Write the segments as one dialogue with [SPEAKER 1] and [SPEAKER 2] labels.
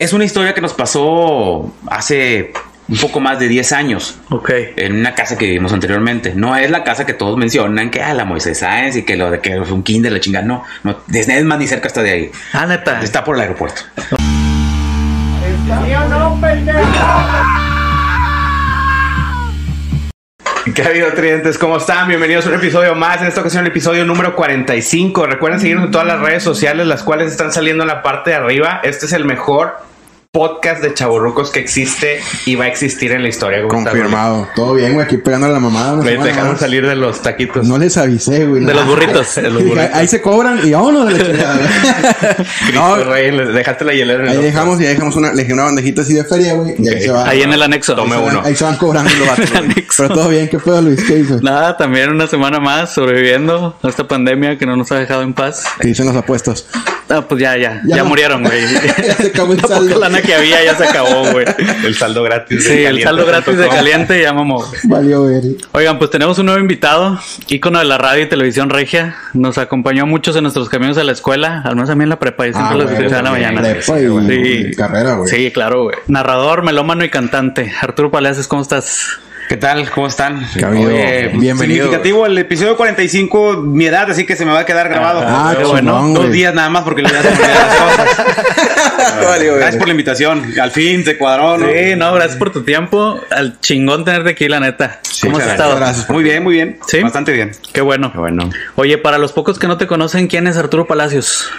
[SPEAKER 1] Es una historia que nos pasó hace un poco más de 10 años.
[SPEAKER 2] Ok.
[SPEAKER 1] En una casa que vivimos anteriormente. No es la casa que todos mencionan, que a la Moisés Sáenz y que lo de que es un kinder, la chingada. No, no, es más ni cerca está de ahí.
[SPEAKER 2] Ah, neta.
[SPEAKER 1] Está por el aeropuerto. ¿Qué ha habido, tridentes? ¿Cómo están? Bienvenidos a un episodio más. En esta ocasión, el episodio número 45. Recuerden seguirnos en todas las redes sociales, las cuales están saliendo en la parte de arriba. Este es el mejor podcast de chaburrucos que existe y va a existir en la historia. ¿Cómo estás,
[SPEAKER 3] Confirmado. Todo bien, güey. Aquí pegando a la mamada.
[SPEAKER 1] dejaron
[SPEAKER 3] más.
[SPEAKER 1] salir de los taquitos.
[SPEAKER 3] No les avisé, güey.
[SPEAKER 2] De
[SPEAKER 3] no.
[SPEAKER 2] los burritos. de los burritos.
[SPEAKER 3] ahí se cobran y vámonos de la chingada.
[SPEAKER 1] Cristo,
[SPEAKER 3] no,
[SPEAKER 1] dejaste la hielera en
[SPEAKER 3] ahí dejamos y ahí dejamos una, le dejé una bandejita así de feria, güey. Y ahí se va.
[SPEAKER 2] Ahí en el anexo.
[SPEAKER 3] ahí
[SPEAKER 1] Tome
[SPEAKER 3] se van-
[SPEAKER 1] uno.
[SPEAKER 3] Ahí se van cobrando los vatos. Pero todo bien, ¿qué pedo, Luis? ¿Qué dices?
[SPEAKER 2] Nada, también una semana más sobreviviendo a esta pandemia que no nos ha dejado en paz.
[SPEAKER 3] ¿Qué dicen los apuestos?
[SPEAKER 2] Ah, pues ya, ya. Ya,
[SPEAKER 3] Ya no.
[SPEAKER 2] murieron, güey.
[SPEAKER 3] Ya se acabó el saldo.
[SPEAKER 2] Que había ya se acabó, güey.
[SPEAKER 1] El saldo gratis.
[SPEAKER 2] Sí, el saldo gratis de caliente ya mamó.
[SPEAKER 3] Valió, ver.
[SPEAKER 2] Oigan, pues tenemos un nuevo invitado, ícono de la radio y televisión regia. Nos acompañó a muchos en nuestros caminos a la escuela, al menos a mí en la prepa, y siempre
[SPEAKER 3] Ah,
[SPEAKER 2] en la mañana.
[SPEAKER 3] prepa y
[SPEAKER 2] Sí.
[SPEAKER 3] carrera, güey.
[SPEAKER 2] Sí, claro, güey. Narrador, melómano y cantante. Arturo Palacios, ¿cómo estás?
[SPEAKER 1] ¿Qué tal? ¿Cómo están?
[SPEAKER 3] ¿Qué habido? Bienvenido.
[SPEAKER 1] Significativo el episodio 45, mi edad, así que se me va a quedar grabado.
[SPEAKER 3] Ah,
[SPEAKER 2] qué
[SPEAKER 3] qué
[SPEAKER 2] bueno.
[SPEAKER 1] Dos días nada más porque le voy a hacer las cosas. Gracias por la invitación. Al fin se cuadró, ¿no?
[SPEAKER 2] Sí, no, gracias por tu tiempo. Al chingón tenerte aquí, la neta. ¿Cómo has estado?
[SPEAKER 3] gracias.
[SPEAKER 1] Muy bien, muy bien.
[SPEAKER 2] ¿Sí?
[SPEAKER 1] Bastante bien.
[SPEAKER 2] Qué bueno.
[SPEAKER 1] Bueno.
[SPEAKER 2] Oye, para los pocos que no te conocen, ¿quién es Arturo Palacios?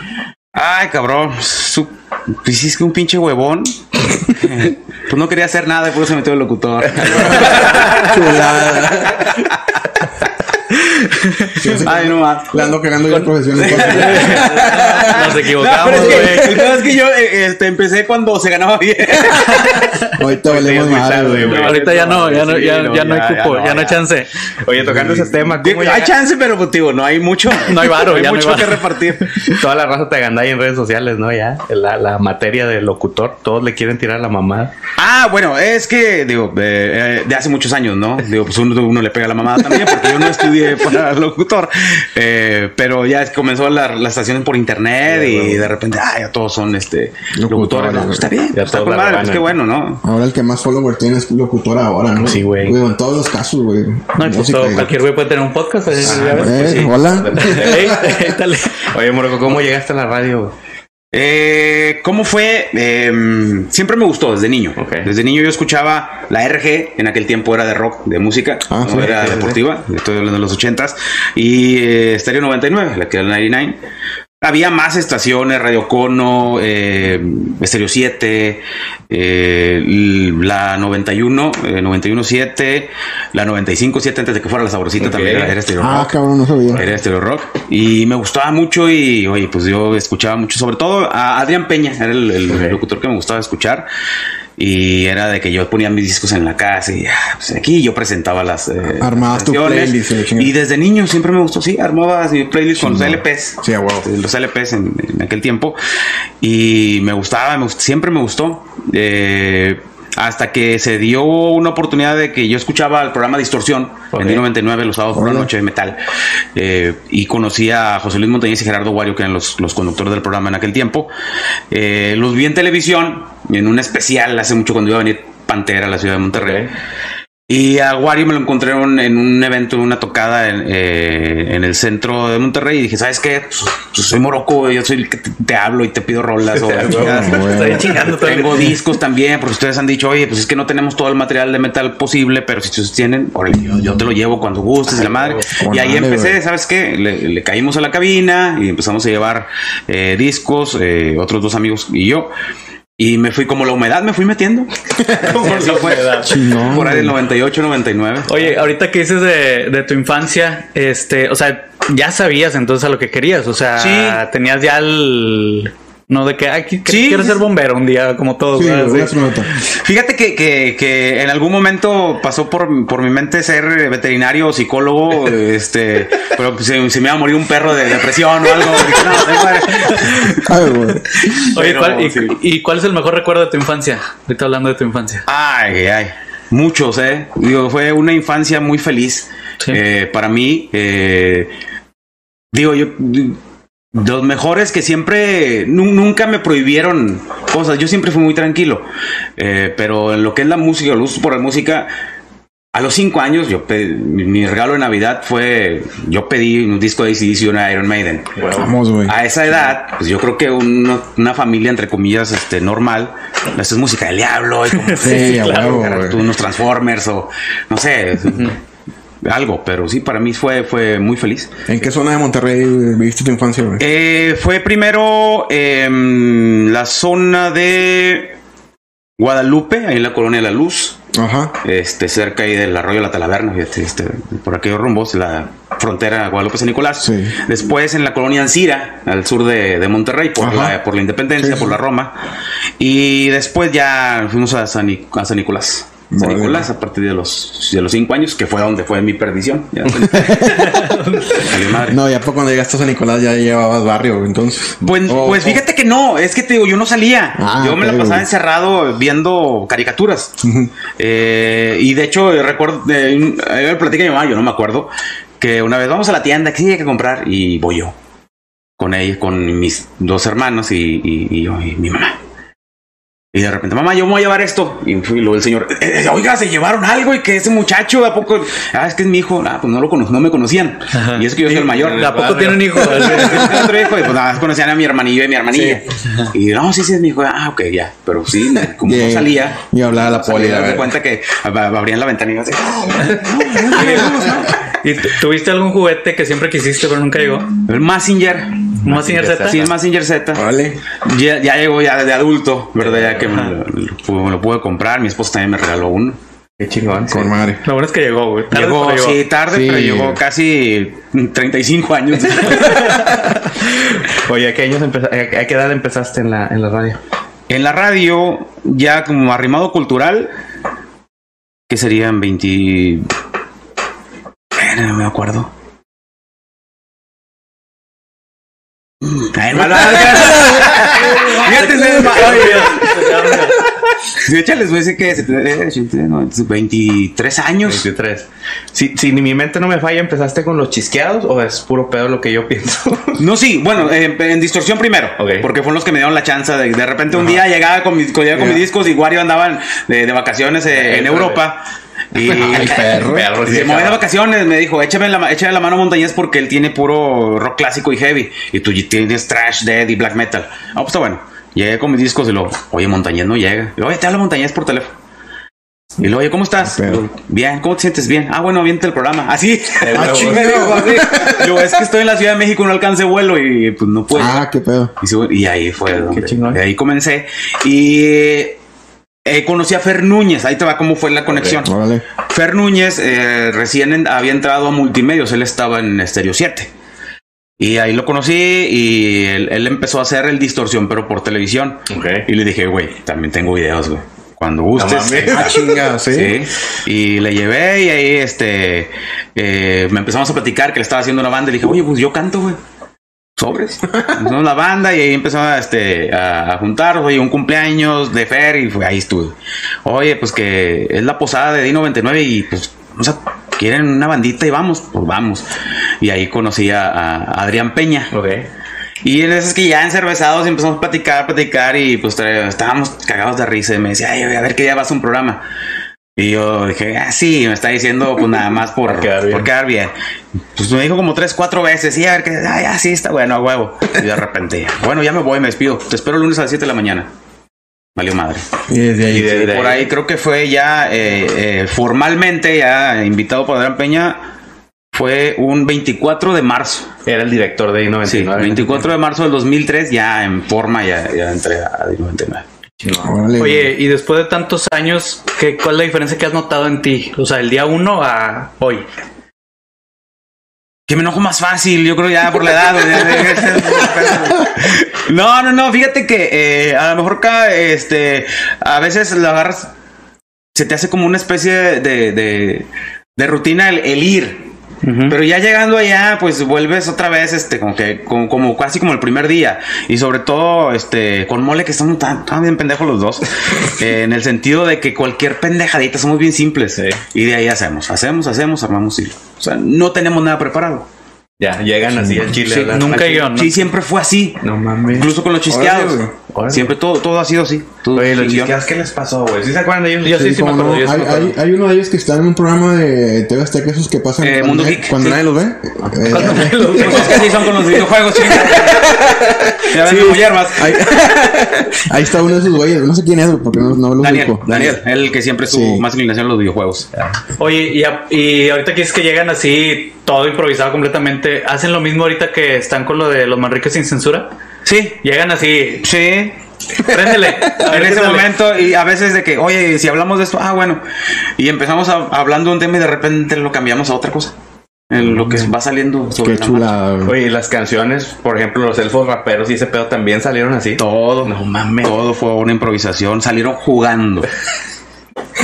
[SPEAKER 1] Ay, cabrón. Su... Pues sí, es que un pinche huevón. pues no quería hacer nada y por eso se metió el locutor.
[SPEAKER 3] Chulada.
[SPEAKER 1] Ay, no más.
[SPEAKER 3] Le ando cagando yo profesiones.
[SPEAKER 2] Nos
[SPEAKER 1] No,
[SPEAKER 2] equivocamos,
[SPEAKER 1] es que,
[SPEAKER 2] güey.
[SPEAKER 1] el pedo es que yo eh, este, empecé cuando se ganaba bien.
[SPEAKER 3] Ahorita valemos
[SPEAKER 1] Sí, es muy
[SPEAKER 3] madre,
[SPEAKER 1] tarde,
[SPEAKER 3] güey.
[SPEAKER 2] Ahorita ya no, ya no,
[SPEAKER 1] Sí,
[SPEAKER 2] ya,
[SPEAKER 1] no,
[SPEAKER 2] ya no hay cupo,
[SPEAKER 1] ya
[SPEAKER 2] ya
[SPEAKER 1] no,
[SPEAKER 2] no hay chance.
[SPEAKER 1] Oye, tocando ese tema, ¿cómo
[SPEAKER 2] Hay
[SPEAKER 1] chance, pero pues, digo, no hay mucho.
[SPEAKER 2] No hay varo,
[SPEAKER 1] hay
[SPEAKER 2] ya no hay
[SPEAKER 1] mucho que repartir.
[SPEAKER 4] Toda la raza te agandalla en redes sociales, ¿no? Ya, la, la materia de locutor, todos le quieren tirar a la mamá.
[SPEAKER 1] Ah, bueno, es que, digo, eh, eh, de hace muchos años, ¿no? Digo, pues uno, uno le pega a la mamada también, porque yo no estudié para locutor. Eh, pero ya comenzó la, la estación por internet y de repente, ah, ya todos son este locutores.
[SPEAKER 3] Locutores,
[SPEAKER 1] No,
[SPEAKER 3] güey.
[SPEAKER 1] está bien,
[SPEAKER 4] Ya
[SPEAKER 1] está con madre, pues qué bueno, ¿no?
[SPEAKER 3] Ahora el que más follower tiene es locutor ahora, ¿no?
[SPEAKER 4] Sí, güey.
[SPEAKER 3] En todos los casos, güey.
[SPEAKER 2] No, pues todo- cualquier güey puede tener un podcast. Ya ves.
[SPEAKER 3] Eh,
[SPEAKER 4] sí.
[SPEAKER 3] Hola.
[SPEAKER 4] Oye, Moroco, ¿cómo llegaste a la radio?
[SPEAKER 1] Eh, ¿Cómo fue? Eh, siempre me gustó desde niño. Desde niño yo escuchaba la RG, en aquel tiempo era de rock, de música,
[SPEAKER 3] Ah,
[SPEAKER 1] no
[SPEAKER 3] sí,
[SPEAKER 1] era
[SPEAKER 4] sí, sí.
[SPEAKER 1] deportiva, estoy hablando de los ochentas, y eh, Stereo 99, la que era el 99. Había más estaciones, Radio Cono, eh, Stereo 7, eh, la 91, eh, 91.7, la 95.7 antes de que fuera la saborcita
[SPEAKER 4] Ok.
[SPEAKER 1] también era, era Stereo
[SPEAKER 3] Ah,
[SPEAKER 1] Rock.
[SPEAKER 3] cabrón, no sabía.
[SPEAKER 1] Era estéreo rock y me gustaba mucho y oye, pues yo escuchaba mucho, sobre todo a Adrián Peña, era el, el
[SPEAKER 4] Ok.
[SPEAKER 1] locutor que me gustaba escuchar y era de que yo ponía mis discos en la casa y ah, pues aquí yo presentaba las eh,
[SPEAKER 3] Armabas tu playlist, eh,
[SPEAKER 1] y desde niño siempre me gustó, sí, armaba mi playlist con los LPs.
[SPEAKER 3] Sí, huevo.
[SPEAKER 1] Este, Los LPs en, en aquel tiempo y me gustaba, me siempre me gustó. Eh, hasta que se dio una oportunidad de que yo escuchaba el programa Distorsión
[SPEAKER 4] Ok.
[SPEAKER 1] en el 99, los sábados por la noche de metal. Eh, y conocí a José Luis Montañez y Gerardo Wario, que eran los, los conductores del programa en aquel tiempo. Eh, los vi en televisión, en un especial hace mucho cuando iba a venir Pantera a la ciudad de Monterrey.
[SPEAKER 4] Ok.
[SPEAKER 1] Y a Wario me lo encontré en en un evento, en una tocada en, eh, en el centro de Monterrey. Y dije, ¿sabes qué? Pues, pues soy moroco, yo soy el que te, te hablo y te pido rolas. o
[SPEAKER 2] chingando
[SPEAKER 1] Tengo discos también, porque ustedes han dicho, oye, pues es que no tenemos todo el material de metal posible, pero si ustedes tienen, órale, yo, yo te lo llevo cuando gustes, y la madre.
[SPEAKER 3] con
[SPEAKER 1] Y ahí empecé,
[SPEAKER 3] güey.
[SPEAKER 1] ¿sabes qué? Le, le caímos a la cabina y empezamos a llevar eh, discos, eh, otros dos amigos y yo. Y me fui como la humedad, me fui metiendo. Como eso fue. Por ahí del
[SPEAKER 3] güey.
[SPEAKER 1] 98, 99.
[SPEAKER 2] Oye, ahorita que dices de, de tu infancia, este, o sea, ya sabías entonces a lo que querías, o sea,
[SPEAKER 1] Sí.
[SPEAKER 2] tenías ya el... No, de que,
[SPEAKER 1] Sí,
[SPEAKER 2] quiero ser bombero un día, como todos.
[SPEAKER 1] Fíjate que, que, que en algún momento pasó por, por mi mente ser veterinario o psicólogo, este, pero se, se me iba a morir un perro de depresión o algo.
[SPEAKER 3] Ay.
[SPEAKER 2] Oye,
[SPEAKER 1] Pero,
[SPEAKER 2] ¿cuál, y,
[SPEAKER 1] sí.
[SPEAKER 2] y cuál es el mejor recuerdo de tu infancia? Ahorita hablando de tu infancia.
[SPEAKER 1] Ay, ay, muchos, eh. Digo, fue una infancia muy feliz
[SPEAKER 2] Sí.
[SPEAKER 1] eh, para mí. eh, digo, yo los mejores que siempre, nu- nunca me prohibieron cosas. Yo siempre fui muy tranquilo. Eh, pero en lo que es la música, el uso por la música, a los cinco años, yo mi, regalo de Navidad fue, yo pedí un disco de ACDC y una Iron Maiden.
[SPEAKER 3] Vamos, güey.
[SPEAKER 1] A esa edad, pues yo creo que uno- una familia, entre comillas, este, normal, esa es música del diablo, y como,
[SPEAKER 3] Sí, güey.
[SPEAKER 1] unos Transformers o no sé, algo, pero sí, para mí fue, fue muy feliz.
[SPEAKER 3] ¿En qué zona de Monterrey viviste tu infancia?
[SPEAKER 1] Eh, fue primero em, la zona de Guadalupe, ahí en la colonia La Luz,
[SPEAKER 3] Ajá.
[SPEAKER 1] este, cerca ahí del arroyo de la Talaverna, este, por aquellos rumbos, la frontera Guadalupe-San Nicolás.
[SPEAKER 3] Sí.
[SPEAKER 1] Después en la colonia Ancira, al sur de, de Monterrey, por la, por la Independencia,
[SPEAKER 3] Sí, sí.
[SPEAKER 1] por la Roma. Y después ya fuimos a San, a San Nicolás. San. Nicolás a partir de los, de los cinco años, que fue donde fue mi perdición. Ya.
[SPEAKER 3] No, ya cuando llegaste a San Nicolás ya llevabas barrio, entonces.
[SPEAKER 1] Pues,
[SPEAKER 3] Oh,
[SPEAKER 1] pues
[SPEAKER 3] oh.
[SPEAKER 1] fíjate que no, es que te digo, yo no salía.
[SPEAKER 3] Ah,
[SPEAKER 1] yo me la pasaba
[SPEAKER 3] güey.
[SPEAKER 1] encerrado viendo caricaturas. Eh, y de hecho, eh, recuerdo, eh, eh, me platica mi mamá, yo no me acuerdo, que una vez vamos a la tienda, que sí hay que comprar, y voy yo. Con ella, con mis dos hermanos y, y- y yo y mi mamá. Y de repente, mamá, yo me voy a llevar esto. Y luego el señor, "Eh, eh, oiga, se llevaron algo y que ese muchacho, ¿a poco? Ah, es que es mi hijo. Ah, pues no lo cono no me conocían. Y es que yo soy el mayor.
[SPEAKER 2] ¿A poco tiene un hijo?
[SPEAKER 1] otro hijo y pues nada más conocían a mi hermanillo y mi hermanilla. Y no, sí, sí, es mi hijo. Ah, ok, ya. Pero sí, como no salía.
[SPEAKER 3] Y hablaba a la poli, a
[SPEAKER 1] de
[SPEAKER 3] ver.
[SPEAKER 1] cuenta que ab- abrían la ventana y yo así.
[SPEAKER 2] ¿Y tu- tuviste algún juguete que siempre quisiste pero nunca llegó?
[SPEAKER 1] El Massinger.
[SPEAKER 2] Mazinger Z.
[SPEAKER 1] Sí, el Massinger Z.
[SPEAKER 3] Vale.
[SPEAKER 1] Ya, ya llegó ya de adulto, ¿verdad? Ya que me lo, lo- me lo pude comprar. Mi esposa también me regaló uno.
[SPEAKER 4] Qué chingón.
[SPEAKER 3] Con madre.
[SPEAKER 2] Lo bueno es que llegó, güey. Tarde,
[SPEAKER 1] Llegó,
[SPEAKER 2] pero llegó.
[SPEAKER 1] sí, tarde,
[SPEAKER 3] Sí.
[SPEAKER 1] pero llegó casi 35 años.
[SPEAKER 4] Oye, ¿a qué años a qué edad empezaste en la, en la radio?
[SPEAKER 1] En la radio, ya como arrimado cultural, que serían 20. Espera, No me acuerdo. Ay, hermano, Fíjate, ese- Sí, échales, güey, ese que es, eh, no, es 23 años.
[SPEAKER 4] 23. Si, si ni mi mente no me falla, ¿empezaste con los chisqueados o es puro pedo lo que yo pienso?
[SPEAKER 1] No, sí, bueno, eh, en distorsión primero, porque fueron los que me dieron la chance de de repente un día llegaba con mis, con, llegaba con mis discos y Wario andaban de, de vacaciones eh, en Europa. Y
[SPEAKER 3] Ay, perro.
[SPEAKER 4] Perro, sí,
[SPEAKER 1] se de vacaciones, me dijo, échame la, échame la mano a Montañez porque él tiene puro rock clásico y heavy. Y tú tienes trash, dead y black metal. Ah, pues está bueno. Llegué con mis discos y lo, oye, Montañez no llega. Y, oye, te habla Montañez por teléfono. Y luego, oye, ¿cómo estás?
[SPEAKER 3] Pero-
[SPEAKER 1] Bien, ¿cómo te sientes? Bien. Ah, bueno, viente el programa. Así.
[SPEAKER 3] Ah.
[SPEAKER 1] Yo, es que estoy en la Ciudad de México, no alcance vuelo y pues no puedo.
[SPEAKER 3] Ah, qué pedo.
[SPEAKER 1] Y, y ahí fue
[SPEAKER 4] chingón.
[SPEAKER 1] de ahí comencé. Y eh, conocí a Fer Núñez. Ahí te va cómo fue la conexión.
[SPEAKER 3] Órale.
[SPEAKER 1] Fer Núñez eh, recién en- había entrado a Multimedios. Él estaba en Stereo 7. Y ahí lo conocí y él, él empezó a hacer el distorsión, pero por televisión.
[SPEAKER 4] Ok.
[SPEAKER 1] Y le dije, güey, también tengo videos, güey. Cuando gustes.
[SPEAKER 3] Ah, chinga, sí.
[SPEAKER 1] Sí. Y le llevé y ahí este eh, me empezamos a platicar que le estaba haciendo una banda y le dije, oye, pues yo canto, güey. Sobres. Empezamos la banda y ahí empezó a, este, a, juntar, oye, un cumpleaños de Fer y fue, ahí estuve. Oye, pues que es la posada de D99 y pues vamos a, quieren una bandita y vamos, pues vamos. Y ahí conocí a, a Adrián Peña.
[SPEAKER 4] Ok.
[SPEAKER 1] Y en esas que ya encervezados empezamos a platicar, platicar y pues estábamos cagados de risa y me decía, ay, a ver qué día vas a un programa. Y yo dije, ah, sí, me está diciendo pues nada más por,
[SPEAKER 4] Por quedar bien.
[SPEAKER 1] por quedar bien. Pues me dijo como tres, cuatro veces, sí, a ver qué, ah, ya, sí, está bueno, a huevo. Y de repente, bueno, ya me voy, me despido. Te espero el lunes a las 7 de la mañana. Valió madre.
[SPEAKER 3] Y desde ahí.
[SPEAKER 4] Y de-
[SPEAKER 1] Y por ahí creo que fue ya eh, eh, formalmente, ya invitado por Adrián Peña, fue un 24 de marzo.
[SPEAKER 4] Era el director de I-99.
[SPEAKER 1] Sí, 24 de marzo del 2003, ya en forma, ya, ya entré a D99.
[SPEAKER 2] Oye, y después de tantos años, ¿qué, ¿cuál es la diferencia que has notado en ti? O sea, el día uno a hoy.
[SPEAKER 1] Que me enojo más fácil, yo creo ya por la edad. no, no, no, fíjate que eh, a lo mejor acá, este, a veces lo agarras, se te hace como una especie de, de, de rutina el, el ir. Pero ya llegando allá, pues vuelves otra vez, este, como que, como, como casi como el primer día. Y sobre todo, este, con mole que estamos tan, tan bien pendejos los dos. eh, en el sentido de que cualquier pendejadita somos bien simples. Y de ahí hacemos, hacemos, hacemos, armamos y. O sea, no tenemos nada preparado.
[SPEAKER 4] Ya, llegan así al Chile.
[SPEAKER 1] Sí,
[SPEAKER 2] nunca yo, ¿no?
[SPEAKER 1] Sí, siempre fue así.
[SPEAKER 4] No mames.
[SPEAKER 1] Incluso con los chisqueados.
[SPEAKER 3] güey.
[SPEAKER 4] Órale.
[SPEAKER 1] Siempre todo, todo ha sido así. Todo
[SPEAKER 4] Oye, los ¿qué les pasó, güey? ¿Sí se acuerdan de ellos?
[SPEAKER 2] Yo sí, sí me
[SPEAKER 3] cómo
[SPEAKER 2] acuerdo.
[SPEAKER 3] no.
[SPEAKER 2] yo sí
[SPEAKER 3] hay, uno de ellos que está en un programa de TV Azteca, esos que pasan
[SPEAKER 1] Eh,
[SPEAKER 3] cuando,
[SPEAKER 1] Mundo
[SPEAKER 3] nadie-
[SPEAKER 1] Geek,
[SPEAKER 3] cuando
[SPEAKER 1] sí.
[SPEAKER 3] nadie los ve. Eh,
[SPEAKER 1] Pues es que así son con los videojuegos. Ya ven como hierbas.
[SPEAKER 3] ahí, ahí está uno de esos güeyes, no sé quién es, porque no, no lo
[SPEAKER 1] Daniel,
[SPEAKER 3] ubico.
[SPEAKER 1] Daniel, el que siempre tuvo
[SPEAKER 3] Sí.
[SPEAKER 1] más inclinación a los videojuegos.
[SPEAKER 2] Oye, y, a- y ahorita que es que llegan así, todo improvisado completamente, ¿hacen lo mismo ahorita que están con lo de los Manriques sin censura?
[SPEAKER 1] Sí,
[SPEAKER 2] Llegan así,
[SPEAKER 1] sí.
[SPEAKER 2] préndele.
[SPEAKER 1] en ese momento, y a veces de que, oye, si hablamos de esto, ah, bueno. Y empezamos a- hablando de un tema y de repente lo cambiamos a otra cosa. En lo que va saliendo sobre
[SPEAKER 3] Qué
[SPEAKER 1] la
[SPEAKER 3] chulada, güey.
[SPEAKER 4] Oye, y las canciones, por ejemplo, los elfos raperos y ese pedo también salieron así.
[SPEAKER 1] Todo,
[SPEAKER 4] No mames.
[SPEAKER 1] todo fue una improvisación. Salieron jugando.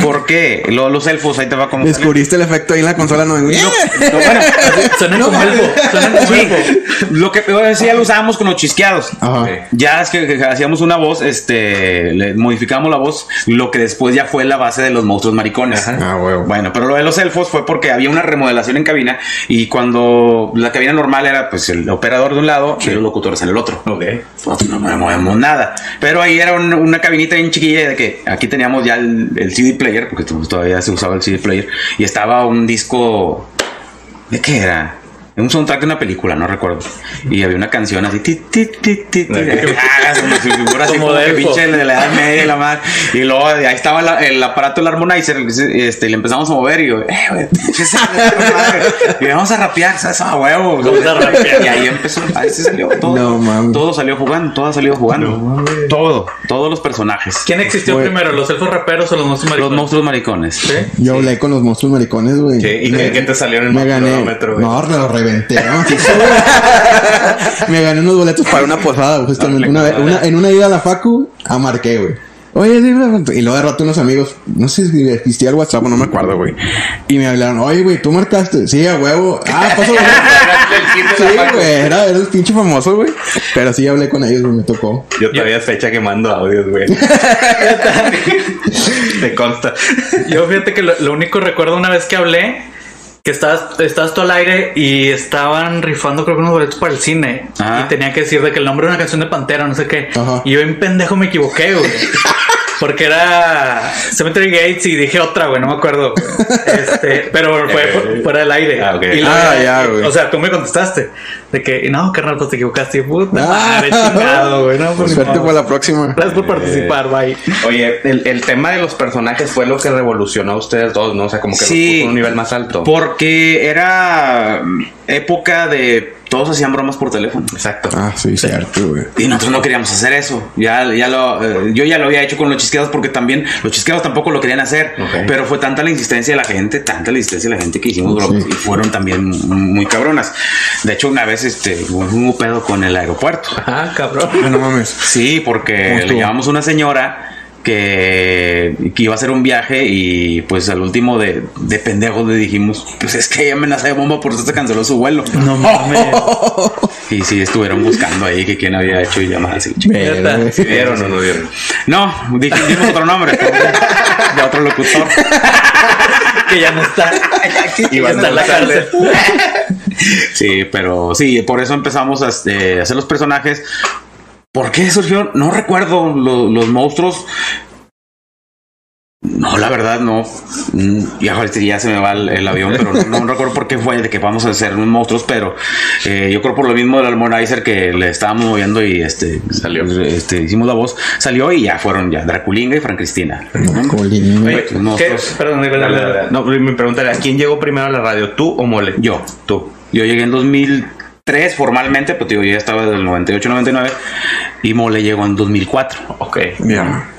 [SPEAKER 1] ¿Por qué? Lo- los elfos, ahí te va como.
[SPEAKER 3] Descubriste el efecto ahí en la consola, no, güey.
[SPEAKER 1] No, bueno,
[SPEAKER 2] como elfo, suenan como
[SPEAKER 1] sí, lo que sí ya lo usábamos con los chisqueados.
[SPEAKER 3] Ajá.
[SPEAKER 1] Ya es que, que hacíamos una voz, este, le modificamos la voz, lo que después ya fue la base de los monstruos maricones.
[SPEAKER 3] Ah, huevo.
[SPEAKER 1] Bueno, pero lo de los elfos fue porque había una remodelación en cabina y cuando la cabina normal era pues el operador de un lado y los locutores en el otro.
[SPEAKER 4] Ok.
[SPEAKER 1] Pues, no movemos nada. Pero ahí era un- una cabinita bien chiquilla de que aquí teníamos ya el, el CD porque to- todavía se usaba el CD player, y estaba un disco. ¿De qué era? Un soundtrack de una película, no recuerdo. Y había una canción así. Ti, ti, ti, ti, ti, ah, como si figura así
[SPEAKER 2] Como
[SPEAKER 1] como
[SPEAKER 2] de
[SPEAKER 1] que
[SPEAKER 2] elfo.
[SPEAKER 1] pinche de la edad media y la madre. Y luego ahí estaba la- el aparato del Harmonizer. Este, y le empezamos a mover y yo, eh, güey, ¿qué es? Y vamos a rapear, ¿sabes? A huevo.
[SPEAKER 2] Vamos a rapear.
[SPEAKER 1] Y ahí empezó. Ahí se salió todo.
[SPEAKER 3] No, mames.
[SPEAKER 1] Todo salió jugando, todo ha salido jugando. todo, todos los personajes.
[SPEAKER 2] ¿Quién existió
[SPEAKER 3] Güey.
[SPEAKER 2] primero, los elfos raperos o los monstruos
[SPEAKER 1] Los
[SPEAKER 2] maricones?
[SPEAKER 1] monstruos maricones.
[SPEAKER 2] ¿Sí?
[SPEAKER 3] Yo hablé con los monstruos maricones, güey.
[SPEAKER 4] Sí, ¿Y qué, qué te salió en el
[SPEAKER 3] Me gané. No, lo reventé. ¿no? me gané unos boletos para una posada, justamente. Una, vez- una- en una ida a la Facu, amarqué, güey. Oye, y luego de rato unos amigos, no sé si existía el WhatsApp, no me acuerdo, güey. Y me hablaron, oye, güey, ¿tú marcaste? Sí, a huevo. Ah, pasó. Sí, güey, era, era el pinche famoso, güey. Pero sí hablé con ellos, me tocó.
[SPEAKER 4] Yo todavía fecha que mando audios, güey. Te consta.
[SPEAKER 2] Yo fíjate que lo, lo único recuerdo una vez que hablé, que estabas, estabas tú al aire y estaban rifando creo que unos boletos para el cine.
[SPEAKER 1] Ajá.
[SPEAKER 2] Y tenía que decir de que el nombre de una canción de Pantera, no sé qué.
[SPEAKER 3] Ajá.
[SPEAKER 2] Y yo en pendejo me equivoqué, güey. Porque era Cemetery Gates y dije otra, güey, no me acuerdo. Este, pero fue por- fuera del aire.
[SPEAKER 4] Ah, ok.
[SPEAKER 2] Y luego-
[SPEAKER 3] Ah, ya, güey.
[SPEAKER 2] O sea, tú me contestaste. De que, no, carnal, pues te equivocaste. Puta
[SPEAKER 3] Ah.
[SPEAKER 2] madre, chingado, güey. No, pues,
[SPEAKER 3] Suerte
[SPEAKER 2] modo.
[SPEAKER 3] para la próxima.
[SPEAKER 2] Gracias por participar, bye.
[SPEAKER 4] Oye, el, el tema de los personajes fue lo que revolucionó a ustedes dos, ¿no? O sea, como que los
[SPEAKER 1] Sí.
[SPEAKER 4] puso a un nivel más alto.
[SPEAKER 1] Porque era mm, época de todos hacían bromas por teléfono.
[SPEAKER 4] Exacto.
[SPEAKER 3] Ah, sí, cierto, güey.
[SPEAKER 1] Y nosotros no queríamos hacer eso. Ya, ya lo, eh, yo ya lo había hecho con los chisqueados porque también los chisqueados tampoco lo querían hacer.
[SPEAKER 4] Ok.
[SPEAKER 1] Pero fue tanta la insistencia de la gente, tanta la insistencia de la gente que hicimos bromas
[SPEAKER 3] Sí.
[SPEAKER 1] y fueron también muy cabronas. De hecho, una vez este, hubo un pedo con el aeropuerto.
[SPEAKER 2] Ah, cabrón.
[SPEAKER 3] Ah, no mames.
[SPEAKER 1] Sí, porque
[SPEAKER 3] ¿Cómo
[SPEAKER 1] le una señora que, que iba a hacer un viaje y pues al último de, de pendejos le dijimos, pues es que hay amenaza de bomba por eso se canceló su vuelo.
[SPEAKER 2] No mames.
[SPEAKER 1] Y sí, estuvieron buscando ahí que quién había hecho llamadas. y
[SPEAKER 3] Verga, güey.
[SPEAKER 4] ¿Sí ¿Vieron o no vieron?
[SPEAKER 1] No, dij- dimos otro nombre de otro locutor.
[SPEAKER 2] que ya no está.
[SPEAKER 4] Y
[SPEAKER 2] ya está en la cárcel.
[SPEAKER 1] Sí, pero sí, por eso empezamos a este, hacer los personajes. ¿Por qué surgió? No recuerdo lo- los monstruos. No, la verdad no. Mm, Ya, ahorita ya se me va el, el avión, pero no, no recuerdo por qué fue de que vamos a hacer unos monstruos, pero eh, yo creo por lo mismo del Harmonizer que le estábamos moviendo y este salió, este, hicimos la voz, salió y ya fueron ya Draculinga y Fran Cristina.
[SPEAKER 2] Perdón, dale, dale, dale.
[SPEAKER 4] No, mi pregunta era, ¿quién llegó primero a la radio? ¿Tú o Mole?
[SPEAKER 1] Yo.
[SPEAKER 4] Tú.
[SPEAKER 1] Yo llegué en 2003 formalmente, pero te digo, yo ya estaba del 98-99 y Mole llegó en 2004.
[SPEAKER 4] Ok.
[SPEAKER 3] Ya.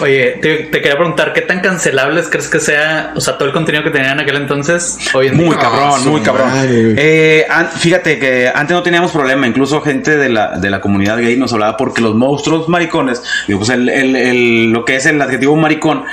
[SPEAKER 2] Oye, te, te quería preguntar, ¿qué tan cancelables crees que sea, o sea, todo el contenido que tenían en aquel entonces? Hoy en
[SPEAKER 1] Muy
[SPEAKER 2] día?
[SPEAKER 1] cabrón,
[SPEAKER 3] su
[SPEAKER 1] muy cabrón. Eh, an- fíjate que antes no teníamos problema, incluso gente de la, de la comunidad gay nos hablaba porque los monstruos maricones, digo, pues el, el- el- lo que es el adjetivo maricón,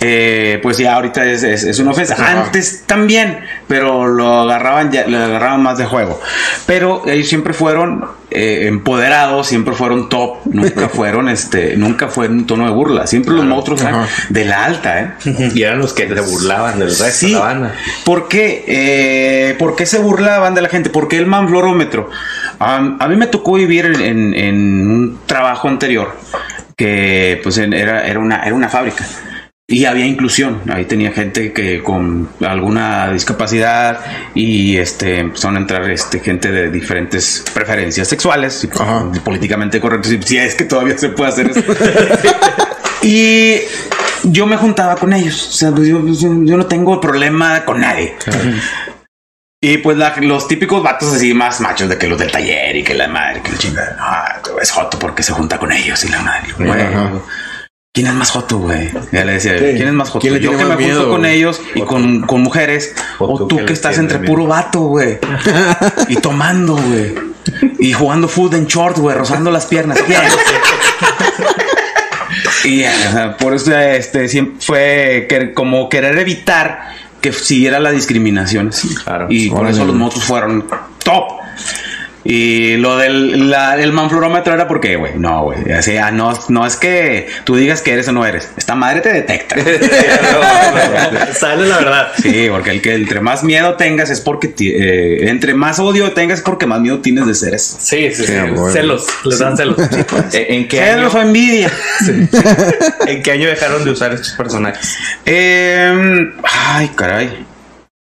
[SPEAKER 1] eh, pues ya ahorita es, es- es una ofensa.
[SPEAKER 3] Ajá.
[SPEAKER 1] Antes también, pero lo agarraban ya, lo agarraban más de juego. Pero ellos siempre fueron eh, empoderados, siempre fueron top, nunca fueron, este, nunca fue en un tono de burla. Siempre los monstruos eran de la alta, ¿eh?
[SPEAKER 4] Y eran los que se burlaban del resto
[SPEAKER 1] Sí.
[SPEAKER 4] de la banda.
[SPEAKER 1] ¿Por qué? Eh, ¿Por qué se burlaban de la gente? ¿Por qué el manflorómetro? Am, a mí me tocó vivir en, en- en un trabajo anterior que pues en- era, era, una, era una fábrica. Y había inclusión, ahí tenía gente que con alguna discapacidad y este empezaron a entrar este, gente de diferentes preferencias sexuales y
[SPEAKER 3] Ajá.
[SPEAKER 1] políticamente correctos, si, si es que todavía se puede hacer eso. y yo me juntaba con ellos, o sea, pues, yo, yo- yo no tengo problema con nadie. Y pues la- los típicos vatos así más machos de que los del taller y que la madre, que la chingada. Ah, es joto porque se junta con ellos y la madre. ¿Quién es más joto, güey? Ya le decía. ¿quién es más joto?
[SPEAKER 3] ¿Quién le
[SPEAKER 1] Yo que me junto con ellos y con, con mujeres,
[SPEAKER 4] O tú que
[SPEAKER 1] estás entre puro vato, güey. y tomando, güey. Y jugando fútbol en short, güey, rozando las piernas. ¿Quién? Y o sea, por eso este fue que- como querer evitar que siguiera la discriminación.
[SPEAKER 4] Claro.
[SPEAKER 1] Y por eso los monstruos fueron top. Y lo del la- el manflorómetro era porque, güey, no, güey. O sea, no, no es que tú digas que eres o no eres. Esta madre te detecta.
[SPEAKER 2] Sale la verdad.
[SPEAKER 1] Sí, porque el que entre más miedo tengas es porque ti- eh, entre más odio tengas es porque más miedo tienes de ser eso.
[SPEAKER 2] Sí, sí, sí.
[SPEAKER 3] Sí, bueno.
[SPEAKER 2] Celos, les dan celos.
[SPEAKER 4] ¿En en qué año,
[SPEAKER 1] Celos o envidia.
[SPEAKER 4] ¿En qué año dejaron de usar estos personajes?
[SPEAKER 1] Eh, ay, caray.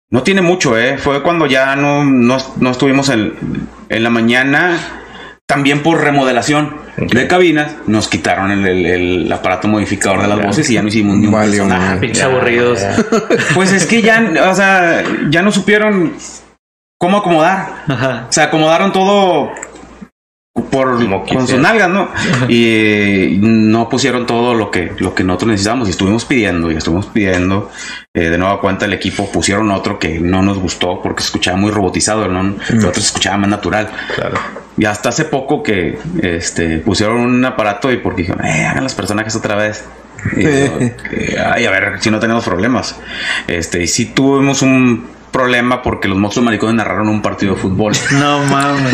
[SPEAKER 1] No tiene mucho, ¿eh? Fue cuando ya no, no, no estuvimos en, en la mañana. También por remodelación de cabinas, nos quitaron el, el- el aparato modificador de las voces y ya no hicimos ni un
[SPEAKER 3] Valió
[SPEAKER 1] personaje.
[SPEAKER 3] madre.
[SPEAKER 2] Pinches aburridos.
[SPEAKER 1] Pues es que ya, o sea, ya no supieron cómo acomodar.
[SPEAKER 2] Ajá.
[SPEAKER 1] O sea, acomodaron todo por
[SPEAKER 4] Como
[SPEAKER 1] con
[SPEAKER 4] quisieran.
[SPEAKER 1] nalgas, ¿no? Y no pusieron todo lo que lo que nosotros necesitábamos y estuvimos pidiendo y estuvimos pidiendo eh, de nueva cuenta el equipo pusieron otro que no nos gustó porque se escuchaba muy robotizado, ¿no? El otro se escuchaba más natural.
[SPEAKER 4] Claro.
[SPEAKER 1] Y hasta hace poco que este pusieron un aparato y porque dijeron, eh, hagan los personajes otra vez. Y ay, a ver si no tenemos problemas. Este, y sí tuvimos un problema porque los monstruos maricones narraron un partido de fútbol.
[SPEAKER 2] No mames.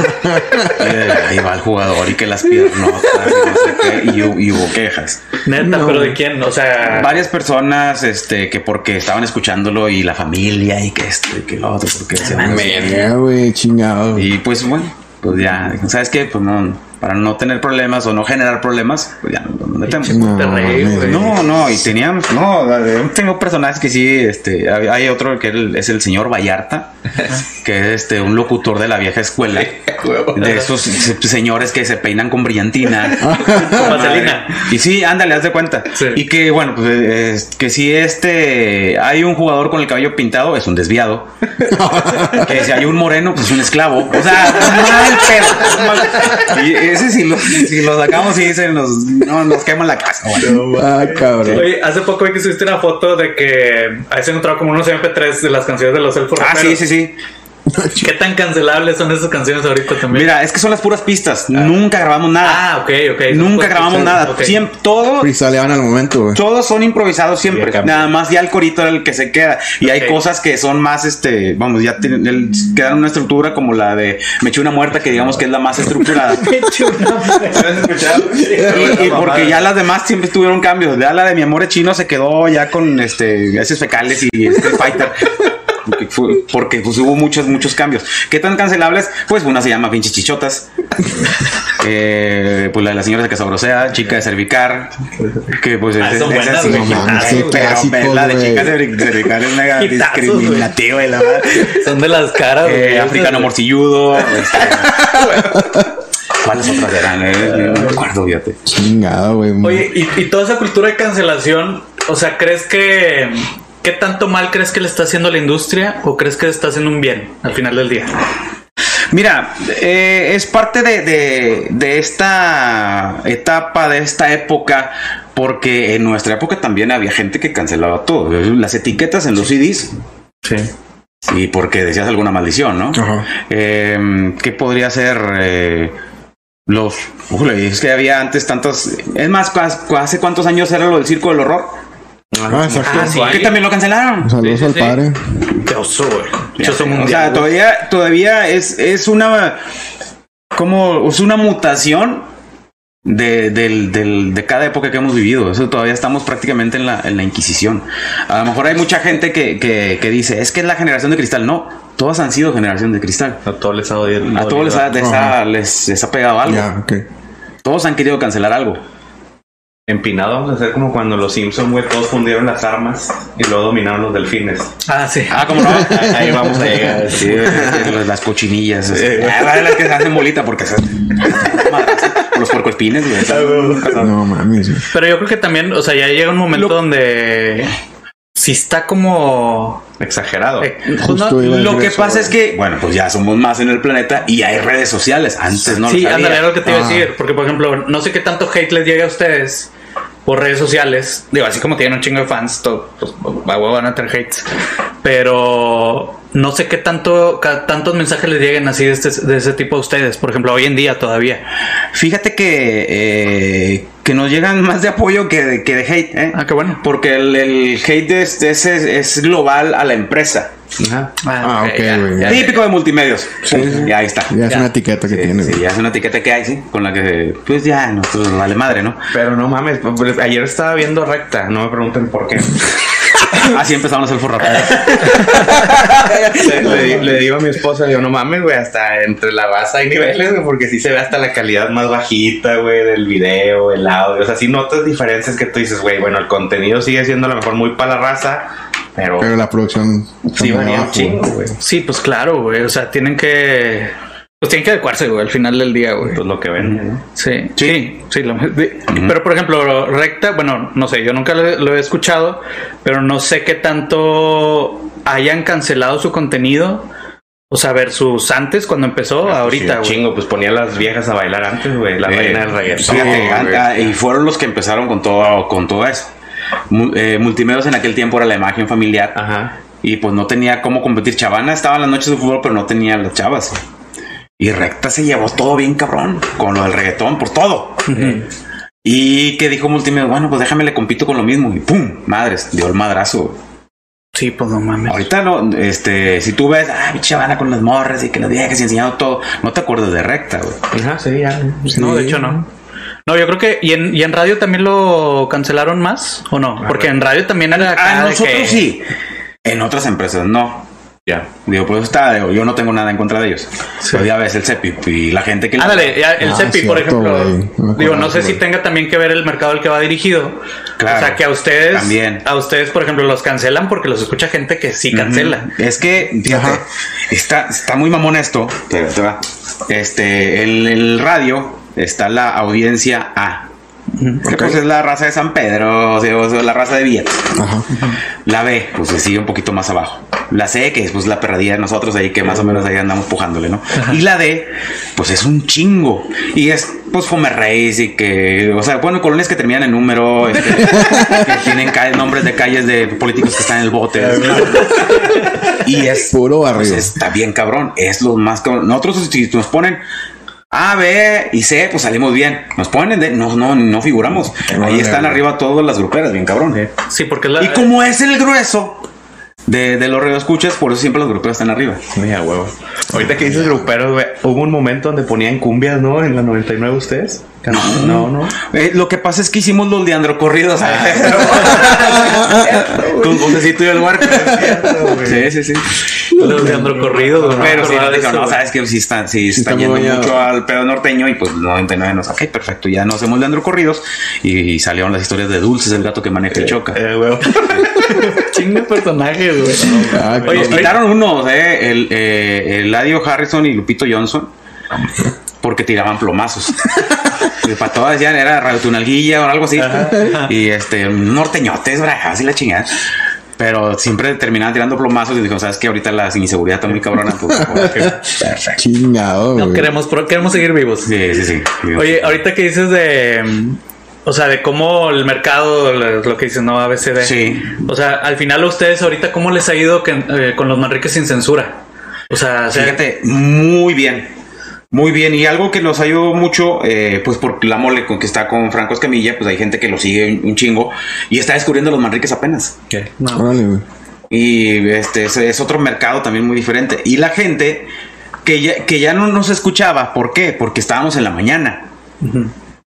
[SPEAKER 1] Eh, ahí va el jugador y que las piernotas y no sé qué, y, hu- y hubo quejas.
[SPEAKER 2] Neta,
[SPEAKER 3] No.
[SPEAKER 2] pero ¿de quién? O sea,
[SPEAKER 1] Varias personas, este, que porque estaban escuchándolo y la familia y que esto y que lo otro, porque decían,
[SPEAKER 3] Ya, güey, chingado.
[SPEAKER 1] y pues bueno, pues ya, ¿sabes qué? Pues no, para no tener problemas o no generar problemas, pues ya no nos metemos.
[SPEAKER 3] No.
[SPEAKER 1] No, no, y teníamos, no, yo tengo personajes que sí, este, hay hay otro que es el señor Vallarta, que es este, un locutor de la vieja escuela, de esos se- señores que se peinan con brillantina.
[SPEAKER 2] Con vaselina.
[SPEAKER 1] Y sí, ándale, haz de cuenta.
[SPEAKER 2] Sí.
[SPEAKER 1] Y que bueno, pues eh, es- que si este hay un jugador con el cabello pintado, es un desviado. que si hay un moreno, pues es un esclavo. O sea, mal pedo. mal. Y ese si lo, si lo sacamos y se nos, no, nos queman la casa. güey.
[SPEAKER 3] Ah, cabrón.
[SPEAKER 2] Oye, hace poco vi que subiste una foto de que ahí se encontraba como unos MP3 de las canciones de los elfos.
[SPEAKER 1] Ah, sí, sí, sí.
[SPEAKER 2] ¿Qué tan cancelables son esas canciones ahorita también?
[SPEAKER 1] Mira, es que son las puras pistas. Nunca grabamos nada.
[SPEAKER 2] Ah, ok, ok.
[SPEAKER 1] Nunca grabamos nada. Siempre, todo,
[SPEAKER 3] al momento, güey.
[SPEAKER 1] todos son improvisados siempre. Nada más ya el corito era el que se queda. Y hay cosas que son más, este, vamos, ya tienen, el- quedan una estructura como la de Me eché una muerta, que digamos que es la más estructurada. y, y porque ya las demás siempre tuvieron cambios. Ya la de Mi amor es chino se quedó ya con este fecales y este Fighter. Porque, fue- porque, pues hubo muchos, muchos cambios. ¿Qué tan cancelables? Pues una se llama pinche chichotas. Eh, pues la de la señora de Casabrosea, chica de cervicar. Que pues
[SPEAKER 2] Ah,
[SPEAKER 1] es-
[SPEAKER 2] son buenas.
[SPEAKER 3] No qué
[SPEAKER 2] güey.
[SPEAKER 1] Pero, la de
[SPEAKER 3] güey.
[SPEAKER 1] chicas de cervi- cervicar es mega discriminativa y la.
[SPEAKER 2] Son de las caras.
[SPEAKER 1] Eh,
[SPEAKER 2] güey.
[SPEAKER 1] africano morcilludo. este, ¿Cuáles otras eran? Eh, no me acuerdo, fíjate.
[SPEAKER 3] Chingado, güey.
[SPEAKER 2] Oye, y, y toda esa cultura de cancelación, o sea, ¿crees que qué tanto mal crees que le está haciendo a la industria o crees que le está haciendo un bien al final del día?
[SPEAKER 1] Mira, eh, es parte de, de- de esta etapa, de esta época, porque en nuestra época también había gente que cancelaba todo. Las etiquetas en los CDs,
[SPEAKER 2] Sí.
[SPEAKER 1] y porque decías alguna maldición, ¿no?
[SPEAKER 3] Ajá.
[SPEAKER 1] Eh, ¿Qué podría ser eh, los... Ujule, es que había antes tantos... Es más, ¿cu- ¿hace cuántos años era lo del circo del horror?
[SPEAKER 3] Ah, exacto.
[SPEAKER 2] Ah, sí.
[SPEAKER 1] Que también lo cancelaron.
[SPEAKER 3] Saludos
[SPEAKER 2] Sí, sí,
[SPEAKER 3] al
[SPEAKER 2] sí.
[SPEAKER 3] padre.
[SPEAKER 2] Qué oso, güey.
[SPEAKER 1] O
[SPEAKER 2] mundial,
[SPEAKER 1] sea, todavía, todavía es, es una. como es una mutación de, del- del- de cada época que hemos vivido. Eso todavía estamos prácticamente en la, en la Inquisición. A lo mejor hay mucha gente que, que, que dice, es que es la generación de cristal. No, todas han sido generación de cristal.
[SPEAKER 4] A todos les ha odiado.
[SPEAKER 1] A todos les ha, les ha- les- les ha pegado algo. Todos han querido cancelar algo.
[SPEAKER 4] Empinado vamos a hacer como cuando los Simpsons, güey, todos fundieron las armas y luego dominaron los delfines.
[SPEAKER 2] Ah, sí.
[SPEAKER 1] Ah, ¿cómo no?
[SPEAKER 4] Ahí vamos a llegar.
[SPEAKER 1] Sí, las- las cochinillas. así. Ah, las que se hacen bolita porque se los puercoespines, güey.
[SPEAKER 3] No mames.
[SPEAKER 2] Pero yo creo que también, o sea, ya llega un momento donde sí está como...
[SPEAKER 4] Exagerado.
[SPEAKER 2] eh,
[SPEAKER 3] Justo
[SPEAKER 2] no-
[SPEAKER 3] iba a
[SPEAKER 1] Lo que
[SPEAKER 3] eso,
[SPEAKER 1] pasa
[SPEAKER 3] güey.
[SPEAKER 1] es que, bueno, pues ya somos más en el planeta y hay redes sociales. Antes no
[SPEAKER 2] sí,
[SPEAKER 1] lo sabía.
[SPEAKER 2] ándale, lo que te iba a
[SPEAKER 3] Ah.
[SPEAKER 2] decir. Porque, por ejemplo, no sé qué tanto hate les llega a ustedes por redes sociales. Digo, así como tienen un chingo de fans, to- pues, van a tener hates. Pero no sé qué tanto ca- tantos mensajes les lleguen así de, este, de ese tipo a ustedes. Por ejemplo, hoy en día todavía.
[SPEAKER 1] Fíjate que, eh, que nos llegan más de apoyo que de, que de hate, ¿eh?
[SPEAKER 2] Ah, qué bueno.
[SPEAKER 1] Porque el, el hate es, es, es global a la empresa.
[SPEAKER 4] Ajá.
[SPEAKER 3] Ah, ok,
[SPEAKER 2] ya,
[SPEAKER 3] güey.
[SPEAKER 2] ya.
[SPEAKER 1] Típico de multimedios.
[SPEAKER 3] Sí, sí.
[SPEAKER 1] Y ahí está.
[SPEAKER 3] Ya es
[SPEAKER 2] Ya.
[SPEAKER 3] una etiqueta que
[SPEAKER 1] Sí,
[SPEAKER 3] tiene.
[SPEAKER 1] sí, ya es una etiqueta que hay, sí, con la que, pues ya, nosotros vale madre, ¿no?
[SPEAKER 4] Pero no mames, pues, ayer estaba viendo recta, no me pregunten por qué.
[SPEAKER 1] Así empezamos el forro.
[SPEAKER 4] le, le le digo a mi esposa, digo, no mames, güey, hasta entre la raza hay niveles, güey, porque sí se ve hasta la calidad más bajita, güey, del video, el audio. O sea, sí notas diferencias que tú dices, güey, bueno, el contenido sigue siendo a lo mejor muy para la raza, pero,
[SPEAKER 3] Pero la producción.
[SPEAKER 4] sí varía un chingo,
[SPEAKER 3] güey.
[SPEAKER 2] Sí, pues claro, güey. O sea, tienen que. Pues tienen que adecuarse, güey, al final del día, güey.
[SPEAKER 4] Pues lo que ven, ¿no?
[SPEAKER 2] Sí, sí, sí. lo- de- Pero por ejemplo, recta, bueno, no sé, yo nunca lo, lo he escuchado, pero no sé qué tanto hayan cancelado su contenido. O sea, versus antes cuando empezó,
[SPEAKER 4] Ah, pues sí,
[SPEAKER 2] ahorita,
[SPEAKER 4] un
[SPEAKER 2] güey.
[SPEAKER 4] chingo, pues ponía a las viejas a bailar antes, güey, la
[SPEAKER 1] Eh,
[SPEAKER 4] reina del reggaetón.
[SPEAKER 1] y fueron los que empezaron con todo, con todo eso. Eh, Multimedios en aquel tiempo era la imagen familiar.
[SPEAKER 4] Ajá.
[SPEAKER 1] Y pues no tenía cómo competir. Chavana estaba en las noches de fútbol, pero no tenía las chavas. Y Recta se llevó todo bien cabrón con lo del reggaetón, por todo. Y que dijo Multimedia, bueno, pues déjame le compito con lo mismo. Y pum, madres, dio el madrazo.
[SPEAKER 2] Sí, pues no mames.
[SPEAKER 1] Ahorita no, este, si tú ves, ah, mi chavana con las morras y que las viejas y enseñando todo, no te acuerdas de Recta, güey.
[SPEAKER 4] Ajá, sí, ya.
[SPEAKER 2] No, de hecho no. No, yo creo que. ¿Y en, y en radio también lo cancelaron más? ¿O no? Porque en radio también era.
[SPEAKER 1] Ah, nosotros
[SPEAKER 2] que-
[SPEAKER 1] sí. En otras empresas no.
[SPEAKER 4] Ya.
[SPEAKER 1] Digo, pues está, digo, yo no tengo nada en contra de ellos. Pero ya ves el CEPI y la gente que...
[SPEAKER 2] Ándale, ya el
[SPEAKER 3] Ah,
[SPEAKER 2] CEPI, por
[SPEAKER 3] cierto,
[SPEAKER 2] ejemplo. digo, no sé si tenga también que ver el mercado al que va dirigido.
[SPEAKER 1] Claro,
[SPEAKER 2] o sea, que a ustedes,
[SPEAKER 1] también.
[SPEAKER 2] a ustedes, por ejemplo, los cancelan porque los escucha gente que sí cancela.
[SPEAKER 1] Es que, fíjate,
[SPEAKER 3] Ajá.
[SPEAKER 1] está, está muy mamón esto. Pero. Este, el radio está la audiencia A. Que pues es la raza de San Pedro, o sea, la raza de Villa.
[SPEAKER 3] Ajá.
[SPEAKER 1] La B, pues se sigue un poquito más abajo. La C, que es pues la perradilla de nosotros ahí, que más o menos ahí andamos pujándole, ¿no? Y la D, pues es un chingo. Y es, pues, Fome Reis y que, o sea, bueno, colonias que terminan en número, este, que tienen nombres de calles de políticos que están en el bote. y es,
[SPEAKER 3] Puro
[SPEAKER 1] pues,
[SPEAKER 3] barrio.
[SPEAKER 1] está bien cabrón. Es lo más cabrón. Nosotros, si nos ponen A, B y C, pues salimos bien. Nos ponen de, no, no, no figuramos. Ahí están arriba todas las gruperas, bien cabrón.
[SPEAKER 2] Sí, porque la.
[SPEAKER 1] Y como es el grueso de, de los radioescuchas, por eso siempre los gruperos están arriba.
[SPEAKER 4] Mira, huevo. Ahorita que dices gruperos, güey, hubo un momento donde ponían cumbias, ¿no? En la 99 ustedes. No, no.
[SPEAKER 1] Eh, lo que pasa es que hicimos los leandrocorridos. Con Josecito y el huerco. Sí, sí, sí.
[SPEAKER 2] Los de androcorridos, güey, no me
[SPEAKER 1] Pero sí, no,
[SPEAKER 2] güey.
[SPEAKER 1] sabes que sí está, sí está,
[SPEAKER 3] está muy
[SPEAKER 1] yendo
[SPEAKER 3] bañado.
[SPEAKER 1] mucho al pedo norteño y pues 99 nos, ok, perfecto, ya no hacemos leandrocorridos y, y salieron las historias de Dulces, el gato que maneja y choca.
[SPEAKER 4] Eh.
[SPEAKER 2] Chingo de personajes, güey.
[SPEAKER 3] Ah,
[SPEAKER 2] Oye,
[SPEAKER 1] Nos quitaron unos, eh, el, eh, Eladio Harrison y Lupito Johnson, porque tiraban plomazos. Y para todas decían era radiotunalguilla o algo así. Y este, norteñotes, brajas y la chingada. Pero siempre terminaban tirando plomazos y dijo, sabes que ahorita la inseguridad está muy cabrona. Pues.
[SPEAKER 3] Chingado,
[SPEAKER 2] No queremos, queremos seguir vivos.
[SPEAKER 1] Sí, sí, sí.
[SPEAKER 2] Oye, ahorita que dices de. O sea, de cómo el mercado, lo que dices, ¿no? ABCD.
[SPEAKER 1] Sí.
[SPEAKER 2] O sea, al final a ustedes ahorita, ¿cómo les ha ido que- eh, con los Manriques sin censura? O sea, o sea,
[SPEAKER 1] Fíjate, muy bien. Muy bien. Y algo que nos ayudó mucho, eh, pues por la mole con que está con Franco Escamilla, pues hay gente que lo sigue un, un chingo y está descubriendo los Manriques apenas.
[SPEAKER 2] no.
[SPEAKER 3] Órale, güey.
[SPEAKER 1] Y este es, es otro mercado también muy diferente. Y la gente que ya, que ya no nos escuchaba. ¿Por qué? Porque estábamos en la mañana.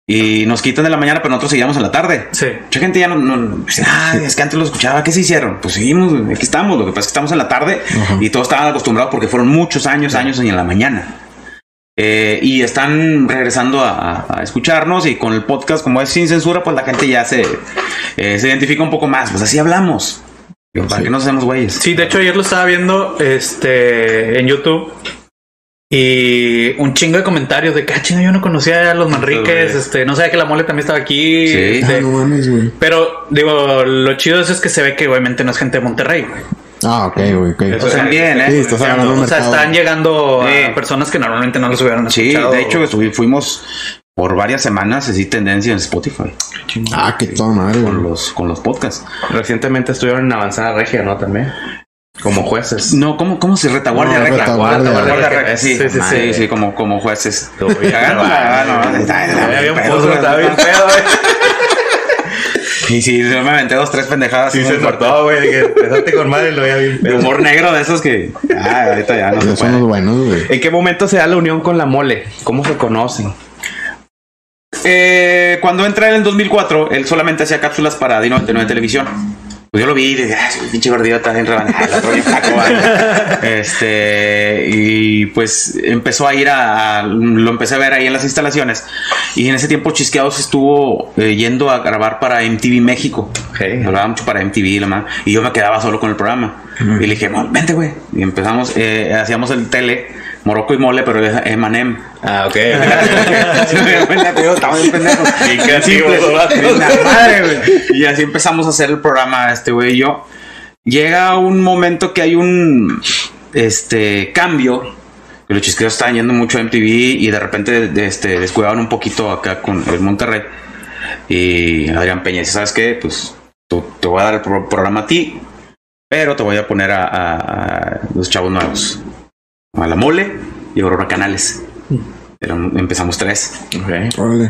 [SPEAKER 1] Y nos quitan de la mañana, pero nosotros seguíamos en la tarde.
[SPEAKER 2] Sí.
[SPEAKER 1] Mucha gente ya no, no dice, ah, es que antes lo escuchaba, ¿qué se hicieron? Pues seguimos, aquí estamos. Lo que pasa es que estamos en la tarde y todos estaban acostumbrados porque fueron muchos años, años en la mañana. Eh, y están regresando a, escucharnos y con el podcast, como es sin censura, pues la gente ya se, eh, se identifica un poco más. Pues así hablamos. Digo, ¿Para qué nos hacemos güeyes?
[SPEAKER 2] Sí, de hecho ayer lo estaba viendo este en YouTube y un chingo de comentarios de que ah, yo no conocía a los Manriques, este, no sabía que la mole también estaba aquí.
[SPEAKER 1] Sí.
[SPEAKER 2] este,
[SPEAKER 3] Ah, no mames, güey.
[SPEAKER 2] pero digo, lo chido eso es que se ve que obviamente no es gente de Monterrey. güey.
[SPEAKER 3] Ah, ok, güey, ok.
[SPEAKER 2] Eso
[SPEAKER 1] también, ¿eh?
[SPEAKER 3] Sí, estás agarrando un
[SPEAKER 2] O sea, están llegando
[SPEAKER 1] Sí.
[SPEAKER 2] a personas que normalmente no los hubieran
[SPEAKER 1] Sí,
[SPEAKER 2] escuchado.
[SPEAKER 1] de hecho, fuimos por varias semanas así tendencia en Spotify
[SPEAKER 3] Ah, qué madre,
[SPEAKER 1] con los, con los podcasts.
[SPEAKER 4] Recientemente estuvieron en Avanzada Regia, ¿no? También. Como jueces.
[SPEAKER 1] No, ¿cómo, cómo se retaguardia
[SPEAKER 3] No,
[SPEAKER 1] recta?
[SPEAKER 3] retaguardia,
[SPEAKER 1] Sí,
[SPEAKER 2] Sí, sí,
[SPEAKER 1] sí,
[SPEAKER 2] sí.
[SPEAKER 1] sí, como, como jueces.
[SPEAKER 2] Había un
[SPEAKER 1] pedo,
[SPEAKER 2] bien
[SPEAKER 1] Y sí, yo me aventé dos, tres pendejadas.
[SPEAKER 4] Sí, se cortó, güey. que Empezaste con madre lo ya vi.
[SPEAKER 1] De humor negro de esos que. Ah, ahorita ya no se
[SPEAKER 3] Esos son los
[SPEAKER 1] puede.
[SPEAKER 3] buenos, güey.
[SPEAKER 4] ¿En qué momento se da la unión con la mole? ¿Cómo se conocen?
[SPEAKER 1] Eh, cuando entré en el 2004, él solamente hacía cápsulas para D99 Televisión. Pues yo lo vi y dije, ah, pinche bien flaco, vale". Este, y pues empezó a ir a, a- lo empecé a ver ahí en las instalaciones. Y en ese tiempo Chisqueados estuvo eh, yendo a grabar para MTV México.
[SPEAKER 4] Ok.
[SPEAKER 1] Grababa mucho para MTV, la madre, y yo me quedaba solo con el programa. Y le dije, "Mol, vente, güey. Y empezamos, eh, hacíamos el tele, Morocco y Mole, pero es Emanem.
[SPEAKER 4] Ah, ok.
[SPEAKER 1] Madre, güey. Y así empezamos a hacer el programa, este güey y yo. Llega un momento que hay un este cambio. Que los chisqueros estaban yendo mucho a MTV y de repente este, descuidaban un poquito acá con el Monterrey. Y Adrián Peña dice: ¿Sabes qué? Pues tú- te voy a dar el pro- programa a ti, pero te voy a poner a, a- a los chavos nuevos: a la mole y Aurora Canales. Eran- empezamos tres.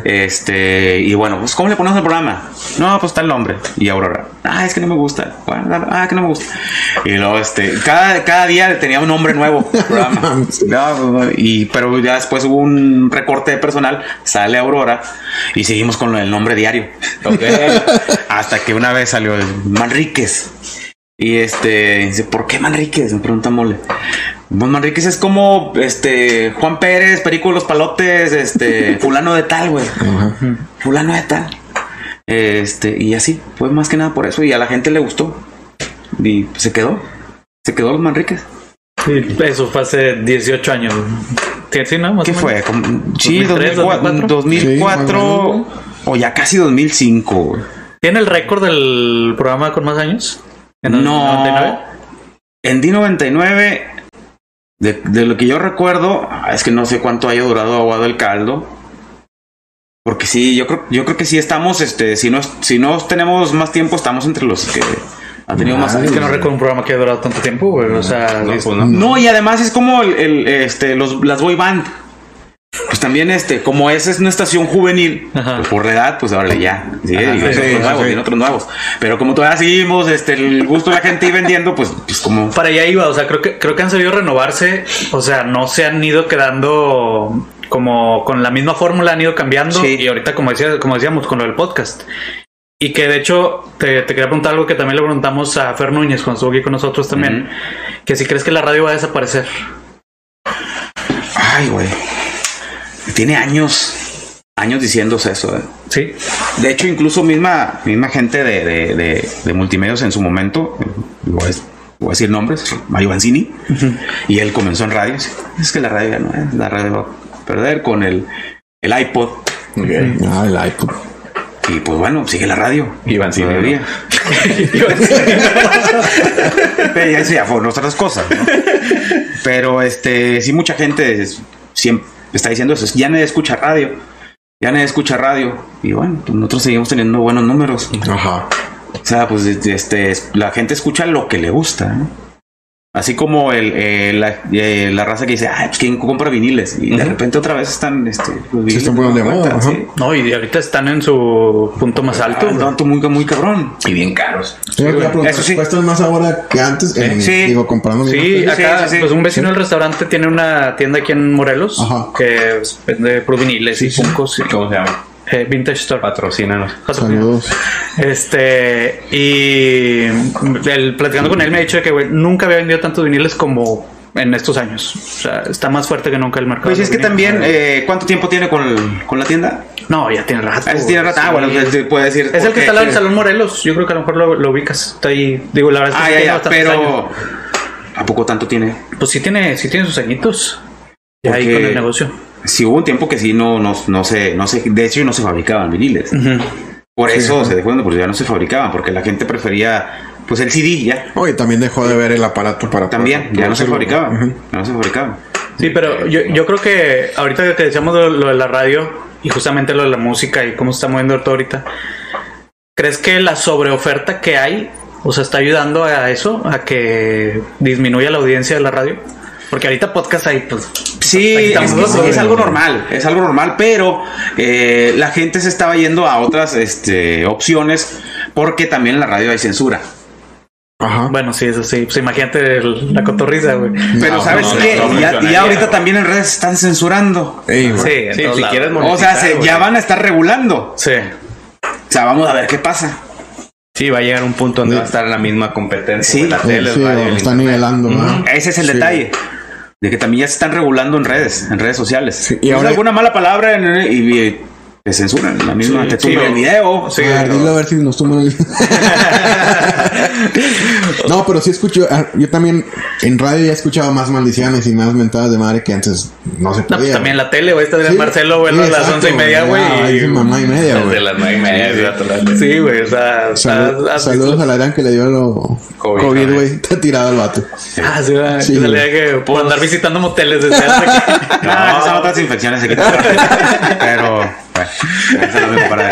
[SPEAKER 1] Este, y bueno, pues, ¿cómo le ponemos al programa? No, pues está el nombre. Y Aurora, ah, es que no me gusta. Bueno, Ah, que no me gusta. Y luego, este, cada, cada día tenía un nombre nuevo. el programa. No, y, pero ya después hubo un recorte de personal, sale Aurora y seguimos con del nombre diario. Hasta que una vez salió el Manríquez. Y este, dice, ¿por qué Manríquez? Me pregunta Mole. Manríquez es como este Juan Pérez, Perico de los Palotes, este, fulano de tal, güey. Fulano de tal. Este, y así, fue más que nada por eso. Y a la gente le gustó. Y se quedó. Se quedó los Manríquez.
[SPEAKER 2] Sí, eso fue hace 18 años. Sí, sí, ¿no? Más
[SPEAKER 1] ¿Qué fue? Como- sí,
[SPEAKER 2] 2003,
[SPEAKER 1] 2004, 2004
[SPEAKER 3] Sí,
[SPEAKER 1] o ya casi 2005. güey.
[SPEAKER 2] ¿Tiene el récord del programa con más años? ¿En el
[SPEAKER 1] No.
[SPEAKER 2] 99?
[SPEAKER 1] En D99, de, de lo que yo recuerdo, es que no sé cuánto haya durado Aguado el Caldo. Porque sí, yo creo, yo creo que sí estamos, este, si no, si no tenemos más tiempo, estamos entre los que ha tenido más
[SPEAKER 3] Madre.
[SPEAKER 2] Es
[SPEAKER 1] años.
[SPEAKER 2] que no recuerdo un programa que haya durado tanto tiempo, güey. O sea,
[SPEAKER 4] No,
[SPEAKER 2] es-
[SPEAKER 4] pues no.
[SPEAKER 1] No, y además es como el, el, este, los, las boy band. Pues también, este, como esa es una estación juvenil, pues por la edad, pues ahora ya. Sí,
[SPEAKER 2] Ajá,
[SPEAKER 1] y
[SPEAKER 2] sí,
[SPEAKER 1] otros
[SPEAKER 3] sí,
[SPEAKER 1] nuevos, y otros nuevos. Pero como todavía seguimos, este, el gusto de la gente y vendiendo, pues, pues como.
[SPEAKER 2] para allá iba, o sea, creo que creo que han sabido renovarse, o sea, no se han ido quedando como con la misma fórmula, han ido cambiando
[SPEAKER 1] Sí.
[SPEAKER 2] y ahorita como decía, como decíamos con lo del podcast. Y que de hecho te, te quería preguntar algo que también le preguntamos a Fer Núñez cuando estuvo aquí con nosotros también, que si crees que la radio va a desaparecer.
[SPEAKER 1] Ay, güey. Tiene años, años diciéndose eso. eh.
[SPEAKER 2] Sí.
[SPEAKER 1] De hecho, incluso misma, misma gente de, de, de, de multimedios en su momento, voy a, voy a decir nombres, Mario Banzini, y él comenzó en radio. Es que la radio ya no es, la radio va a perder con el, el iPod.
[SPEAKER 3] Ah, el iPod.
[SPEAKER 1] Y pues bueno, sigue la radio.
[SPEAKER 4] Y Banzini,
[SPEAKER 1] Todavía. Pero ya, fueron otras cosas, ¿no? Pero este, sí, mucha gente siempre está diciendo eso. Ya nadie escucha radio. Ya nadie escucha radio. Y bueno, pues nosotros seguimos teniendo buenos números.
[SPEAKER 3] Ajá.
[SPEAKER 1] O sea, pues este, la gente escucha lo que le gusta. Así como el, eh, la, eh, la raza que dice, ay, pues quién compra viniles. Y de repente otra vez están, este, los
[SPEAKER 3] Sí, están
[SPEAKER 1] viniles
[SPEAKER 3] poniendo de moda,
[SPEAKER 1] sí.
[SPEAKER 2] No, y ahorita están en su punto más alto.
[SPEAKER 1] Ah, tanto muy, muy cabrón.
[SPEAKER 4] Y bien caros.
[SPEAKER 3] Quería preguntar,
[SPEAKER 1] Eso sí.
[SPEAKER 3] ¿Cuestan más ahora que antes? En-
[SPEAKER 1] Sí.
[SPEAKER 3] Digo, comprando
[SPEAKER 2] Sí, acá,
[SPEAKER 1] sí, sí.
[SPEAKER 2] pues un vecino del restaurante tiene una tienda aquí en Morelos
[SPEAKER 3] Ajá.
[SPEAKER 2] que vende puro viniles y funcos y
[SPEAKER 4] ¿Cómo se llama?
[SPEAKER 2] Eh, Vintage Store.
[SPEAKER 4] Patrocínanos.
[SPEAKER 3] Saludos.
[SPEAKER 2] Este, y el, platicando con él me ha dicho que nunca había vendido tantos viniles como en estos años. O sea, está más fuerte que nunca el mercado.
[SPEAKER 1] Pues es que también, eh, ¿cuánto tiempo tiene con, con la tienda?
[SPEAKER 2] No, ya tiene rato.
[SPEAKER 1] Ah, ese tiene rato. Ah, bueno, pues, se puede decir.
[SPEAKER 2] Es el que está al lado del Salón Morelos. Yo creo que a lo mejor lo, lo ubicas. Está ahí. Digo, la verdad es que
[SPEAKER 1] Ah, ya,
[SPEAKER 2] tiene
[SPEAKER 1] ya, pero.
[SPEAKER 2] años.
[SPEAKER 1] ¿A poco tanto tiene?
[SPEAKER 2] Pues sí tiene, sí tiene sus añitos. Ya ahí con el negocio.
[SPEAKER 1] Sí, hubo un tiempo que sí, no, no, no se, no se, de hecho, no se fabricaban viniles. Por eso se dejó de, porque ya no se fabricaban, porque la gente prefería, pues el CD ya.
[SPEAKER 3] Oye, también dejó de ver el aparato para
[SPEAKER 1] También,
[SPEAKER 3] para-
[SPEAKER 1] ya no se. Ya no se fabricaban.
[SPEAKER 2] Sí, pero yo, yo creo que ahorita que decíamos lo, lo de la radio y justamente lo de la música y cómo se está moviendo todo ahorita, ¿crees que la sobreoferta que hay, o sea, está ayudando a eso, a que disminuya la audiencia de la radio? Porque ahorita podcast hay, pues...
[SPEAKER 1] Sí,
[SPEAKER 2] ahí
[SPEAKER 1] es, algo normal, es algo normal, pero eh, la gente se estaba yendo a otras este, opciones porque también en la radio hay censura.
[SPEAKER 3] Ajá.
[SPEAKER 2] Bueno, sí, eso sí. Pues imagínate el- la cotorriza, güey.
[SPEAKER 1] Pero
[SPEAKER 3] No,
[SPEAKER 1] ¿sabes
[SPEAKER 4] no,
[SPEAKER 1] qué?
[SPEAKER 4] no,
[SPEAKER 1] ya, ahorita también en redes están censurando.
[SPEAKER 3] Ey.
[SPEAKER 2] Sí, en
[SPEAKER 4] Sí, si quieres
[SPEAKER 1] O sea, se- ya van a estar regulando.
[SPEAKER 2] Sí.
[SPEAKER 1] O sea, vamos a ver qué pasa.
[SPEAKER 4] Sí, va a llegar un punto donde va a estar la misma competencia.
[SPEAKER 1] Sí,
[SPEAKER 4] la
[SPEAKER 3] Sí,
[SPEAKER 4] tele, el
[SPEAKER 3] sí,
[SPEAKER 4] radio,
[SPEAKER 3] lo
[SPEAKER 4] el
[SPEAKER 3] están
[SPEAKER 4] internet.
[SPEAKER 3] nivelando. ¿no?
[SPEAKER 1] Ese es el
[SPEAKER 3] Sí.
[SPEAKER 1] detalle. De que también ya se están regulando en redes, en redes sociales.
[SPEAKER 3] Sí, y
[SPEAKER 1] y
[SPEAKER 3] ahora-
[SPEAKER 1] alguna mala palabra en- y, y te censuran. La misma,
[SPEAKER 2] Sí,
[SPEAKER 1] te
[SPEAKER 2] sí,
[SPEAKER 1] el video.
[SPEAKER 2] Sí,
[SPEAKER 3] a ver,
[SPEAKER 2] pero-
[SPEAKER 3] dilo a ver si nos toman el... no, pero sí escucho. ah, Yo también en radio ya he escuchado más maldiciones y más mentadas de madre que antes no se
[SPEAKER 2] No,
[SPEAKER 3] podía.
[SPEAKER 2] pues también la tele, güey. Está de Marcelo, güey, a las once y media, güey.
[SPEAKER 3] ahí
[SPEAKER 2] y-
[SPEAKER 3] mamá y media, güey.
[SPEAKER 4] las nueve y media, sí,
[SPEAKER 2] güey, o sea,
[SPEAKER 3] Salud-
[SPEAKER 2] has- has
[SPEAKER 3] saludos a la gran que le dio lo
[SPEAKER 4] COVID, ¿no?
[SPEAKER 3] güey. Está tirado el vato.
[SPEAKER 2] Ah, sí, güey,
[SPEAKER 3] Sí,
[SPEAKER 2] que por andar visitando moteles desde hace que-
[SPEAKER 1] No, esas son otras infecciones se quitan. Pero, bueno, eso lo dejo para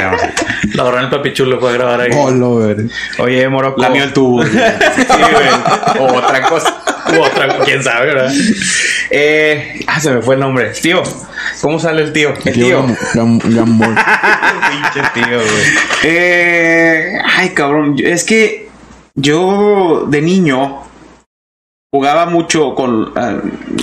[SPEAKER 2] agarró en el papichulo fue a grabar ahí.
[SPEAKER 3] Oh.
[SPEAKER 4] Oye, Morocco.
[SPEAKER 1] Lamió el tubo.
[SPEAKER 4] Sí, güey. O otra cosa.
[SPEAKER 2] U otra, quién sabe, ¿verdad?
[SPEAKER 4] Eh, ah, se me fue el nombre. Tío. ¿Cómo sale el tío? El
[SPEAKER 3] Tío
[SPEAKER 4] tío.
[SPEAKER 3] Gam- Gam- Gambol.
[SPEAKER 4] Pinche tío, güey.
[SPEAKER 1] Eh, ay, cabrón. Es que yo de niño jugaba mucho con, ah,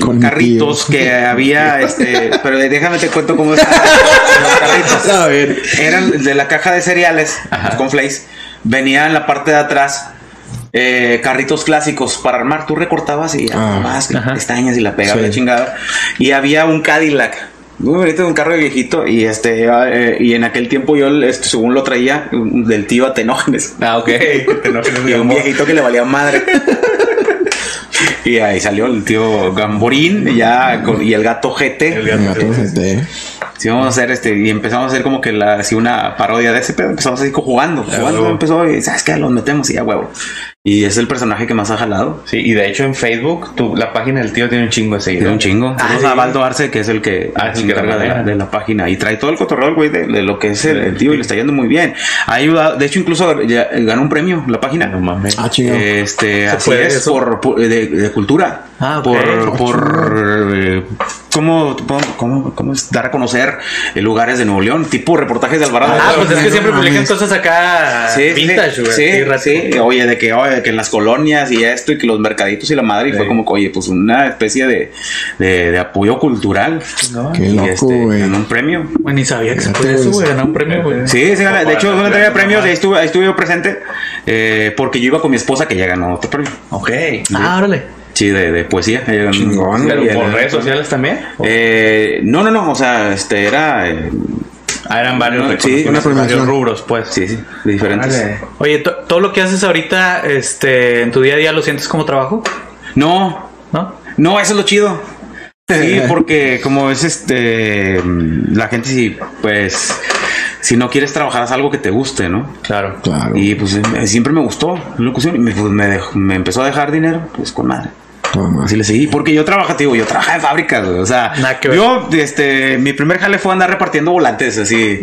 [SPEAKER 3] Con
[SPEAKER 1] carritos que había, este, pero déjame te cuento cómo estaban los carritos.
[SPEAKER 3] A ver.
[SPEAKER 1] Eran de la caja de cereales con flakes. Venía en la parte de atrás eh, carritos clásicos para armar. Tú recortabas y
[SPEAKER 3] Ah,
[SPEAKER 1] más
[SPEAKER 2] ajá.
[SPEAKER 1] pestañas y la pegabas
[SPEAKER 3] Sí.
[SPEAKER 1] chingada. Y había un Cadillac. Muy bonito, un carro viejito. Y este eh, y en aquel tiempo yo, este, según lo traía, del tío Atenógenes.
[SPEAKER 4] Ah, ok. Te enojes,
[SPEAKER 1] Y un viejito que le valía madre. Y ahí salió el tío Gamborín ya con- y el gato GT.
[SPEAKER 4] El
[SPEAKER 3] gato GT.
[SPEAKER 1] Sí, vamos a hacer este, y empezamos a hacer como que la, así una parodia de ese pedo. Empezamos así como jugando, jugando, empezó y sabes qué, los metemos y ya huevo. Y es el personaje que más ha jalado.
[SPEAKER 4] Sí, y de hecho en Facebook, tu, la página del tío tiene un chingo de
[SPEAKER 1] Tiene
[SPEAKER 4] seguidores.
[SPEAKER 1] un chingo. Saludos a Baldo Arce, que es el que
[SPEAKER 4] Ah,
[SPEAKER 1] se
[SPEAKER 4] que
[SPEAKER 1] encarga de la,
[SPEAKER 4] maneja.
[SPEAKER 1] de la página. Y trae todo el cotorreo, güey, de, de lo que es el, el tío y le está yendo muy bien. Ha ayudado, de hecho, incluso ya ganó un premio la página.
[SPEAKER 4] No mames.
[SPEAKER 3] Ah, chingado.
[SPEAKER 1] Este, así es, por, por- de, de cultura.
[SPEAKER 2] Ah, ok.
[SPEAKER 1] Por, por eh, ¿cómo, cómo, cómo es dar a conocer eh, lugares de Nuevo León, tipo reportajes de Alvarado.
[SPEAKER 2] Ah, pues es que
[SPEAKER 3] no
[SPEAKER 2] siempre publican cosas acá
[SPEAKER 1] Sí,
[SPEAKER 2] vintage,
[SPEAKER 1] sí,
[SPEAKER 2] güey.
[SPEAKER 1] sí, sí. Oye, de que, oye, que en las colonias y esto y que los mercaditos y la madre, y fue como que, oye, pues una especie de, de, de apoyo cultural.
[SPEAKER 3] Qué
[SPEAKER 1] y
[SPEAKER 3] loco,
[SPEAKER 1] este,
[SPEAKER 3] güey.
[SPEAKER 1] ganó un premio.
[SPEAKER 2] Güey, ni sabía que se podía eso,
[SPEAKER 3] güey.
[SPEAKER 2] Ganar un premio, güey.
[SPEAKER 1] Sí, sí, gana- de hecho, una entrega de premios, ahí estuve, ahí estuve yo presente, eh, porque yo iba con mi esposa que ya ganó otro premio.
[SPEAKER 4] Ok.
[SPEAKER 2] Ah, órale.
[SPEAKER 1] Sí, de, de poesía. ganó-
[SPEAKER 3] Chingón,
[SPEAKER 4] ¿Pero por redes sociales también?
[SPEAKER 1] Eh, no, no, no, o sea, este era. eh,
[SPEAKER 4] Ah, eran varios,
[SPEAKER 1] No, sí,
[SPEAKER 4] varios rubros, pues.
[SPEAKER 1] sí, sí, de diferentes.
[SPEAKER 4] Órale.
[SPEAKER 2] Oye, to- todo lo que haces ahorita, este, en tu día a día lo sientes como trabajo,
[SPEAKER 1] No,
[SPEAKER 2] ¿no?
[SPEAKER 1] no, eso es lo chido. Sí, porque como es este. La gente, sí, pues. Si no quieres trabajar, haz algo que te guste, ¿no?
[SPEAKER 4] Claro.
[SPEAKER 3] Claro.
[SPEAKER 1] Y pues eh, siempre me gustó la locución y me, pues, me, dejó- me empezó a dejar dinero, pues con madre.
[SPEAKER 3] Toma.
[SPEAKER 1] Así le seguí, porque yo trabajo, te digo, yo trabajaba en fábricas, güey, o sea, yo, este, mi primer jale fue andar repartiendo volantes, así,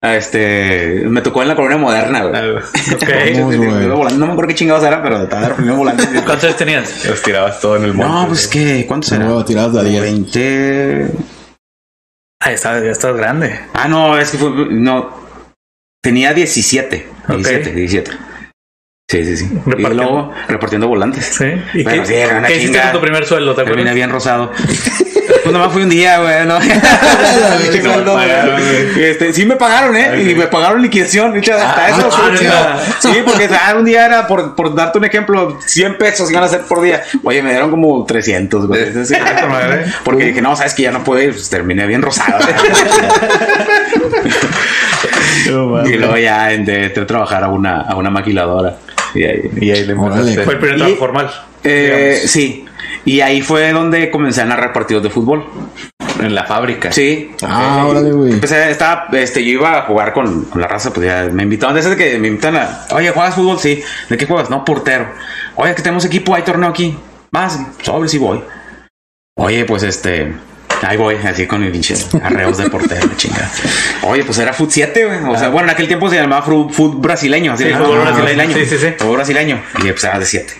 [SPEAKER 1] Este, me tocó en la colonia moderna, güey.
[SPEAKER 2] Ok.
[SPEAKER 3] Vamos, güey.
[SPEAKER 1] Iba volando, No me acuerdo qué chingados era, pero estaba repente volando.
[SPEAKER 2] ¿Cuántos años tenías?
[SPEAKER 4] Los tirabas todo en el monte.
[SPEAKER 1] No, pues que, ¿cuántos eran?
[SPEAKER 3] luego tiradas de a 10.
[SPEAKER 1] 20.
[SPEAKER 2] Ah, estás, ya estás grande.
[SPEAKER 1] Ah, no, es que fue, no. Tenía 17. 17,
[SPEAKER 2] Ok.
[SPEAKER 1] 17. Sí, sí, sí. Y
[SPEAKER 2] Repartiendo.
[SPEAKER 1] luego repartiendo volantes.
[SPEAKER 2] Sí. ¿Y
[SPEAKER 1] Pero
[SPEAKER 2] qué,
[SPEAKER 1] sí, una
[SPEAKER 2] qué hiciste con tu primer sueldo? ¿Te
[SPEAKER 1] Terminé
[SPEAKER 2] acuerdas?
[SPEAKER 1] bien rosado. Pues nomás fui un día, güey, ¿no?
[SPEAKER 3] No,
[SPEAKER 1] güey. Este, sí me pagaron, ¿eh? Y me pagaron liquidación. hecho, hasta
[SPEAKER 3] Ah,
[SPEAKER 1] eso.
[SPEAKER 3] ah,
[SPEAKER 1] sí, porque ah, un día era, por, por darte un ejemplo, 100 pesos iban a ser por día. Oye, me dieron como 300, güey. Porque dije, no, sabes que ya no puedo ir. Pues terminé bien rosado. y luego ya entré a trabajar a una, a una maquiladora. Y ahí,
[SPEAKER 4] Y ahí le.
[SPEAKER 2] Fue el primer
[SPEAKER 1] Y-
[SPEAKER 2] trabajo formal.
[SPEAKER 1] eh, sí. Y ahí fue donde comencé a narrar partidos de fútbol.
[SPEAKER 4] En la fábrica.
[SPEAKER 1] Sí.
[SPEAKER 3] Ah, órale, güey.
[SPEAKER 1] Empecé, estaba, este, yo iba a jugar con, con la raza, pues ya me invitaban. Desde que me invitan a, oye, ¿juegas fútbol? Sí. ¿De qué juegas? No, portero. Oye, que tenemos equipo, hay torneo aquí. Más, sobre si voy. Oye, pues este, ahí voy, así con el pinche arreos de portero, la chingada. Oye, pues era Foot 7, güey. O sea, bueno, en aquel tiempo se llamaba Foot, brasileño, así
[SPEAKER 2] Sí,
[SPEAKER 1] ah,
[SPEAKER 2] fútbol
[SPEAKER 1] fútbol
[SPEAKER 2] brasileño. Sí, sí, sí.
[SPEAKER 1] Fútbol brasileño. Y pues era de 7.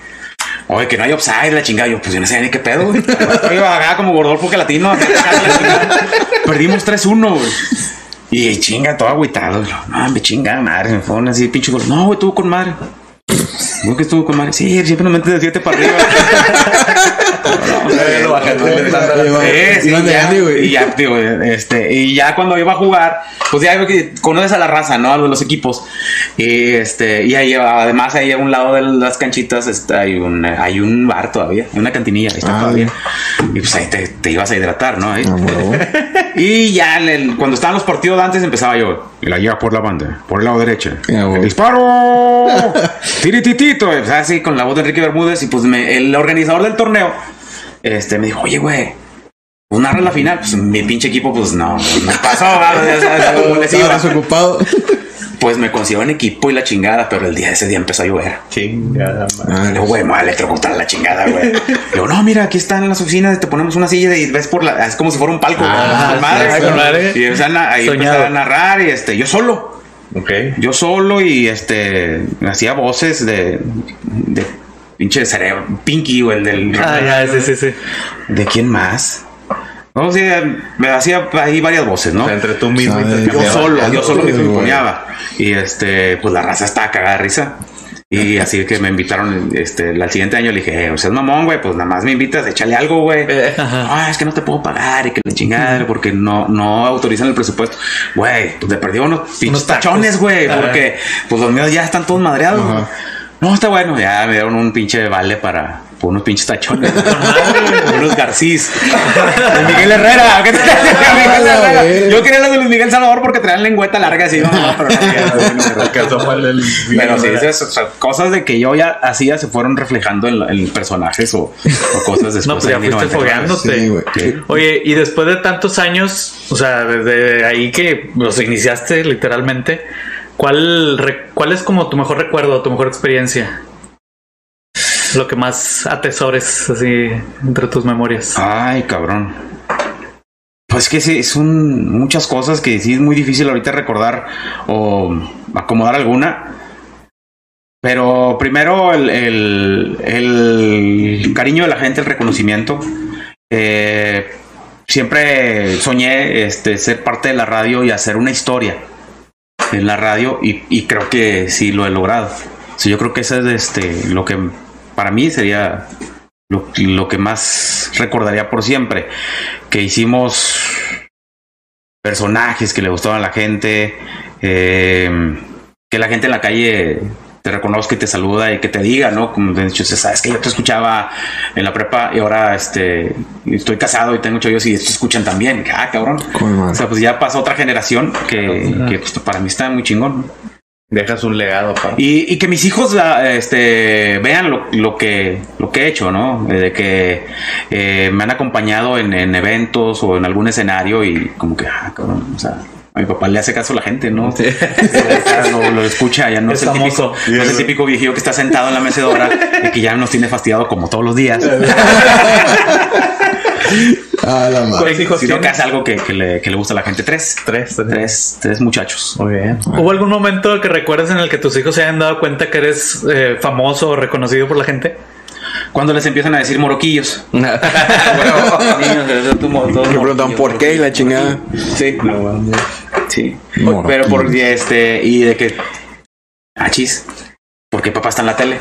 [SPEAKER 1] Oye, que no hay upside, la chingada. Yo, pues yo no sabía ni qué pedo, güey. Iba acá como Gordolfo que latino. Perdimos 3-1, güey. Y chinga, todo agüitado. No, me chinga, madre. Me fueron así, pinche gol. No, güey, estuvo con madre. ¿Cómo que estuvo con madre? Sí, siempre nos metes de 7 para arriba. Y ya, digo, este, y ya cuando iba a jugar, pues ya que conoces a la raza, ¿no? A los equipos. Y este, y ahí además ahí a un lado de las canchitas está, hay un, hay un bar todavía, una cantinilla, ahí está
[SPEAKER 3] Ah,
[SPEAKER 1] todavía. Y pues ahí te, te ibas a hidratar, ¿no? Ahí.
[SPEAKER 3] Ah.
[SPEAKER 1] Y ya en el- cuando estaban los partidos de antes empezaba yo. Y la lleva por la banda, por el lado derecho.
[SPEAKER 3] Güey.
[SPEAKER 1] ¡Disparo! ¡Tirititito! Sea, así con la voz de Enrique Bermúdez. Y pues me- el organizador del torneo este, me dijo, oye, güey, pues narra la final. Pues mi pinche equipo, pues no, no pasó. sabes
[SPEAKER 3] ocupado.
[SPEAKER 1] Pues me consiguió un equipo y la chingada, pero el día ese día empezó a llover.
[SPEAKER 4] Chingada madre.
[SPEAKER 3] Ah,
[SPEAKER 1] Le digo, güey, me electrocutar la chingada, güey. Le digo, no, mira, aquí están en las oficinas, te ponemos una silla y ves por la. Es como si fuera un palco.
[SPEAKER 3] Ah,
[SPEAKER 1] madre.
[SPEAKER 3] sí,
[SPEAKER 2] madre.
[SPEAKER 1] Y empezaron a, ahí a narrar y este, yo solo.
[SPEAKER 4] Ok.
[SPEAKER 1] Yo solo y este hacía voces de, de pinche cerebro, Pinky o el del.
[SPEAKER 2] Ah, ya, sí, sí, sí.
[SPEAKER 1] ¿De quién más? No, sí, me hacía ahí varias voces, ¿no?
[SPEAKER 4] O sea, entre tú mismo y te
[SPEAKER 1] Yo solo, yo solo me
[SPEAKER 3] Güey.
[SPEAKER 1] imponeaba. Y este, pues la raza estaba cagada de risa. Y así que me invitaron, este, el siguiente año le dije, eh, o sea, es mamón, güey, pues nada más me invitas, échale algo, güey. Ah, es que no te puedo pagar y que la chingada, porque no, no autorizan el presupuesto. Güey, pues le perdí unos pinches tachones, güey, porque pues los míos ya están todos madreados.
[SPEAKER 3] Ajá.
[SPEAKER 1] No, está bueno, ya me dieron un pinche vale para por unos pinches tachones. unos Garcís. De Miguel Herrera. ¿qué tal? Miguel
[SPEAKER 3] la
[SPEAKER 1] Herrera. Yo quería los de Luis Miguel Salvador porque traían lengüeta larga así. No, no, pero, no,
[SPEAKER 4] fallar el-
[SPEAKER 1] pero sí, esas, o sea, cosas de que yo ya hacía se fueron reflejando en, en personajes o, o cosas después.
[SPEAKER 2] No, pues ya fuiste
[SPEAKER 1] 99.
[SPEAKER 2] fogueándote.
[SPEAKER 3] Sí, güey.
[SPEAKER 1] Sí.
[SPEAKER 2] Oye, y después de tantos años, o sea, desde ahí que los iniciaste literalmente, ¿cuál, cuál es como tu mejor recuerdo, tu mejor experiencia? Lo que más atesores así entre tus memorias.
[SPEAKER 1] Ay, cabrón. Pues que sí, son muchas cosas que sí es muy difícil ahorita recordar o acomodar alguna. Pero primero el, el- el cariño de la gente, el reconocimiento. Eh, siempre soñé este, ser parte de la radio y hacer una historia en la radio y, creo que sí lo he logrado. Sí, yo creo que eso es este, lo que para mí sería lo, lo que más recordaría por siempre. Que hicimos personajes que le gustaban a la gente, eh, que la gente en la calle te reconozca y te saluda y que te diga, ¿no? Como de hecho, sabes que yo te escuchaba en la prepa y ahora este estoy casado y tengo chollos y te escuchan también. Ah, cabrón. O sea, pues ya pasó otra generación que, que, pues, para mí está muy chingón.
[SPEAKER 4] Dejas un legado, pa.
[SPEAKER 1] Y, y que mis hijos la- este, vean lo, lo que, lo que he hecho, ¿no? Eh, De que eh, me han acompañado en, en eventos o en algún escenario y como que, ah, cabrón, o sea, a mi papá le hace caso a la gente, ¿no? Sea, lo, lo escucha, ya no
[SPEAKER 2] Es
[SPEAKER 1] es, el típico,
[SPEAKER 2] famoso.
[SPEAKER 1] no es el típico viejillo que está sentado en la mecedora y que ya nos tiene fastidiado como todos los días.
[SPEAKER 3] Ah, la madre.
[SPEAKER 2] ¿Cuántos hijos
[SPEAKER 1] Si no, que hace algo que, que le, que le gusta a la gente. Tres.
[SPEAKER 4] Tres, tres.
[SPEAKER 1] Tres, tres muchachos.
[SPEAKER 4] Muy bien.
[SPEAKER 2] ¿Hubo algún momento que recuerdes en el que tus hijos se hayan dado cuenta que eres eh, famoso o reconocido por la gente?
[SPEAKER 1] Cuando les empiezan a decir moroquillos. Niños, eso tú
[SPEAKER 5] Me preguntan por qué y la chingada.
[SPEAKER 1] Sí. Sí. Pero por este. Y de que. Achis. Porque papá está en la tele.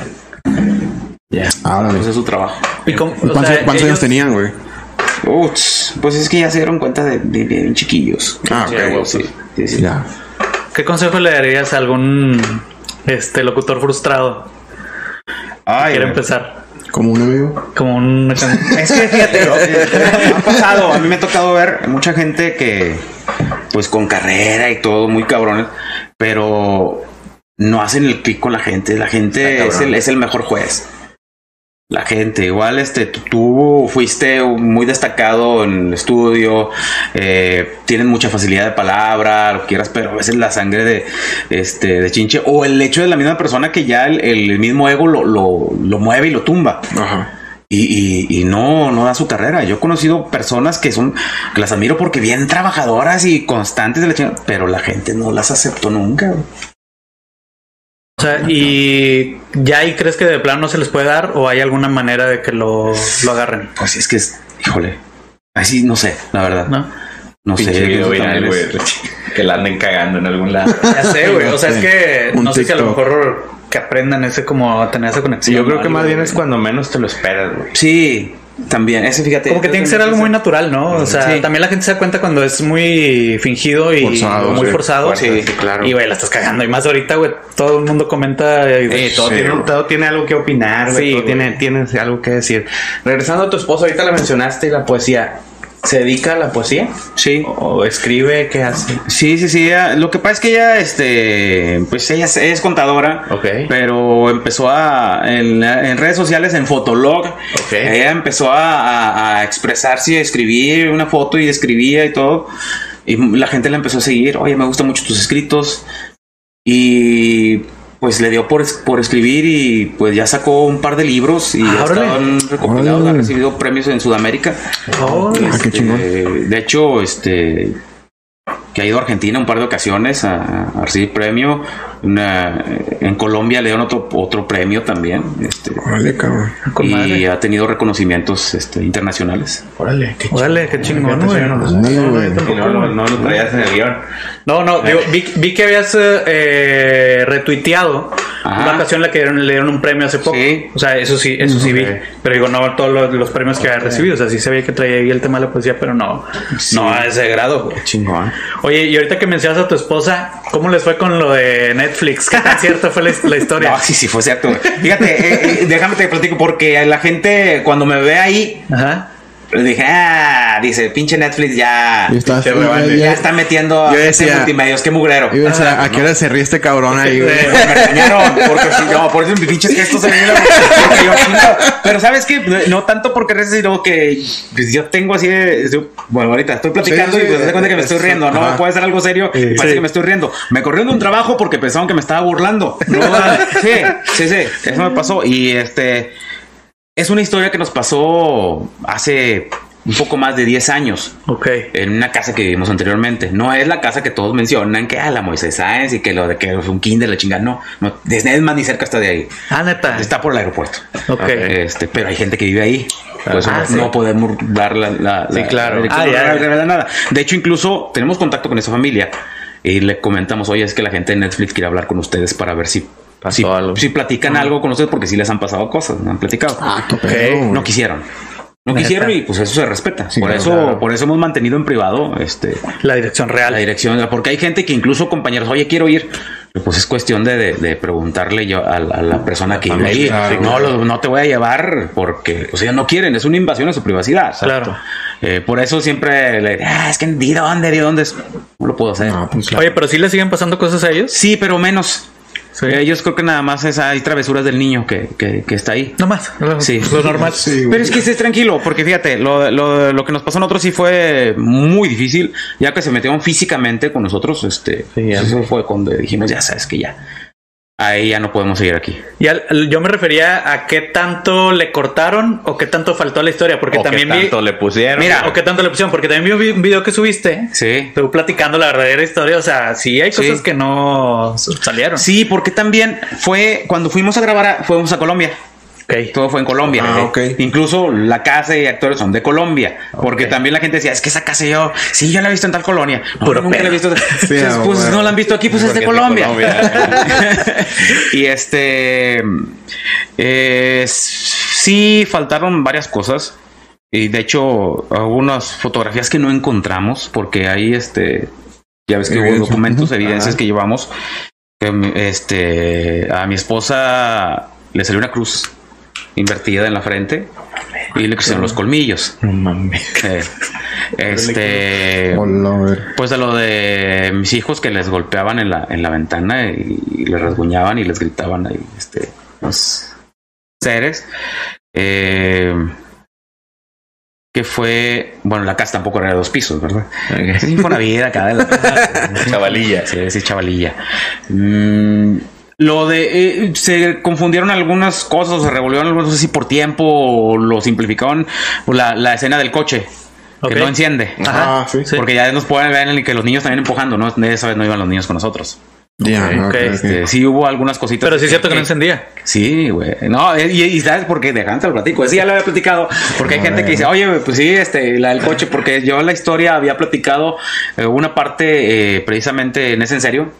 [SPEAKER 1] Ya.
[SPEAKER 3] Ahora
[SPEAKER 1] Pues es su trabajo.
[SPEAKER 2] ¿Y cómo- o
[SPEAKER 3] ¿Cuántos,
[SPEAKER 2] sea,
[SPEAKER 3] cuántos años tenían, güey?
[SPEAKER 1] Uts, pues es que ya se dieron cuenta de, de, de bien chiquillos.
[SPEAKER 3] Ah, ok,
[SPEAKER 1] güey,
[SPEAKER 3] güey,
[SPEAKER 1] sí, sí, sí.
[SPEAKER 3] Ya.
[SPEAKER 2] ¿Qué consejo le darías a algún este locutor frustrado
[SPEAKER 1] Ay,
[SPEAKER 2] quiere empezar?
[SPEAKER 3] Como un amigo.
[SPEAKER 2] Como un
[SPEAKER 1] Es que fíjate, me ha pasado, a mí me ha tocado ver mucha gente que, pues con carrera y todo, muy cabrones, pero no hacen el clic con la gente. La gente es el, es el mejor juez. La gente, igual este, tú, tú fuiste muy destacado en el estudio, eh, tienen mucha facilidad de palabra, lo que quieras, pero a veces la sangre de, este, de chinche o el hecho de la misma persona que ya el, el mismo ego lo, lo, lo mueve y lo tumba.
[SPEAKER 5] Ajá.
[SPEAKER 1] Y, y- y no, no da su carrera. Yo he conocido personas que son, que las admiro porque bien trabajadoras y constantes de la chingada, pero la gente no las aceptó nunca. güey.
[SPEAKER 2] O sea, y ya ahí crees que de plano no se les puede dar o hay alguna manera de que lo, lo agarren,
[SPEAKER 1] Pues es que es, híjole, así no sé, la verdad. No,
[SPEAKER 2] ¿no?
[SPEAKER 1] sé.
[SPEAKER 4] Video viral, Que la anden cagando en algún lado.
[SPEAKER 2] Ya sé, güey. O sea, es que no sé si a lo mejor que aprendan ese como tener esa
[SPEAKER 4] Sí,
[SPEAKER 2] conexión.
[SPEAKER 4] yo creo que
[SPEAKER 2] algo,
[SPEAKER 4] más bien
[SPEAKER 2] güey.
[SPEAKER 4] es cuando menos te lo esperas, güey.
[SPEAKER 1] Sí, también. Ese fíjate.
[SPEAKER 2] Como que tiene que ser algo muy natural, ¿no? O sea,
[SPEAKER 1] Sí.
[SPEAKER 2] también la gente se da cuenta cuando es muy fingido y
[SPEAKER 3] Forzado,
[SPEAKER 2] muy
[SPEAKER 3] sí.
[SPEAKER 2] forzado.
[SPEAKER 1] Sí,
[SPEAKER 5] claro.
[SPEAKER 2] Y güey, la estás cagando. Y más ahorita, güey, todo el mundo comenta. y-
[SPEAKER 4] Eh, todo,
[SPEAKER 3] Sí,
[SPEAKER 4] tiene, todo tiene algo que opinar, güey.
[SPEAKER 2] Sí,
[SPEAKER 4] todo
[SPEAKER 2] güey.
[SPEAKER 4] tiene, tiene algo que decir. Regresando a tu esposo, ahorita la mencionaste y la poesía. ¿Se dedica a la poesía?
[SPEAKER 1] Sí.
[SPEAKER 4] ¿O escribe? ¿Qué hace?
[SPEAKER 1] Sí, sí, sí. ella- lo que pasa es que ella, este, pues ella es, es contadora.
[SPEAKER 4] Ok.
[SPEAKER 1] Pero empezó a, en, en redes sociales, en Fotolog,
[SPEAKER 4] Ok.
[SPEAKER 1] ella empezó a, a- a expresarse, a escribir una foto y escribía y todo. Y la gente la empezó a seguir. Oye, me gustan mucho tus escritos. Y pues le dio por, por escribir y pues ya sacó un par de libros y
[SPEAKER 2] Ah,
[SPEAKER 1] recopilados, ha recibido premios en Sudamérica.
[SPEAKER 2] Oh,
[SPEAKER 3] Ah.
[SPEAKER 1] Eh, de hecho, este que ha ido a Argentina un par de ocasiones a, a recibir premio. Una- en Colombia le dieron otro, otro premio también. Este,
[SPEAKER 3] Órale, cabrón.
[SPEAKER 1] y
[SPEAKER 2] madre.
[SPEAKER 1] ha tenido reconocimientos este, internacionales.
[SPEAKER 4] Órale, qué
[SPEAKER 2] Órale, qué chingón, güey.
[SPEAKER 4] No, lo- no lo traías en el guion.
[SPEAKER 2] No, no, digo, vi, vi que habías eh, eh, retuiteado
[SPEAKER 1] Ajá.
[SPEAKER 2] una ocasión en la que dieron- le dieron un premio hace poco.
[SPEAKER 1] Sí.
[SPEAKER 2] O sea, eso sí, eso sí vi. Pero digo, no todos los, los premios que había recibido. O sea, sí sabía que traía ahí el tema de la poesía, pero no, no a ese grado. güey.
[SPEAKER 4] Chingón.
[SPEAKER 2] Oye, y ahorita que mencionas a tu esposa, ¿cómo les fue con lo de Netflix? ¿Qué tan cierto fue la, la historia?
[SPEAKER 1] No, sí, sí, fue cierto. Fíjate, eh, eh, déjame te platico porque la gente cuando me ve ahí,
[SPEAKER 2] Ajá.
[SPEAKER 1] Le dije, ah, dice, pinche Netflix ya,
[SPEAKER 3] estás-
[SPEAKER 4] Pinche
[SPEAKER 3] ya-
[SPEAKER 1] ya
[SPEAKER 3] ya-
[SPEAKER 1] está metiendo
[SPEAKER 5] Yo decía-
[SPEAKER 1] multimedios, qué mugrero.
[SPEAKER 3] iba a decir, ¿a qué hora se ríe este cabrón ahí, güey?
[SPEAKER 1] Me regañaron porque si no, por eso mis pinches gestos se me yo. Pero sabes que no tanto porque reces, sino que pues, yo tengo así de, yo- bueno, ahorita estoy platicando
[SPEAKER 3] Sí, sí,
[SPEAKER 1] y pues, se cuenta que me estoy
[SPEAKER 3] es-
[SPEAKER 1] riendo, no
[SPEAKER 3] ajá.
[SPEAKER 1] puede ser algo serio, y parece
[SPEAKER 2] Sí.
[SPEAKER 1] que me estoy riendo. Me corrieron de un trabajo porque pensaban que me estaba burlando. No, sí, sí, sí, eso me pasó y este es una historia que nos pasó hace un poco más de 10 años
[SPEAKER 2] Ok.
[SPEAKER 1] en una casa que vivimos anteriormente. No es la casa que todos mencionan, que ah, la Moisés Sáenz y que lo de que es un kinder, la chingada. No, no, desde es más ni cerca está de ahí.
[SPEAKER 2] Ah, neta.
[SPEAKER 1] Está por el aeropuerto.
[SPEAKER 2] Ok.
[SPEAKER 1] Este, pero hay gente que vive ahí. Por eso
[SPEAKER 2] Ah,
[SPEAKER 1] no,
[SPEAKER 2] sí.
[SPEAKER 1] no podemos dar la, la,
[SPEAKER 4] Sí,
[SPEAKER 1] la-
[SPEAKER 4] claro.
[SPEAKER 1] la
[SPEAKER 2] Ah,
[SPEAKER 1] no
[SPEAKER 2] ya, ya.
[SPEAKER 1] nada. De hecho, incluso tenemos contacto con esa familia y le comentamos, oye, es que la gente de Netflix quiere hablar con ustedes para ver si,
[SPEAKER 4] Pasó
[SPEAKER 1] si,
[SPEAKER 4] algo.
[SPEAKER 1] si platican algo con ustedes porque sí les han pasado cosas, no han platicado.
[SPEAKER 3] Ah, qué pedo, güey.
[SPEAKER 1] no quisieron. No quisieron y pues eso se respeta.
[SPEAKER 3] Sí,
[SPEAKER 1] por
[SPEAKER 3] claro,
[SPEAKER 1] eso,
[SPEAKER 3] claro.
[SPEAKER 1] por eso hemos mantenido en privado este
[SPEAKER 2] La dirección real.
[SPEAKER 1] la dirección, porque hay gente que incluso compañeros, oye, quiero ir. Pues es cuestión de, de- de preguntarle yo a, la- a la persona que vive ahí.
[SPEAKER 3] Claro,
[SPEAKER 1] no, lo- no te voy a llevar porque, o sea, no quieren, es una invasión a su privacidad.
[SPEAKER 2] Claro.
[SPEAKER 1] Eh, por eso siempre le ah, es que ¿de dónde? ¿De dónde? es?". No lo puedo hacer.
[SPEAKER 3] Ah, pues claro.
[SPEAKER 2] Oye, pero sí le siguen pasando cosas a ellos.
[SPEAKER 1] Sí, pero menos.
[SPEAKER 2] Sí.
[SPEAKER 1] Ellos creo que nada más es, hay travesuras del niño que, que- que está ahí.
[SPEAKER 2] No más. Lo,
[SPEAKER 1] Sí.
[SPEAKER 2] lo normal.
[SPEAKER 3] Sí.
[SPEAKER 1] Pero es que estés tranquilo, porque fíjate, lo, lo, lo que nos pasó a nosotros sí fue muy difícil, ya que se metieron físicamente con nosotros, este,
[SPEAKER 4] Sí,
[SPEAKER 1] eso fue cuando dijimos, ya sabes que ya. Ahí ya no podemos seguir aquí.
[SPEAKER 2] Y al- al- yo me refería a qué tanto le cortaron o qué tanto faltó a la historia, porque
[SPEAKER 4] O
[SPEAKER 2] también
[SPEAKER 4] qué
[SPEAKER 2] vi.
[SPEAKER 4] tanto le pusieron.
[SPEAKER 2] Mira, o qué tanto le pusieron, porque también vi un video que subiste.
[SPEAKER 1] Sí.
[SPEAKER 2] Tú platicando la verdadera historia, o sea, sí hay
[SPEAKER 1] Sí.
[SPEAKER 2] cosas que no salieron.
[SPEAKER 1] Sí, porque también fue cuando fuimos a grabar, a- fuimos a Colombia. Todo fue en Colombia.
[SPEAKER 3] Ah.
[SPEAKER 1] Incluso la casa y actores son de Colombia. Porque también la gente decía, es que esa casa yo, sí, yo la he visto en tal colonia. No,
[SPEAKER 2] Puro
[SPEAKER 1] nunca la he visto. Pues,
[SPEAKER 3] ah,
[SPEAKER 1] pues,
[SPEAKER 3] bueno.
[SPEAKER 1] no la han visto aquí, pues es de
[SPEAKER 4] Porque es de
[SPEAKER 1] Colombia.
[SPEAKER 4] Colombia.
[SPEAKER 1] y este, eh, sí, faltaron varias cosas. Y de hecho, algunas fotografías que no encontramos, porque ahí este, ya ves que hubo documentos, evidencias que llevamos. Este, a mi esposa le salió una cruz invertida en la frente y le crecieron los colmillos.
[SPEAKER 4] No mames.
[SPEAKER 1] Eh, este, pues de lo de mis hijos que les golpeaban en la, en la ventana y, y les rasguñaban y les gritaban ahí, este, los seres. Eh, que fue, bueno, la casa tampoco era de dos pisos, ¿verdad? Es Infonavit acá de la
[SPEAKER 4] Chavalilla.
[SPEAKER 1] Sí, sí, chavalilla. Mm, lo de. eh, se confundieron algunas cosas, se revolvieron, no sé si por tiempo o lo simplificaron. La, la escena del coche, que no enciende.
[SPEAKER 3] Ah, sí.
[SPEAKER 2] Sí.
[SPEAKER 1] Porque ya nos pueden ver en que los niños también empujando, ¿no? De esa vez no iban los niños con nosotros.
[SPEAKER 2] Ok.
[SPEAKER 1] Este, sí hubo algunas cositas.
[SPEAKER 2] Pero sí es cierto que no encendía.
[SPEAKER 1] Sí, güey. No, y, y sabes por qué, dejante lo platico. Sí, ya lo había platicado. Porque hay gente que dice, oye, pues sí, este, la del coche, porque yo en la historia había platicado eh, una parte eh, precisamente en ese en serio.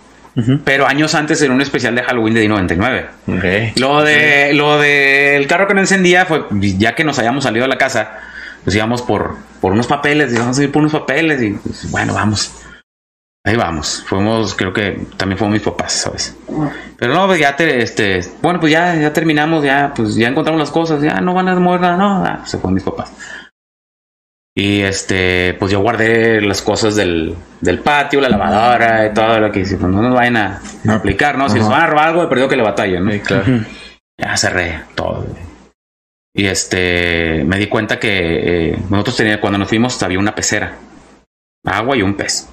[SPEAKER 1] Pero años antes en un especial de Halloween de D99.
[SPEAKER 4] Ok.
[SPEAKER 1] Lo de lo del carro que no encendía fue ya que nos habíamos salido de la casa, pues íbamos por, por unos papeles, íbamos a ir por unos papeles y pues, bueno, vamos. Ahí vamos. Fuimos, creo que también fuimos mis papás, ¿sabes? Pero no, pues ya te, este, bueno, pues ya, ya terminamos, ya, pues ya encontramos las cosas, ya no van a mover nada, no, ah, se fueron mis papás. Y este, pues yo guardé las cosas del, del patio, la lavadora y todo lo que pues no nos vayan a, a aplicar, ¿no? Si nos van a robar algo, he perdido que le batallen, ¿no?
[SPEAKER 4] claro.
[SPEAKER 1] Ya cerré todo. Y este, me di cuenta que eh, nosotros teníamos, cuando nos fuimos, había una pecera, agua y un pez,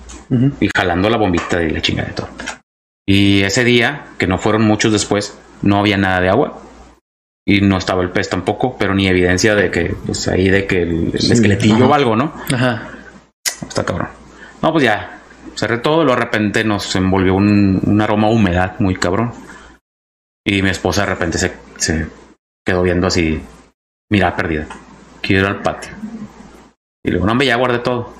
[SPEAKER 1] y jalando la bombita de la chingada de todo. Y ese día, que no fueron muchos después, no había nada de agua. Y no estaba el pez tampoco, pero ni evidencia de que, pues ahí de que el, el
[SPEAKER 3] Sí,
[SPEAKER 1] esqueletillo
[SPEAKER 3] ajá.
[SPEAKER 1] o algo, ¿no?
[SPEAKER 2] Ajá.
[SPEAKER 1] Está cabrón. No, pues ya. Cerré todo, luego de repente nos envolvió un, un aroma a humedad muy cabrón. Y mi esposa de repente se, se quedó viendo así, mirada perdida. Quiero ir al patio. Y luego, no, hombre, ya guardé todo.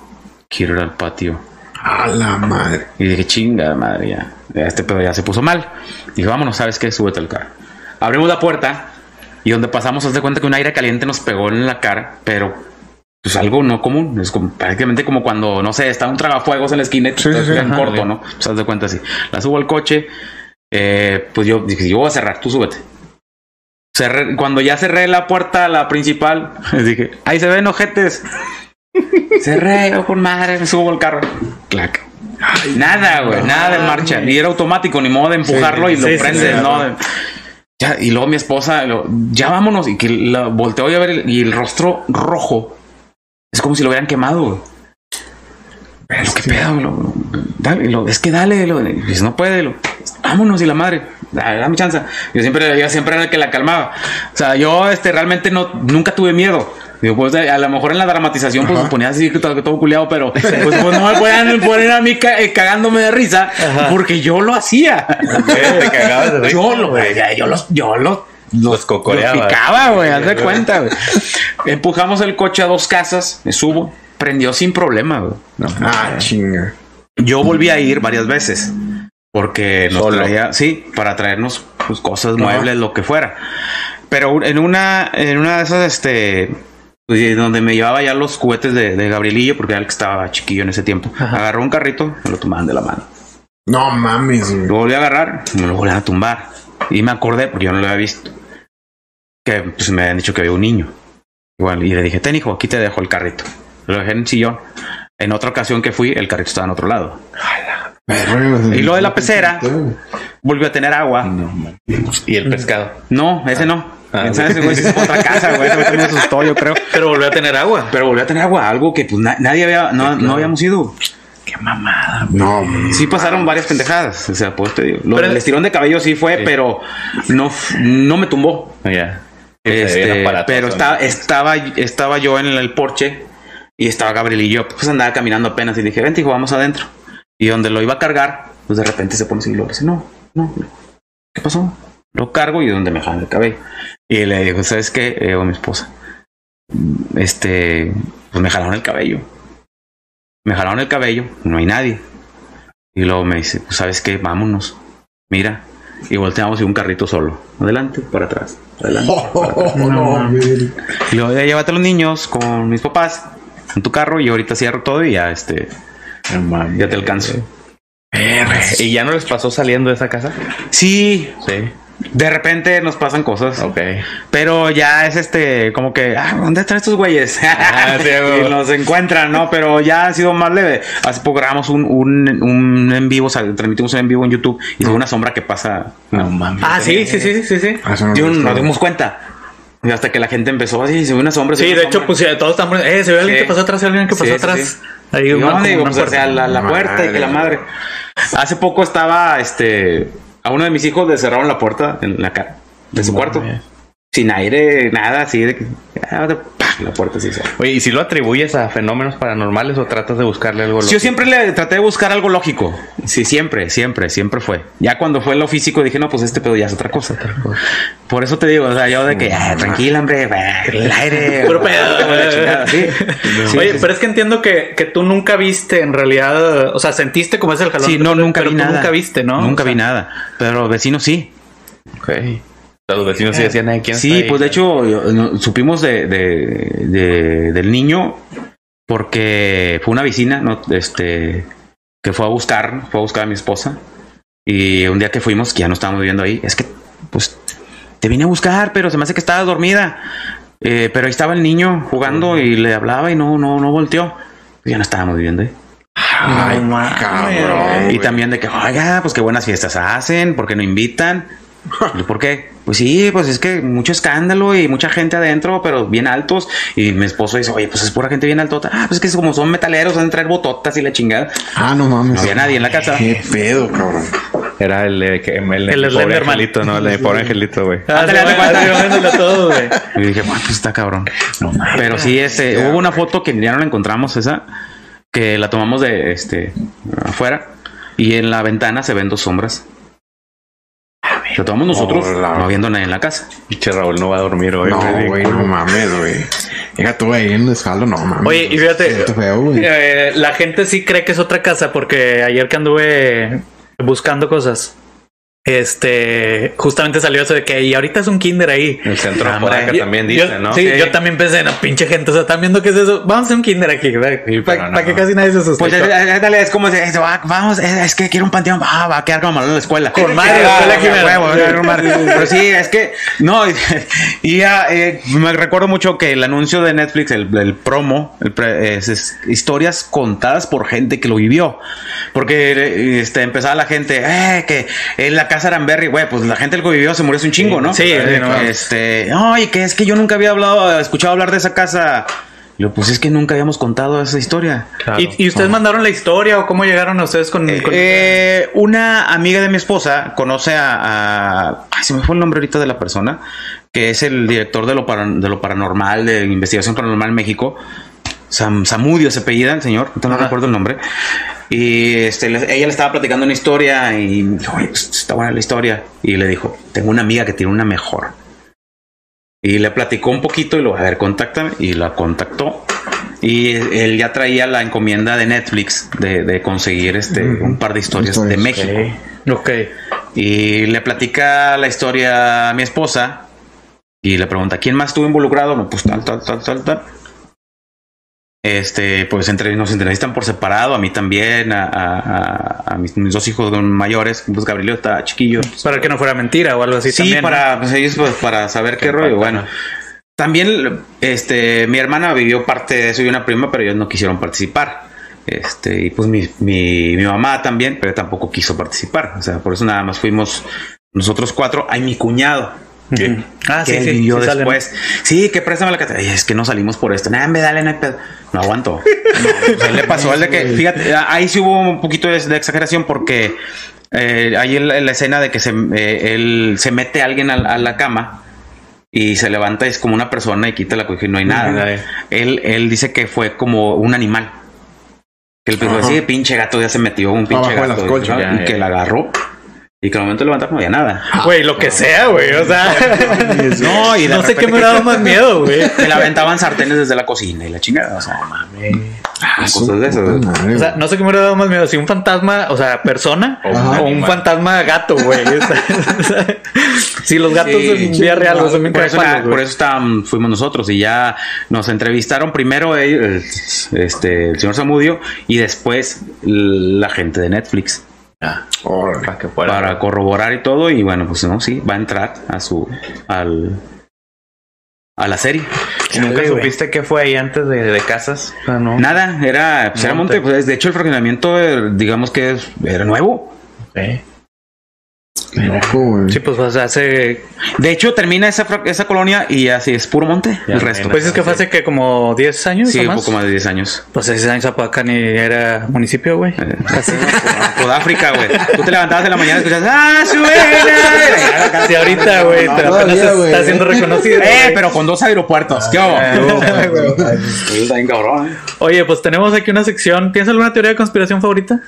[SPEAKER 1] Quiero ir al patio.
[SPEAKER 3] A la madre.
[SPEAKER 1] Y dije, chinga madre, ya. ya Este pedo ya se puso mal. Dije, vámonos, ¿sabes qué? Súbete al carro. Abrimos la puerta y donde pasamos, haz de cuenta que un aire caliente nos pegó en la cara, pero pues algo no común. Es como, prácticamente como cuando, no sé, está un tragafuegos en la esquina
[SPEAKER 3] Sí, sí,
[SPEAKER 1] en corto, ¿no? Pues haz de cuenta así. La subo al coche. eh, pues yo dije, yo voy a cerrar, tú súbete. Cerré- cuando ya cerré la puerta, la principal, dije, ahí se ven ojetes. Cerré, yo con madre, me subo al carro. Clac. Nada, güey, nada de marcha. Y era automático, ni modo de empujarlo
[SPEAKER 3] Sí,
[SPEAKER 1] y lo prendes, ¿no? Ya, y luego mi esposa, lo- ya vámonos. Y que la volteó a ver el- y el rostro rojo. Es como si lo hubieran quemado. Lo que pedo, lo- dale, lo- es que dale, lo, y no puede, lo- vámonos y la madre, dame chance. Yo siempre, yo siempre era el que la calmaba. O sea, yo este realmente no, nunca tuve miedo. Digo, pues a lo mejor en la dramatización pues me ponía así que todo, todo culiado, pero pues, pues, no me pueden poner a mí eh, cagándome de risa porque yo lo hacía.
[SPEAKER 4] Te cagabas de risa,
[SPEAKER 1] yo lo,
[SPEAKER 4] güey.
[SPEAKER 1] yo los, yo los
[SPEAKER 4] Los
[SPEAKER 1] los
[SPEAKER 4] cocoreabas.
[SPEAKER 1] picaba, güey, haz de cuenta, güey. Empujamos el coche a dos casas, me subo, prendió sin problema, güey.
[SPEAKER 3] Ah, chinga.
[SPEAKER 1] Yo volví a ir varias veces porque nos
[SPEAKER 4] Solo.
[SPEAKER 1] traía, sí, para traernos pues, cosas,
[SPEAKER 3] Ajá.
[SPEAKER 1] muebles, lo que fuera. Pero en una, en una de esas, este, pues, donde me llevaba ya los juguetes de, de Gabrielillo, porque era el que estaba chiquillo en ese tiempo, agarró un carrito, me lo tomaban de la mano.
[SPEAKER 3] No mames.
[SPEAKER 1] Lo volví a agarrar, me lo volví a tumbar. Y me acordé, porque yo no lo había visto, que pues, me habían dicho que había un niño. Igual, y le dije, ten hijo, aquí te dejo el carrito. Lo dejé en el sillón. En otra ocasión que fui, el carrito estaba en otro lado. Y lo de la pecera, volvió a tener agua.
[SPEAKER 4] No. Y el pescado.
[SPEAKER 1] No, ese no.
[SPEAKER 4] Ah,
[SPEAKER 1] Ese- güey se fue a otra casa, güey. Ese güey me asustó, yo creo.
[SPEAKER 2] Pero volvió a tener agua.
[SPEAKER 1] Pero volvió a tener agua, algo que pues na- nadie había, no, no habíamos ido.
[SPEAKER 2] Qué mamada.
[SPEAKER 3] No, güey.
[SPEAKER 1] Sí pasaron varias pendejadas. O sea, pues te digo. Lo
[SPEAKER 2] Pero-
[SPEAKER 1] del estirón de cabello sí fue, pero no, no me tumbó.
[SPEAKER 4] Ve
[SPEAKER 1] Este, pero
[SPEAKER 4] ¿no?
[SPEAKER 1] estaba, estaba, estaba yo en el porche y estaba Gabriel y yo. Pues andaba caminando apenas y dije, vente, hijo, vamos adentro. Y donde lo iba a cargar, pues de repente se pone así y lo dice, no, no, no. ¿Qué pasó? Lo cargo y donde me jalan el cabello. Y le digo, ¿sabes qué? Eh, o mi esposa. Este, pues me jalaron el cabello. Me jalaron el cabello, no hay nadie. Y luego me dice, pues sabes qué, vámonos. Mira. Y volteamos y un carrito solo. Adelante, para atrás. Adelante.
[SPEAKER 3] No.
[SPEAKER 1] Y luego ya llévate a los niños con mis papás en tu carro y ahorita cierro todo y ya este ya te alcanzo.
[SPEAKER 4] ¿Y ya no les pasó saliendo de esa casa?
[SPEAKER 1] Sí,
[SPEAKER 4] Sí.
[SPEAKER 1] de repente nos pasan cosas.
[SPEAKER 4] Ok.
[SPEAKER 1] Pero ya es este, como que, ah, ¿dónde están estos güeyes?
[SPEAKER 4] Ah, sí,
[SPEAKER 1] y nos encuentran, ¿no? Pero ya ha sido más leve. Hace poco grabamos un, un, un en vivo, o sea, transmitimos un en vivo en YouTube y fue una sombra que pasa.
[SPEAKER 4] No mames.
[SPEAKER 2] Ah, sí, sí, sí, sí, sí.
[SPEAKER 3] Ah, no
[SPEAKER 1] nos dimos cuenta. Y hasta que la gente empezó así, se ve una sombra. se
[SPEAKER 2] Sí, de hecho, pues ya todos están eh, se ve alguien
[SPEAKER 1] Sí.
[SPEAKER 2] que pasó atrás, se ve alguien que pasó
[SPEAKER 1] Sí, sí,
[SPEAKER 2] atrás. Ahí
[SPEAKER 1] ¿Y
[SPEAKER 2] una,
[SPEAKER 1] dónde?
[SPEAKER 2] como
[SPEAKER 1] Digo, pues, o sea, la, la puerta y que la
[SPEAKER 3] Madre.
[SPEAKER 1] madre. Hace poco estaba, este, a uno de mis hijos le cerraron la puerta en la cara de su cuarto. Sin aire, nada, así de que, ah, la puerta sí.
[SPEAKER 4] Oye, ¿y si lo atribuyes a fenómenos paranormales o tratas de buscarle algo
[SPEAKER 1] Yo siempre le traté de buscar algo lógico. Sí, siempre, siempre, siempre fue. Ya cuando fue lo físico dije, no, pues este pedo ya es otra cosa. Por eso te digo, o sea, yo de que, ah, tranquila, hombre, el aire.
[SPEAKER 2] Puro pedo.
[SPEAKER 1] la chingada, sí. Sí,
[SPEAKER 2] Oye,
[SPEAKER 1] sí,
[SPEAKER 2] pero es que entiendo que, que tú nunca viste en realidad, o sea, sentiste como es el jalón.
[SPEAKER 1] Sí, no, nunca
[SPEAKER 2] pero
[SPEAKER 1] vi
[SPEAKER 2] tú
[SPEAKER 1] nada.
[SPEAKER 2] Nunca viste, ¿no?
[SPEAKER 1] Nunca
[SPEAKER 2] O sea,
[SPEAKER 1] vi nada. Pero vecinos sí.
[SPEAKER 4] Ok. Los vecinos sí decían, "Ay, ¿quién
[SPEAKER 1] Sí,
[SPEAKER 4] está ahí?"
[SPEAKER 1] pues de hecho yo- no, supimos de, de- de- del niño porque fue una vecina, ¿no? este, que fue a buscar, fue a buscar a mi esposa y un día que fuimos, que ya no estábamos viviendo ahí, es que, pues, te vine a buscar, pero se me hace que estaba dormida, Eh, pero ahí estaba el niño jugando y le hablaba y no, no, no volteó, ya no estábamos viviendo ahí.
[SPEAKER 3] Ay, cabrón.
[SPEAKER 1] Y también de que, oiga, pues qué buenas fiestas hacen, ¿por qué no invitan? Y yo, ¿Por qué? Pues sí, pues es que mucho escándalo y mucha gente adentro, pero bien altos. Y mi esposo dice, oye, pues es pura gente bien altota. Ah, pues es que como son metaleros, van a traer bototas y la chingada.
[SPEAKER 3] Ah, no mames.
[SPEAKER 1] No había nadie en la casa.
[SPEAKER 3] Qué pedo, cabrón.
[SPEAKER 4] Era el, que- el, el,
[SPEAKER 2] El
[SPEAKER 4] pobre angelito, ¿no? El de pobre angelito, güey.
[SPEAKER 2] Ah,
[SPEAKER 1] Ándale,
[SPEAKER 2] todo, güey.
[SPEAKER 1] Y dije, bueno, pues está cabrón. Pero sí, este, hubo una foto que ya no la encontramos, esa, que la tomamos de este afuera. Y en la ventana se ven dos sombras. Lo tomamos nosotros,
[SPEAKER 3] Hola.
[SPEAKER 1] no habiendo nadie en la casa.
[SPEAKER 4] Pinche Raúl no va a dormir hoy,
[SPEAKER 3] No, güey, no mames, güey. Deja tú ahí en el escalo, no mames.
[SPEAKER 2] Oye, y fíjate,
[SPEAKER 3] feo,
[SPEAKER 2] eh, la gente sí cree que es otra casa porque ayer que anduve buscando cosas, este, justamente salió eso de que y ahorita es un kinder ahí.
[SPEAKER 4] El centro de
[SPEAKER 1] Hombre,
[SPEAKER 2] Yo-
[SPEAKER 4] también
[SPEAKER 2] yo-
[SPEAKER 4] dice, ¿no?
[SPEAKER 2] Sí, yo también pensé, no, pinche gente, o sea, están viendo qué es eso. Vamos a hacer un kinder aquí.
[SPEAKER 4] Sí,
[SPEAKER 2] Para
[SPEAKER 4] no.
[SPEAKER 2] que casi nadie se asuste.
[SPEAKER 1] Pues eh, eh, dale, es como si, va, vamos, es, es que quiero un panteón, ah, va a quedar como malo en la escuela.
[SPEAKER 2] Con madre,
[SPEAKER 1] Ah,
[SPEAKER 2] la escuela aquí,
[SPEAKER 1] madre. Pero sí, es que, no, y, ya, eh, me recuerdo mucho que el anuncio de Netflix, el, el promo, el pre- es, es historias contadas por gente que lo vivió. Porque eh, este, empezaba la gente, eh, que en la casa Aranberry, güey, pues la gente que lo vivió se murió hace un chingo, ¿no?
[SPEAKER 2] Sí, sí,
[SPEAKER 1] Eh,
[SPEAKER 2] no.
[SPEAKER 1] este, ay, que es que yo nunca había hablado, escuchado hablar de esa casa. Y yo, pues es que nunca habíamos contado esa historia.
[SPEAKER 4] Claro.
[SPEAKER 2] ¿Y, y ustedes mandaron la historia o cómo llegaron a ustedes con, con-
[SPEAKER 1] Eh, una amiga de mi esposa conoce a, a- ay, se me fue el nombre ahorita de la persona que es el director de lo, para- de lo paranormal de investigación paranormal en México Sam, Samudio se apellida el señor ahorita no recuerdo el nombre. Y este, ella le estaba platicando una historia y dijo "Oye, pues, está buena la historia y le dijo tengo una amiga que tiene una mejor y le platicó un poquito y lo a ver contáctame y la contactó. Y él ya traía la encomienda de Netflix de, de conseguir este un par de historias,
[SPEAKER 3] Historias,
[SPEAKER 1] de México.
[SPEAKER 2] Ok.
[SPEAKER 1] Y le platica la historia a mi esposa y le pregunta, ¿quién más estuvo involucrado? No, pues tal, tal, tal, tal, tal. Este, pues entre, nos entrevistan por separado, a mí también, a, a- a- a mis, mis dos hijos mayores, pues Gabrielio está chiquillo.
[SPEAKER 2] Para que no fuera mentira o algo así
[SPEAKER 1] Sí,
[SPEAKER 2] también. ¿no?
[SPEAKER 1] para pues, ellos pues, para saber qué rollo. Bueno, también este mi hermana vivió parte de eso y una prima, pero ellos no quisieron participar. Este, y pues mi, mi, mi mamá también, pero tampoco quiso participar. O sea, por eso nada más fuimos nosotros cuatro. Hay mi cuñado. Que,
[SPEAKER 2] Ah,
[SPEAKER 1] que
[SPEAKER 2] sí,
[SPEAKER 1] él
[SPEAKER 2] sí,
[SPEAKER 1] vivió
[SPEAKER 2] sí sale, ¿no?
[SPEAKER 1] después. Sí, que préstame la cartera. Es que no salimos por esto. Nada, me dale, no hay pedo. No aguanto. No, o sea, le pasó el de que, fíjate, ahí sí hubo un poquito de, de exageración porque eh, ahí en la, en la escena de que se, eh, él se mete alguien a, a la cama y se levanta y es como una persona y quita la cobija y no hay nada. Él, él dice que fue como un animal. Que el pensó, sí, pinche gato ya se metió, un pinche
[SPEAKER 3] Abajo
[SPEAKER 1] gato.
[SPEAKER 3] colchas.
[SPEAKER 1] que la agarró. Y que al momento de levantar no había nada.
[SPEAKER 2] Güey, lo que sea, güey. O sea,
[SPEAKER 1] No, y
[SPEAKER 2] no sé qué me daba más miedo, güey.
[SPEAKER 1] Que le aventaban sartenes desde la cocina y la chingada. O sea, mames. Ah, cosas de esas.
[SPEAKER 3] Madre,
[SPEAKER 2] O sea, no sé qué me hubiera dado más miedo, si un fantasma, o sea, persona,
[SPEAKER 4] O
[SPEAKER 2] o,
[SPEAKER 4] un
[SPEAKER 2] fantasma gato, güey. O sea, si los gatos
[SPEAKER 1] Sí,
[SPEAKER 2] en vida real son
[SPEAKER 1] Por eso, por eso estábam- fuimos nosotros y ya nos entrevistaron primero el, este, el señor Zamudio y después la gente de Netflix
[SPEAKER 4] Para que fuera.
[SPEAKER 1] para corroborar y todo y bueno pues no sí va a entrar a su al a la serie
[SPEAKER 4] ¿Y ¿Nunca
[SPEAKER 2] güey.
[SPEAKER 4] supiste qué fue ahí antes de, de casas? O sea, no.
[SPEAKER 1] nada era pues era
[SPEAKER 4] Monte.
[SPEAKER 1] monte pues, de hecho el fraccionamiento eh, digamos que es- era nuevo
[SPEAKER 4] Sí.
[SPEAKER 3] Loco, güey.
[SPEAKER 2] Sí, pues o sea, hace.
[SPEAKER 1] de hecho termina esa esa colonia y así es puro monte
[SPEAKER 4] Ya,
[SPEAKER 1] el resto
[SPEAKER 2] Pues es que fue hace que como 10 años
[SPEAKER 1] sí
[SPEAKER 2] o
[SPEAKER 1] un poco más de 10 años
[SPEAKER 2] Pues 10 años Zapopan ni era municipio, güey. Casi.
[SPEAKER 1] Sudáfrica, güey. Tú te levantabas en la mañana y escuchas, ¡ah, suena!
[SPEAKER 2] Sí, ahorita, güey,
[SPEAKER 3] No,
[SPEAKER 2] pero apenas está siendo reconocido.
[SPEAKER 1] Eh, pero con dos aeropuertos. ¿Qué hago? Está bien cabrón.
[SPEAKER 2] Oye, pues tenemos aquí una sección. ¿Tienes alguna teoría de conspiración favorita?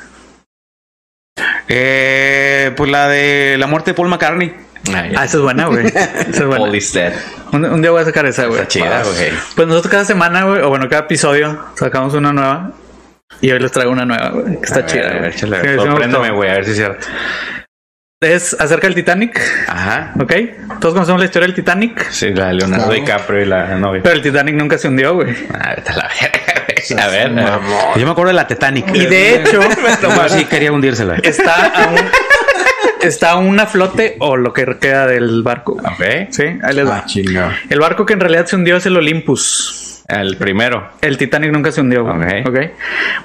[SPEAKER 1] Eh, pues la de la muerte de Paul McCartney.
[SPEAKER 2] Ah, esa es buena, güey. Esa es buena.
[SPEAKER 4] Paul is dead.
[SPEAKER 2] Un, un día voy a sacar esa, güey.
[SPEAKER 4] Está chida, güey.
[SPEAKER 2] Pues nosotros cada semana, güey, o bueno, cada episodio sacamos una nueva. Y hoy les traigo una nueva, güey. Que está
[SPEAKER 4] A
[SPEAKER 2] chida.
[SPEAKER 4] ver, a ver, Sorpréndeme, güey, a ver si es cierto.
[SPEAKER 2] Es acerca del Titanic,
[SPEAKER 4] Ajá.
[SPEAKER 2] ¿ok? Todos conocemos la historia del Titanic.
[SPEAKER 4] Sí, la de Leonardo
[SPEAKER 3] Claro.
[SPEAKER 4] DiCaprio y la novia.
[SPEAKER 2] Pero el Titanic nunca se hundió, güey.
[SPEAKER 4] Ah, a la verga. A ver.
[SPEAKER 1] Yo me acuerdo de la Titanic.
[SPEAKER 2] Y de hecho,
[SPEAKER 1] sí quería hundírsela.
[SPEAKER 2] está aún, está aún a flote o lo que queda del barco.
[SPEAKER 4] Ok.
[SPEAKER 2] Sí, ahí les
[SPEAKER 3] Ah,
[SPEAKER 2] va.
[SPEAKER 3] chingado.
[SPEAKER 2] El barco que en realidad se hundió es el Olympus.
[SPEAKER 4] El primero.
[SPEAKER 2] El Titanic nunca se hundió. güey.
[SPEAKER 4] Ok.
[SPEAKER 2] Ok.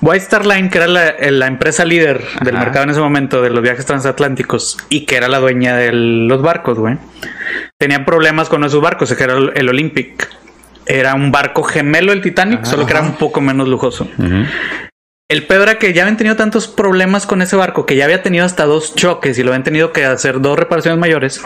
[SPEAKER 2] White Star Line, que era la, la empresa líder del
[SPEAKER 4] Ajá.
[SPEAKER 2] mercado en ese momento de los viajes transatlánticos y que era la dueña de los barcos, güey. Tenían problemas con esos barcos, que era el Olympic. Era un barco gemelo el Titanic, solo que era un poco menos lujoso. El peor era que ya habían tenido tantos problemas con ese barco que ya había tenido hasta dos choques y lo habían tenido que hacer dos reparaciones mayores.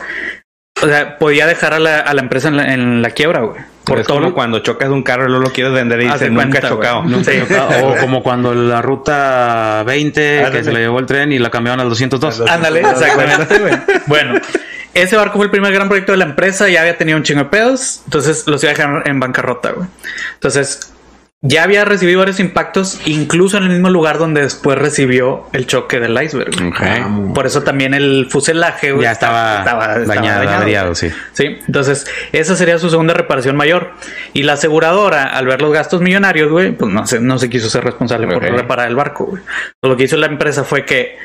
[SPEAKER 2] O sea, podía dejar a la, a la empresa en la, en la quiebra, güey.
[SPEAKER 4] Por
[SPEAKER 2] todo
[SPEAKER 4] como cuando chocas un carro y luego lo quieres vender y dices nunca he
[SPEAKER 2] cuenta,
[SPEAKER 4] chocado.
[SPEAKER 2] güey.
[SPEAKER 1] Nunca
[SPEAKER 2] Sí.
[SPEAKER 1] he chocado. O como cuando la ruta 20
[SPEAKER 4] Ándale.
[SPEAKER 1] que se le llevó el tren y la cambiaron al 202.
[SPEAKER 2] Ándale, exactamente, güey. Bueno, ese barco fue el primer gran proyecto de la empresa, ya había tenido un chingo de pedos, entonces los iba a dejar en bancarrota, güey. Entonces, ya había recibido varios impactos, incluso en el mismo lugar donde después recibió el choque del iceberg.
[SPEAKER 4] Ok.
[SPEAKER 2] Por eso también el fuselaje güey,
[SPEAKER 1] Ya estaba, dañado, averiado, sí.
[SPEAKER 2] Sí, entonces esa sería su segunda reparación mayor. Y la aseguradora, al ver los gastos millonarios, güey, pues no se, no se quiso ser responsable por reparar el barco, güey. Lo que hizo la empresa fue que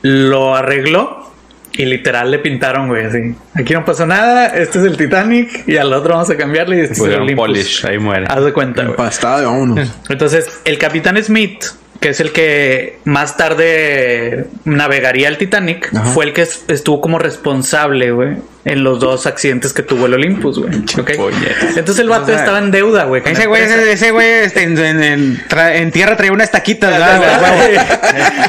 [SPEAKER 2] lo arregló y literal le pintaron, güey, así. Aquí no pasó nada, este es el Titanic y al otro vamos a cambiarle y este es el Olympus.
[SPEAKER 4] polish, ahí muere.
[SPEAKER 2] Haz de cuenta, güey.
[SPEAKER 3] Empastada, vámonos.
[SPEAKER 2] Entonces, el capitán Smith, que es el que más tarde navegaría el Titanic,
[SPEAKER 3] Ajá.
[SPEAKER 2] fue el que es- estuvo como responsable, güey, en los dos accidentes que tuvo el Olympus, güey. ¿ok?
[SPEAKER 4] puñetas.
[SPEAKER 2] Entonces el vato estaba en deuda, güey.
[SPEAKER 1] Ese güey, ese, ese güey este, en, tierra traía una estaquita, ¿verdad?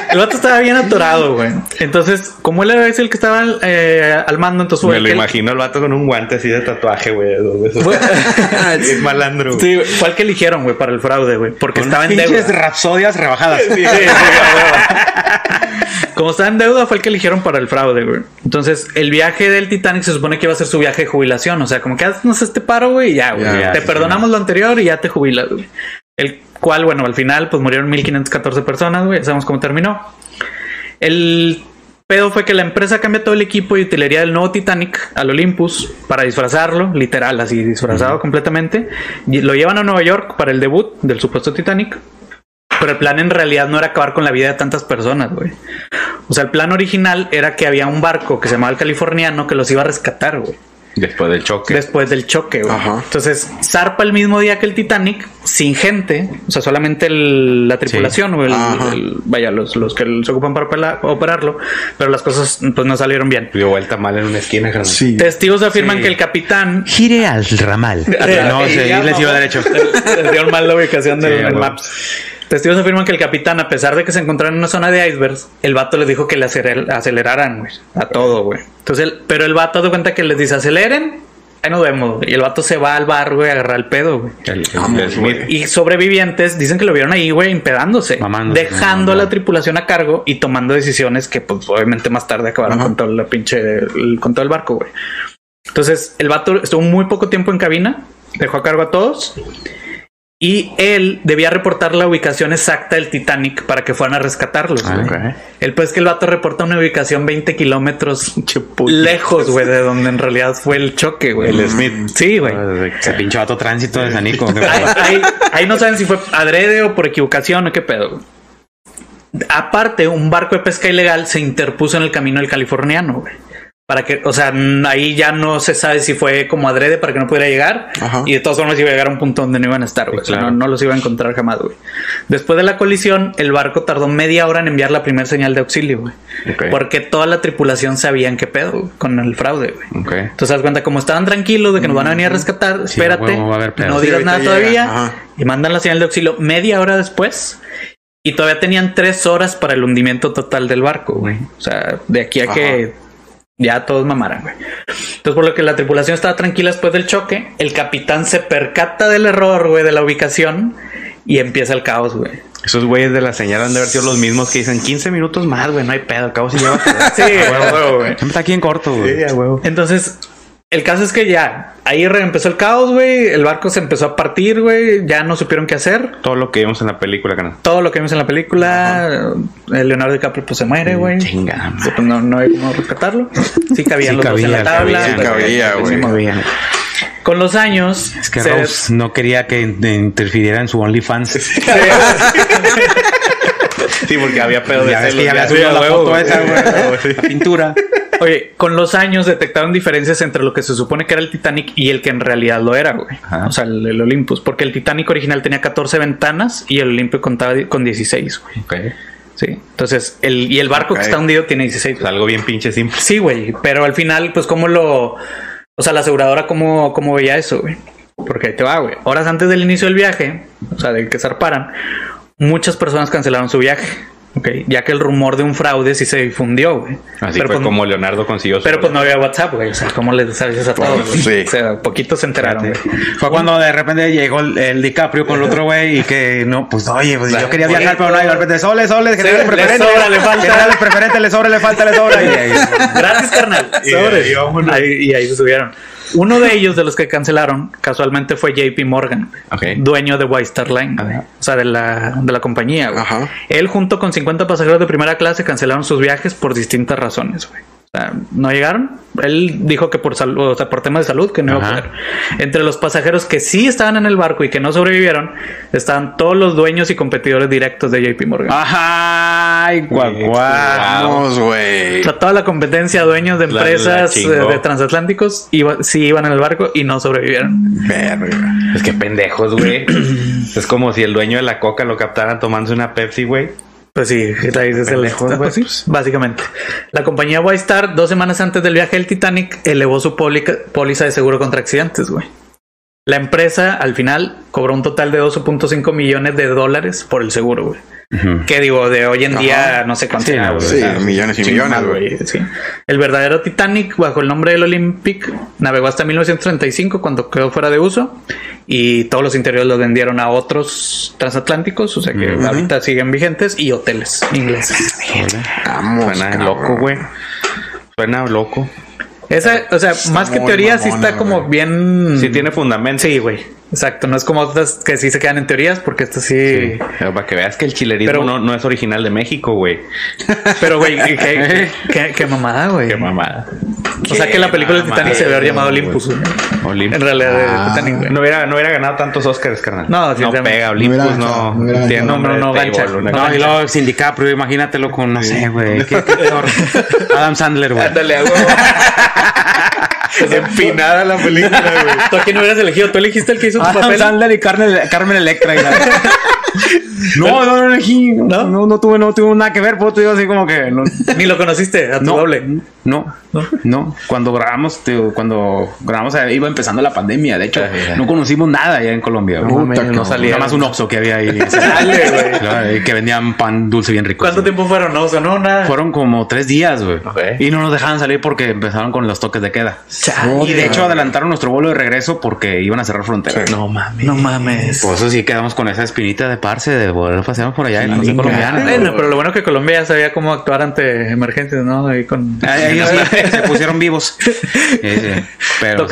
[SPEAKER 2] el vato estaba bien atorado, güey. Entonces, como él el que estaba eh, al mando, entonces fue
[SPEAKER 4] Me lo imagino el vato con un guante así de tatuaje, güey. Es malandro. güey.
[SPEAKER 2] Sí, güey, el que eligieron, güey, para el fraude, güey, porque estaba en deuda.
[SPEAKER 1] rapsodias rebajadas.
[SPEAKER 2] Sí, sí, huevo. Como estaba en deuda, fue el que eligieron para el fraude, güey. Entonces, el viaje del Titanic se supone que iba a ser su viaje de jubilación. O sea, como que haznos este paro, güey, y ya, güey. Te perdonamos lo anterior y ya te jubilas, güey. El cual, bueno, al final, pues murieron 1514 personas, güey. Sabemos cómo terminó. El pedo fue que la empresa cambia todo el equipo y utilería del nuevo Titanic al Olympus para disfrazarlo, literal, así disfrazado completamente. Y lo llevan a Nueva York para el debut del supuesto Titanic. Pero el plan en realidad no era acabar con la vida de tantas personas, güey. O sea, el plan original era que había un barco que se llamaba el Californiano que los iba a rescatar, güey.
[SPEAKER 4] Después del choque.
[SPEAKER 2] después del choque, güey.
[SPEAKER 3] Ajá.
[SPEAKER 2] Entonces, zarpa el mismo día que el Titanic, sin gente, o sea, solamente el- la tripulación, o el- vaya, los, los que se ocupan para opera- operarlo, pero las cosas pues no salieron bien.
[SPEAKER 4] Dio vuelta mal en una esquina.
[SPEAKER 3] Sí.
[SPEAKER 2] Testigos afirman
[SPEAKER 4] Sí.
[SPEAKER 2] que el capitán
[SPEAKER 1] Gire al ramal. no, sí,
[SPEAKER 2] Ya,
[SPEAKER 1] les iba derecho.
[SPEAKER 2] Les dieron mal la ubicación del
[SPEAKER 1] Sí.
[SPEAKER 2] Maps. Testigos afirman que el capitán, a pesar de que se encontraron en una zona de icebergs, el vato les dijo que le aceler- aceleraran, güey. A todo, güey. Entonces, el- pero el vato de cuenta que les dice aceleren, ahí nos vemos. güey. Y el vato se va al bar, güey, a agarrar el pedo, güey.
[SPEAKER 4] El, el-
[SPEAKER 3] Vamos,
[SPEAKER 4] el Smith.
[SPEAKER 2] Y sobrevivientes dicen que lo vieron ahí, güey, impedándose,
[SPEAKER 1] Mamándose,
[SPEAKER 2] dejando a la tripulación a cargo y tomando decisiones que, pues, obviamente más tarde acabaron
[SPEAKER 3] Ajá.
[SPEAKER 2] con todo el pinche, el- con todo el barco, güey. Entonces, el vato estuvo muy poco tiempo en cabina, dejó a cargo a todos y él debía reportar la ubicación exacta del Titanic para que fueran a rescatarlos.
[SPEAKER 1] Ah.
[SPEAKER 2] El pues que el vato reporta una ubicación 20 kilómetros lejos, güey, de donde en realidad fue el choque, güey.
[SPEAKER 4] El Smith.
[SPEAKER 2] Sí, güey.
[SPEAKER 1] Ese pinche vato tránsito de Sanico.
[SPEAKER 2] Ahí, ahí- ahí no saben si fue adrede o por equivocación o qué pedo. Aparte, un barco de pesca ilegal se interpuso en el camino del californiano, güey. Para que, o sea, ahí ya no se sabe si fue como adrede para que no pudiera llegar.
[SPEAKER 3] Ajá.
[SPEAKER 2] Y de todas formas iba a llegar a un punto donde no iban a estar, güey. O sea,
[SPEAKER 4] claro.
[SPEAKER 2] no, no los iba a encontrar jamás, güey. Después de la colisión, el barco tardó media hora en enviar la primera señal de auxilio, güey. Porque toda la tripulación sabían qué pedo con el fraude, güey.
[SPEAKER 4] Ok.
[SPEAKER 2] Entonces, das cuenta, como estaban tranquilos de que nos van a venir a rescatar,
[SPEAKER 1] Sí,
[SPEAKER 2] espérate,
[SPEAKER 1] va a
[SPEAKER 2] no digas nada
[SPEAKER 3] llega,
[SPEAKER 2] todavía,
[SPEAKER 3] ajá.
[SPEAKER 2] y mandan la señal de auxilio media hora después, y todavía tenían tres horas para el hundimiento total del barco, güey. O sea, de aquí a
[SPEAKER 3] Ajá.
[SPEAKER 2] que ya todos mamaran, güey. Entonces, por lo que la tripulación estaba tranquila después del choque, el capitán se percata del error, güey, de la ubicación, y empieza el caos, güey.
[SPEAKER 4] Esos güeyes de la señal han de haber sido los mismos que dicen 15 minutos más, güey. No hay pedo. Al cabo si lleva.
[SPEAKER 2] Sí, a huevo, güey.
[SPEAKER 1] Siempre está aquí en corto, güey.
[SPEAKER 4] a huevo.
[SPEAKER 2] Entonces, el caso es que ya, ahí empezó el caos, güey. El barco se empezó a partir, güey. Ya no supieron qué hacer.
[SPEAKER 4] Todo lo que vimos en la película, canal.
[SPEAKER 2] Todo lo que vimos en la película, el Leonardo DiCaprio pues se muere, güey.
[SPEAKER 1] Chinga,
[SPEAKER 2] Pues, no, no hay cómo rescatarlo. Sí cabían
[SPEAKER 1] Sí
[SPEAKER 2] los dos en la
[SPEAKER 1] cabía,
[SPEAKER 2] tabla.
[SPEAKER 1] cabía,
[SPEAKER 3] Sí cabía, güey.
[SPEAKER 2] Con los años,
[SPEAKER 1] Es que
[SPEAKER 2] se-
[SPEAKER 1] Rose no quería que in- interfiriera en su OnlyFans.
[SPEAKER 4] Sí, porque había pedo de
[SPEAKER 1] Ya ves que
[SPEAKER 4] celos,
[SPEAKER 1] ya había
[SPEAKER 4] ya.
[SPEAKER 1] subido
[SPEAKER 2] Sí,
[SPEAKER 1] la
[SPEAKER 2] a huevo,
[SPEAKER 1] foto
[SPEAKER 2] güey.
[SPEAKER 1] esa, güey. La pintura.
[SPEAKER 2] Oye, con los años detectaron diferencias entre lo que se supone que era el Titanic y el que en realidad lo era, güey.
[SPEAKER 1] Ajá.
[SPEAKER 2] O sea, el, el Olympus. Porque el Titanic original tenía 14 ventanas y el Olympus contaba con 16, güey. Sí. Entonces, el, y el barco que está hundido tiene 16.
[SPEAKER 4] Es algo bien pinche simple.
[SPEAKER 2] Sí, güey. Pero al final, pues, ¿cómo lo. O sea, la aseguradora, ¿cómo, cómo veía eso, güey? Porque ahí te va, güey. Horas antes del inicio del viaje, o sea, de que zarparan, muchas personas cancelaron su viaje. Ok. Ya que el rumor de un fraude sí se difundió, güey.
[SPEAKER 4] Así
[SPEAKER 2] Pero,
[SPEAKER 4] fue
[SPEAKER 2] pues,
[SPEAKER 4] como Leonardo consiguió su-
[SPEAKER 2] Pero pues no había WhatsApp, güey. O sea, ¿cómo les avisas a todos?
[SPEAKER 3] sí.
[SPEAKER 2] O sea, poquitos se enteraron, güey.
[SPEAKER 1] Fue cuando de repente llegó el, el DiCaprio con el otro güey y que no, pues oye, pues yo quería viajar, pero no, y de repente, sole, sole, generales
[SPEAKER 2] le
[SPEAKER 1] preferentes.
[SPEAKER 2] sobra, le falta.
[SPEAKER 1] Generales preferentes, le sobra, le falta, le sobra. Y ahí,
[SPEAKER 2] Gracias, carnal.
[SPEAKER 4] Y. Ahí-
[SPEAKER 2] y ahí se subieron. Uno de ellos, de los que cancelaron, casualmente fue JP Morgan, dueño de White Star Line, o sea, de la, de la compañía. güey.
[SPEAKER 3] Ajá.
[SPEAKER 2] Él, junto con 50 pasajeros de primera clase, cancelaron sus viajes por distintas razones. güey. O sea, no llegaron. Él dijo que por salud, o sea, por temas de salud, que no iba a poder. Entre los pasajeros que sí estaban en el barco y que no sobrevivieron, estaban todos los dueños y competidores directos de JP Morgan.
[SPEAKER 1] Ajá, ay, guau, guau.
[SPEAKER 3] Vamos, güey.
[SPEAKER 2] O sea, toda la competencia, dueños de
[SPEAKER 4] La- la
[SPEAKER 2] empresas eh, de transatlánticos, iba, sí iban en el barco y no sobrevivieron.
[SPEAKER 3] Verga.
[SPEAKER 4] Es que pendejos, güey. es como si el dueño de la coca lo captaran tomándose una Pepsi, güey.
[SPEAKER 2] Pues sí, ahí
[SPEAKER 4] güey.
[SPEAKER 2] Sí, básicamente. La compañía White Star, dos semanas antes del viaje del Titanic, elevó su póliza de seguro contra accidentes, güey. La empresa, al final, cobró un total de 12.5 millones de dólares por el seguro, güey. Que digo, de hoy en día
[SPEAKER 3] Ajá.
[SPEAKER 2] no sé cuánto.
[SPEAKER 1] Sí,
[SPEAKER 2] era,
[SPEAKER 1] no,
[SPEAKER 2] güey.
[SPEAKER 3] Sí, millones y millones, güey.
[SPEAKER 2] sí. El verdadero Titanic, bajo el nombre del Olympic, navegó hasta 1935 cuando quedó fuera de uso y todos los interiores los vendieron a otros transatlánticos, o sea que ahorita siguen vigentes y hoteles ingleses.
[SPEAKER 3] Vamos.
[SPEAKER 4] Suena
[SPEAKER 3] cabrón.
[SPEAKER 4] loco, güey. Suena loco.
[SPEAKER 2] Esa, o sea, más que teoría, sí está como bien.
[SPEAKER 4] Sí tiene fundamento.
[SPEAKER 2] Sí, güey. Exacto. No es como otras que sí se quedan en teorías, porque esto sí.
[SPEAKER 4] Sí. Pero para que veas que el chilerismo
[SPEAKER 2] Pero-
[SPEAKER 4] no, no es original de México, güey.
[SPEAKER 2] Pero, güey, qué, qué, qué- qué mamada, güey.
[SPEAKER 4] Qué mamada.
[SPEAKER 2] O sea que la película de Titanic se haber llamado Olympus. güey.
[SPEAKER 4] Olympus.
[SPEAKER 2] En realidad, de
[SPEAKER 3] Ah.
[SPEAKER 2] Titanic, güey.
[SPEAKER 4] No hubiera, no hubiera ganado tantos Oscars, carnal.
[SPEAKER 2] No,
[SPEAKER 4] no pega.
[SPEAKER 3] No
[SPEAKER 4] Olympus no,
[SPEAKER 3] no
[SPEAKER 4] tiene nombre
[SPEAKER 2] No, no, gancha. No,
[SPEAKER 1] y luego sin DiCaprio, imagínatelo con, no sé, güey. ¿qué- qué actor? Adam Sandler, güey.
[SPEAKER 2] Ándale, huevo.
[SPEAKER 4] Empinada la película, güey.
[SPEAKER 2] ¿Tú a quién hubieras elegido? ¿Tú elegiste el que hizo tu
[SPEAKER 1] Adam
[SPEAKER 2] papel?
[SPEAKER 1] Sandler y Carmen, Carmen Electra. no, no, no elegí. No,
[SPEAKER 2] ¿No?
[SPEAKER 1] no, no tuve, no tuve nada que ver. Pues te digo así como que. No,
[SPEAKER 2] Ni lo conociste, a tu
[SPEAKER 1] no,
[SPEAKER 2] doble.
[SPEAKER 1] No, no, Cuando grabamos, cuando grabamos, eh, iba empezando la pandemia. De hecho, no conocimos nada allá en Colombia.
[SPEAKER 3] Puta,
[SPEAKER 1] no salía. Nada más un Oxxo que había ahí.
[SPEAKER 2] Dale,
[SPEAKER 1] que vendían pan dulce bien rico.
[SPEAKER 2] ¿Cuánto tiempo fueron? No, o sea, no, nada.
[SPEAKER 1] Fueron como tres días, güey. Y no nos dejaban salir porque empezaron con los toques de queda.
[SPEAKER 2] Chale.
[SPEAKER 1] Y de hecho adelantaron nuestro vuelo de regreso porque iban a cerrar fronteras.
[SPEAKER 4] No mames.
[SPEAKER 2] No mames.
[SPEAKER 1] Por eso sí quedamos con esa espinita de parce de volver a pasear por allá en la colombiana.
[SPEAKER 2] Bueno, pero lo bueno que Colombia ya sabía cómo actuar ante emergencias, ¿no? Ahí con
[SPEAKER 1] Ahí- ahí sí, se pusieron vivos. Sí, sí. Pero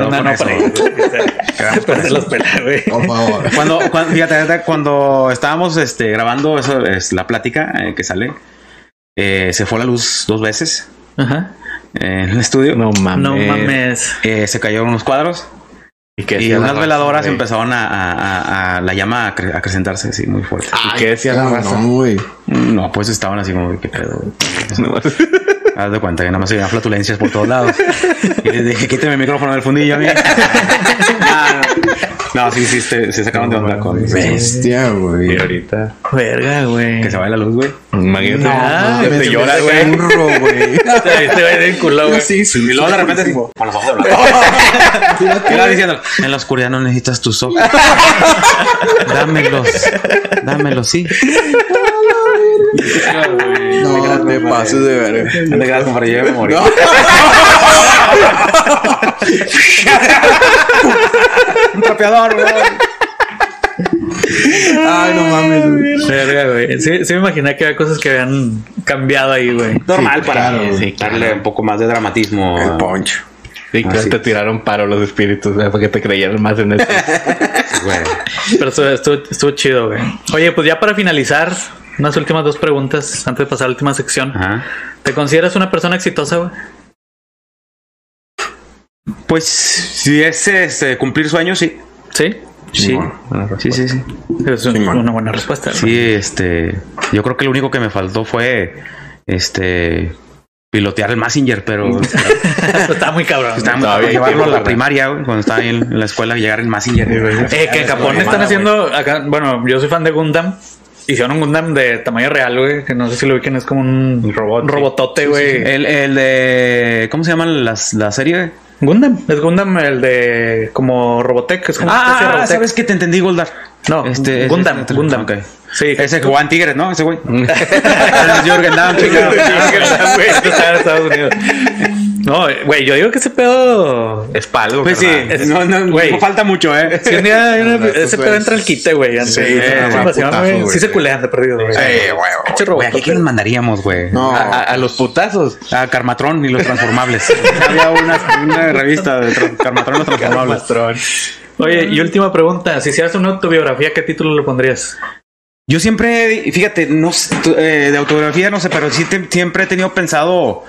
[SPEAKER 2] no, para los güey.
[SPEAKER 3] Por favor.
[SPEAKER 1] Cuando, cuando, fíjate, fíjate, cuando estábamos este, grabando eso, es la plática eh, que sale, eh, se fue la luz dos veces
[SPEAKER 2] Ajá.
[SPEAKER 1] En el estudio.
[SPEAKER 4] No mames.
[SPEAKER 2] No mames.
[SPEAKER 1] Eh, se cayeron unos cuadros
[SPEAKER 4] ¿Y qué
[SPEAKER 1] y unas
[SPEAKER 4] raza,
[SPEAKER 1] veladoras
[SPEAKER 4] güey?
[SPEAKER 1] empezaron a, a- a- a- la llama a, cre- a acrecentarse así muy fuerte.
[SPEAKER 4] ¿Y qué decía la raza?
[SPEAKER 3] No,
[SPEAKER 1] pues estaban así como, ¿qué pedo? güey? Haz de cuenta que nada más se oían flatulencias por todos lados. Y les dije, quíteme el micrófono del fundillo a mí. no, no, sí, sí, se, se sacaron de onda con
[SPEAKER 3] Bestia,
[SPEAKER 4] Y
[SPEAKER 3] güey.
[SPEAKER 4] ahorita.
[SPEAKER 2] Verga, güey.
[SPEAKER 1] que se vaya la luz, güey.
[SPEAKER 4] Imagínate.
[SPEAKER 2] Ah,
[SPEAKER 4] que te llora, güey.
[SPEAKER 3] Burro, güey.
[SPEAKER 2] Este güey de culo, güey.
[SPEAKER 3] Sí, sí.
[SPEAKER 1] Y luego de repente así, con los ojos de blanco. Y va diciendo, en la oscuridad no necesitas tus ojos. dámelos, dámelos, sí.
[SPEAKER 3] No, te pases de verga.
[SPEAKER 1] No te quedas para llevar memoria. Un trapeador, güey.
[SPEAKER 3] Ay, no mames, güey.
[SPEAKER 2] Verga, güey. Sí, sí me imaginé que había cosas que habían cambiado ahí, güey.
[SPEAKER 1] Normal para
[SPEAKER 3] claro,
[SPEAKER 1] sí, darle un poco más de dramatismo.
[SPEAKER 3] El poncho.
[SPEAKER 4] Sí, que
[SPEAKER 1] Así.
[SPEAKER 4] te tiraron paro los espíritus, güey, para que te creyeran más en esto.
[SPEAKER 1] Güey.
[SPEAKER 2] Pero estuvo, estuvo, estuvo chido, güey. Oye, pues ya para finalizar, unas últimas dos preguntas antes de pasar a la última sección.
[SPEAKER 1] Ajá.
[SPEAKER 2] ¿Te consideras una persona exitosa, güey?
[SPEAKER 1] Pues si es este, cumplir sueños, sí.
[SPEAKER 2] Sí.
[SPEAKER 1] Sí. Sí, sí, sí.
[SPEAKER 2] Es un- una buena respuesta.
[SPEAKER 1] Sí, este. Yo creo que lo único que me faltó fue este pilotear el Messenger, pero
[SPEAKER 2] Está muy cabrón.
[SPEAKER 1] estaba muy
[SPEAKER 4] hay
[SPEAKER 1] llevarlo a la primaria, güey, cuando estaba ahí en, en la escuela, llegar el Messenger.
[SPEAKER 2] Eh, que en Japón están haciendo acá, bueno, yo soy fan de Gundam. Hicieron un Gundam de tamaño real, güey, que no sé si lo ubiquen, es como un,
[SPEAKER 4] robot,
[SPEAKER 2] robotote, güey.
[SPEAKER 1] El, el de. ¿Cómo se llama las- la serie?
[SPEAKER 2] Gundam, es Gundam el de como Robotech, es como de
[SPEAKER 1] Ah,
[SPEAKER 2] Robotech.
[SPEAKER 1] sabes que te entendí, Goldar.
[SPEAKER 2] No,
[SPEAKER 1] este,
[SPEAKER 2] Gundam,
[SPEAKER 1] ese-
[SPEAKER 2] Gundam.
[SPEAKER 1] ok.
[SPEAKER 2] Sí,
[SPEAKER 1] Ese que en Tigres, ¿no? Ese güey. Jürgen Damm,
[SPEAKER 2] Estados Unidos. No, güey, yo digo que ese pedo.
[SPEAKER 4] Es para algo.
[SPEAKER 1] Pues sí, no, no,
[SPEAKER 2] Güey.
[SPEAKER 1] no falta mucho, ¿eh?
[SPEAKER 2] Si un día hay una-
[SPEAKER 3] Al rato,
[SPEAKER 2] ese pedo entra al quite, güey. antes.
[SPEAKER 3] Sí, sí, sí, putazo,
[SPEAKER 2] se culean de perdido, güey.
[SPEAKER 3] Sí, güey.
[SPEAKER 1] Güey,
[SPEAKER 2] robot.
[SPEAKER 1] ¿a quién nos mandaríamos, güey?
[SPEAKER 3] No.
[SPEAKER 4] A, a- a los putazos.
[SPEAKER 1] A Carmatrón y los transformables. Había una, una revista de Carmatrón y los transformables.
[SPEAKER 2] Oye, y última pregunta. Si hicieras una autobiografía, ¿qué título le pondrías?
[SPEAKER 1] Yo siempre, fíjate, no eh, de autobiografía no sé, pero siempre he tenido pensado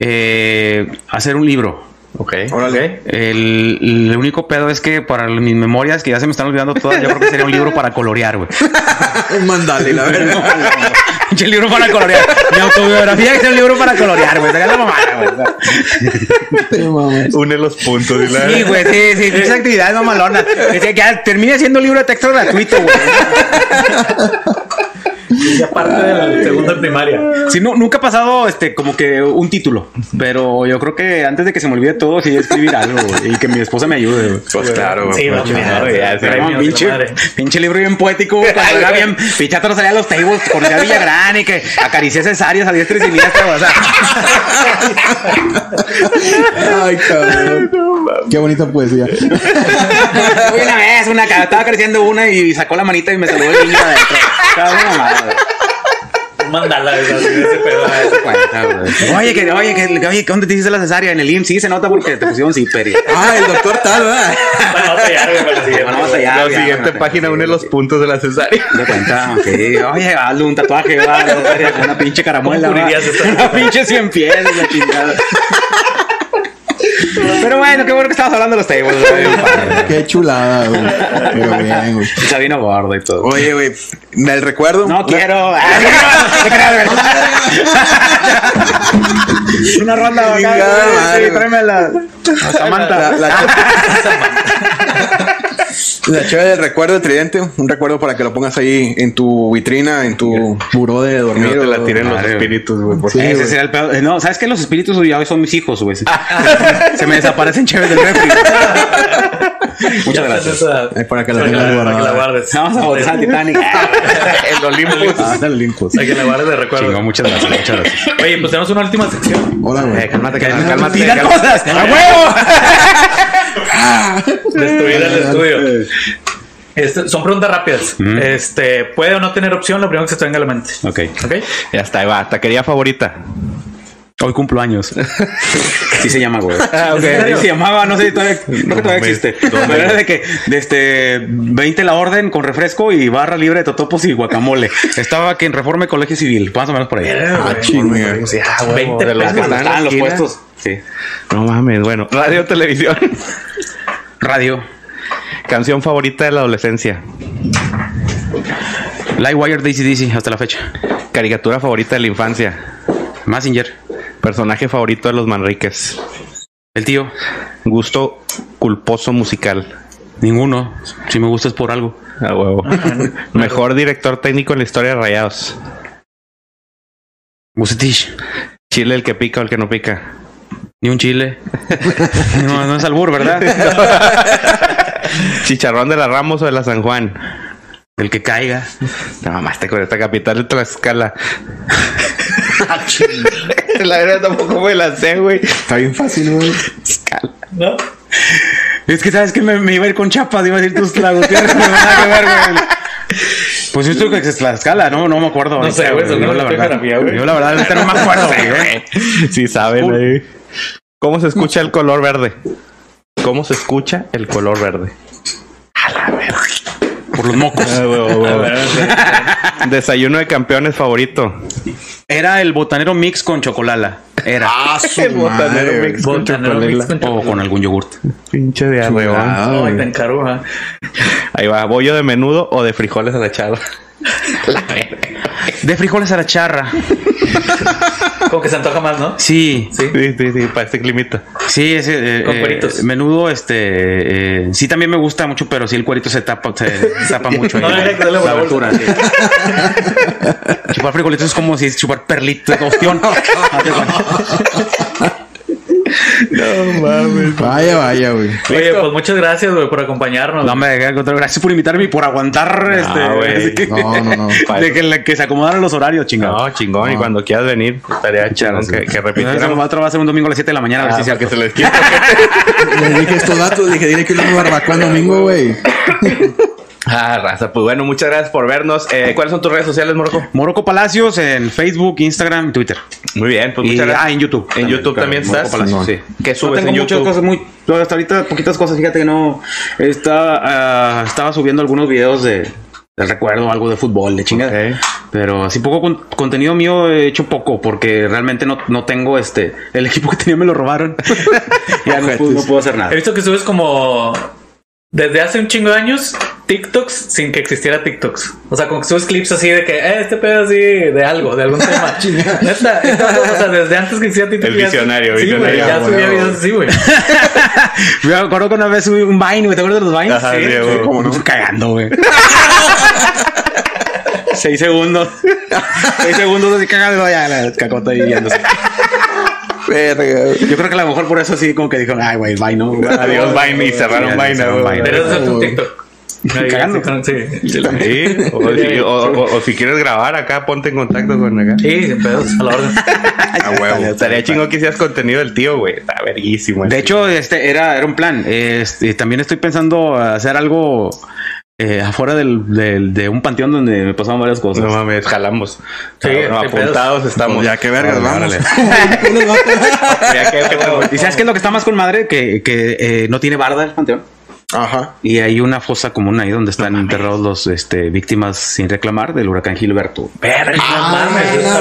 [SPEAKER 1] eh, hacer un libro.
[SPEAKER 4] Ok.
[SPEAKER 3] Órale.
[SPEAKER 1] El, el único pedo es que para mis memorias, que ya se me están olvidando todas, yo creo que sería un libro para colorear, güey.
[SPEAKER 3] Un mandale, la verdad.
[SPEAKER 1] Pinche libro para colorear. Mi autobiografía es un libro para colorear, güey. Saca la mamada, güey.
[SPEAKER 3] No mames.
[SPEAKER 4] Une los puntos. y la-
[SPEAKER 1] Sí, güey, sí, sí, esa actividad es mamalona. Que, que ya termine siendo un libro de texto gratuito, güey.
[SPEAKER 2] Y aparte del segundo de primaria.
[SPEAKER 1] Sí, no, nunca ha pasado este como que un título, pero yo creo que antes de que se me olvide todo, sí escribir algo y que mi esposa me ayude. güey.
[SPEAKER 4] Pues claro.
[SPEAKER 2] Sí, no, güey, sí.
[SPEAKER 1] No, pinche,
[SPEAKER 2] la
[SPEAKER 1] pinche libro bien poético, güey, cuando era bien pichato salía a los tables, conocía a Villagrán y que acaricié cesáreas a diestra y siniestra, o sea,
[SPEAKER 3] Ay, cabrón. Qué bonita poesía.
[SPEAKER 1] Fui una vez, una, estaba creciendo una y sacó la manita y me saludó el niño de adentro. Estaba una mamada, güey.
[SPEAKER 2] Mandala esa, así, ese pedo.
[SPEAKER 1] Cuenta, güey. Oye, que, oye, que, oye, ¿dónde te hiciste la cesárea? En el IMSS, sí, se nota porque te pusieron zipper. y-
[SPEAKER 3] Ah, el doctor tal, ¿verdad?
[SPEAKER 2] Bueno, vamos a hallar, güey, para la siguiente.
[SPEAKER 1] Bueno, vamos allá.
[SPEAKER 4] La
[SPEAKER 1] ya,
[SPEAKER 4] siguiente
[SPEAKER 1] bueno,
[SPEAKER 4] página
[SPEAKER 1] sí,
[SPEAKER 4] une
[SPEAKER 1] sí,
[SPEAKER 4] los
[SPEAKER 1] sí.
[SPEAKER 4] puntos de la cesárea.
[SPEAKER 1] De cuenta, ok. Oye, hazle un tatuaje, va, una pinche caramuela. Una pinche cien pies, la chingada. Pero bueno, qué bueno que estabas hablando de los tables. güey.
[SPEAKER 3] Qué chulada, güey. Pero bien, güey.
[SPEAKER 1] Sabino Gordo y todo.
[SPEAKER 3] Oye, güey, del recuerdo.
[SPEAKER 1] No quiero. Ah, no, no. Una ronda
[SPEAKER 3] madre,
[SPEAKER 1] sí,
[SPEAKER 3] güey.
[SPEAKER 1] tráeme la, la Samantha.
[SPEAKER 3] La, la, la chévere del recuerdo de Tridente, un recuerdo para que lo pongas ahí en tu vitrina, en tu buró de
[SPEAKER 4] No
[SPEAKER 3] dormir.
[SPEAKER 4] te la tiren los espíritus, güey.
[SPEAKER 3] Sí,
[SPEAKER 1] Ese será el peor. eh, No, ¿sabes qué? Los espíritus ya hoy son mis hijos, güey. Se me desaparecen chéveres del refri. Muchas gracias.
[SPEAKER 3] Para que la tengas guardada.
[SPEAKER 2] guardes.
[SPEAKER 1] Vamos a bautizar al Titanic.
[SPEAKER 4] El Olympus.
[SPEAKER 1] Ah, del Olympus.
[SPEAKER 2] Para que la guardes de recuerdo.
[SPEAKER 1] Muchas gracias, muchas gracias.
[SPEAKER 2] Oye, pues tenemos una última sección.
[SPEAKER 3] Hola, güey.
[SPEAKER 4] Eh, cálmate, cálmate, cálmate.
[SPEAKER 1] ¡Tira
[SPEAKER 4] cálmate.
[SPEAKER 1] cosas! ¡A huevo!
[SPEAKER 2] Destruir el estudio. Este, son preguntas rápidas. Este, puede o no tener opción, lo primero que se te venga a la mente.
[SPEAKER 1] Ok.
[SPEAKER 2] ¿Ok?
[SPEAKER 4] Ya está, ahí va. Taquería favorita.
[SPEAKER 1] Hoy cumplo años. Sí se llama, güey.
[SPEAKER 4] Ah, ok.
[SPEAKER 1] Sí se llamaba, no sé, todavía, creo que todavía existe. Pero era de que, de este, 20 la orden con refresco y barra libre de totopos y guacamole. Estaba que en Reforma y Colegio Civil, más o menos por ahí.
[SPEAKER 3] Ah, chinga.
[SPEAKER 4] Sí, ah, huevo,
[SPEAKER 2] 20
[SPEAKER 4] de los que
[SPEAKER 1] Estaban los puestos. Sí.
[SPEAKER 4] No mames, bueno. Radio, televisión.
[SPEAKER 1] Radio.
[SPEAKER 4] Canción favorita de la adolescencia.
[SPEAKER 1] Livewire Daisy DC hasta la fecha.
[SPEAKER 4] Caricatura favorita de la infancia.
[SPEAKER 1] Messenger.
[SPEAKER 4] Personaje favorito de los Manriques.
[SPEAKER 1] El tío.
[SPEAKER 4] Gusto culposo musical.
[SPEAKER 1] Ninguno. Si me gusta es por algo.
[SPEAKER 4] A huevo. Mejor director técnico en la historia de Rayados.
[SPEAKER 1] Bucetich.
[SPEAKER 4] Chile el que pica o el que no pica.
[SPEAKER 1] Ni un chile. no, no es albur, ¿verdad?
[SPEAKER 4] Chicharrón de la Ramos o de la San Juan.
[SPEAKER 1] El que caiga.
[SPEAKER 4] No mamaste con esta capital de Tlaxcala. la verdad tampoco me la sé, güey.
[SPEAKER 3] Está bien fácil, güey.
[SPEAKER 2] ¿No?
[SPEAKER 1] Es que sabes que me, me iba a ir con chapas, iba a decir tus lagos. no nada que ver, güey. Pues yo estoy que es la escala, ¿no? No me acuerdo.
[SPEAKER 2] No sé, güey,
[SPEAKER 1] Yo
[SPEAKER 2] no
[SPEAKER 1] la
[SPEAKER 2] me
[SPEAKER 1] verdad.
[SPEAKER 2] güey.
[SPEAKER 1] Yo la verdad no me acuerdo, güey.
[SPEAKER 4] Sí saben ahí. ¿Cómo se escucha el color verde? ¿Cómo se escucha el color verde?
[SPEAKER 1] Por los mocos.
[SPEAKER 4] Desayuno de campeones favorito.
[SPEAKER 1] Era el botanero mix con chocolala. Era.
[SPEAKER 3] Ah, su
[SPEAKER 4] El botanero
[SPEAKER 3] madre, güey.
[SPEAKER 4] mix.
[SPEAKER 2] Botanero mix con
[SPEAKER 1] O
[SPEAKER 2] chocolate.
[SPEAKER 1] con algún yogurt.
[SPEAKER 4] Pinche de arreón.
[SPEAKER 3] Chulada,
[SPEAKER 2] Ay,
[SPEAKER 3] güey.
[SPEAKER 2] te encargo, ah.
[SPEAKER 4] Ahí va, bollo de menudo o de frijoles a la chava.
[SPEAKER 1] De frijoles a la charra.
[SPEAKER 2] Como que se antoja más, ¿no?
[SPEAKER 1] Sí.
[SPEAKER 2] Sí.
[SPEAKER 4] Sí, sí, sí, para este climita.
[SPEAKER 1] Sí, ese. eh,
[SPEAKER 2] Con
[SPEAKER 1] eh,
[SPEAKER 2] cueritos.
[SPEAKER 1] menudo, este. eh, sí, también me gusta mucho, pero sí el cuerito se tapa, se tapa mucho. ahí,
[SPEAKER 2] No,
[SPEAKER 1] la- la
[SPEAKER 2] la
[SPEAKER 1] abertura, sí. Chupar frijolitos es como si chupar perlitos de ostión.
[SPEAKER 4] No mames.
[SPEAKER 3] Vaya, vaya, güey.
[SPEAKER 2] Oye, pues muchas gracias, güey, por acompañarnos.
[SPEAKER 1] No me gracias por invitarme y por aguantar este.
[SPEAKER 4] güey.
[SPEAKER 1] así que-
[SPEAKER 3] No, no, no.
[SPEAKER 1] De que, la- que se acomodaran los horarios, chingado.
[SPEAKER 4] No, chingón. Y cuando quieras venir, estaría chingón que, que repitieran.
[SPEAKER 1] Va a ser un domingo a las 7 de la mañana, a ver
[SPEAKER 4] Ah,
[SPEAKER 1] si
[SPEAKER 4] para que se les quite.
[SPEAKER 3] Le dije estos datos, dije, dile que una barbacoa el domingo, güey.
[SPEAKER 4] Ah, raza. Pues bueno, muchas gracias por vernos. Eh, ¿Cuáles son tus redes sociales, Morocco?
[SPEAKER 1] Moroco Palacios en Facebook, Instagram y Twitter.
[SPEAKER 4] Muy bien, pues
[SPEAKER 1] Y,
[SPEAKER 4] muchas gracias.
[SPEAKER 1] ah, en YouTube.
[SPEAKER 4] En YouTube también
[SPEAKER 1] Moroco
[SPEAKER 4] estás.
[SPEAKER 1] Palacios,
[SPEAKER 3] No.
[SPEAKER 1] sí.
[SPEAKER 4] ¿Qué
[SPEAKER 1] No
[SPEAKER 4] subes
[SPEAKER 1] tengo
[SPEAKER 4] en
[SPEAKER 1] muchas
[SPEAKER 4] YouTube?
[SPEAKER 1] cosas muy. Hasta ahorita poquitas cosas, fíjate que no. Está, ah, estaba subiendo algunos videos de, del recuerdo, algo de fútbol, de chingada. Pero así poco con- contenido mío he hecho poco porque realmente no, no tengo este. El equipo que tenía me lo robaron. ya no, puedo, no puedo hacer nada.
[SPEAKER 2] He visto que subes como desde hace un chingo de años TikToks sin que existiera TikToks. O sea, como que subes clips así de que eh, este pedo así de algo, de algún tema. Neta, esta- o sea, desde antes que existía TikTok.
[SPEAKER 4] El
[SPEAKER 2] ya-
[SPEAKER 4] visionario,
[SPEAKER 2] sí,
[SPEAKER 4] visionario.
[SPEAKER 2] ya
[SPEAKER 3] Ah,
[SPEAKER 2] subía
[SPEAKER 3] bueno.
[SPEAKER 2] videos así, güey.
[SPEAKER 1] Me acuerdo que una vez subí un Vine, güey. ¿Te acuerdas de los Vines?
[SPEAKER 4] Ajá, sí, güey.
[SPEAKER 1] como no. Cagando, güey. Seis segundos. Seis segundos así cagando ya la cacota y yéndose.
[SPEAKER 3] Verga.
[SPEAKER 1] Yo creo que a lo mejor por eso sí, como que dijo, ay, güey, Vine, ¿no?
[SPEAKER 4] Adiós, Vine, y cerraron Vine.
[SPEAKER 1] Vine.
[SPEAKER 2] Deberías hacer tu TikTok.
[SPEAKER 1] Cagando.
[SPEAKER 2] Sí,
[SPEAKER 4] Sí, o, si, o- o- o si quieres grabar acá, ponte en contacto con acá.
[SPEAKER 2] Sí, sin pedos, a la orden.
[SPEAKER 4] A huevo. Estaría chingón que hicieras contenido del tío, güey. Está verguísimo.
[SPEAKER 1] De hecho, este era, era un plan. Este, también estoy pensando hacer algo eh, afuera del, del- de un panteón donde me pasaban varias cosas.
[SPEAKER 4] no mames, jalamos.
[SPEAKER 2] Sí, pedos.
[SPEAKER 4] apuntados estamos.
[SPEAKER 3] Ya, qué vergas, vamos.
[SPEAKER 4] Ya que-
[SPEAKER 1] ¿Y sabes qué es lo que está más con madre? Que, que eh, no tiene barda el panteón.
[SPEAKER 3] Ajá.
[SPEAKER 1] Y hay una fosa común ahí donde están enterrados los este, víctimas sin reclamar del huracán Gilberto.
[SPEAKER 2] Verga,
[SPEAKER 3] Ah,
[SPEAKER 2] mames,
[SPEAKER 3] la.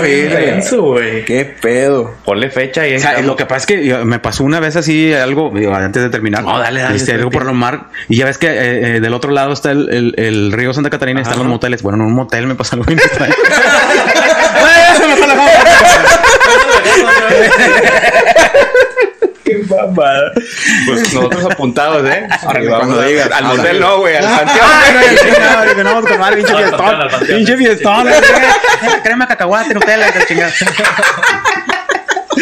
[SPEAKER 3] Qué pedo.
[SPEAKER 4] Ponle fecha y
[SPEAKER 1] O sea, lo que pasa es que me pasó una vez así algo, digo, antes de terminar.
[SPEAKER 5] No, dale, dale,
[SPEAKER 1] Este, algo por lo mar. Y ya ves que eh, eh, del otro lado está el, el- el río Santa Catarina y están los moteles. Bueno, en un motel me pasó algo bien extraño.
[SPEAKER 4] Qué mamada. Pues nosotros apuntados, ¿eh? Vamos
[SPEAKER 3] cuando digas.
[SPEAKER 4] Al
[SPEAKER 3] Ah,
[SPEAKER 4] motel no, güey, al
[SPEAKER 1] Ah,
[SPEAKER 4] panteón.
[SPEAKER 1] no, sí, no, digo, no, madre, pinche fiestón. Pinche fiestón. Crema, cacahuate, Nutella, chingada.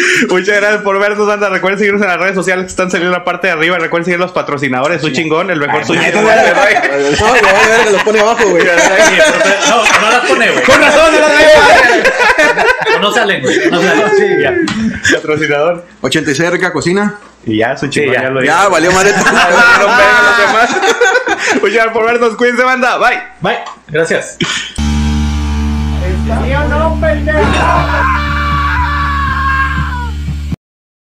[SPEAKER 4] Muchas gracias por vernos, anda. Recuerden seguirnos en las redes sociales que están saliendo en la parte de arriba. Recuerden seguir los patrocinadores. Su chingón, el mejor sushi.
[SPEAKER 3] No, lo voy a ver que lo pone abajo, güey.
[SPEAKER 2] No, no las pone, güey.
[SPEAKER 1] Con razón, no lo
[SPEAKER 2] O no salen, güey. No salen.
[SPEAKER 4] Sí, ya. Patrocinador.
[SPEAKER 3] 86 rica cocina.
[SPEAKER 4] Y ya, su chingón,
[SPEAKER 2] ya.
[SPEAKER 4] ya, lo
[SPEAKER 3] Ya, valió madre.
[SPEAKER 4] No peguen los demás. Muchas gracias por vernos. Cuídense, banda. Bye.
[SPEAKER 2] Bye. Gracias.
[SPEAKER 6] ¿Sí o no, pendejo?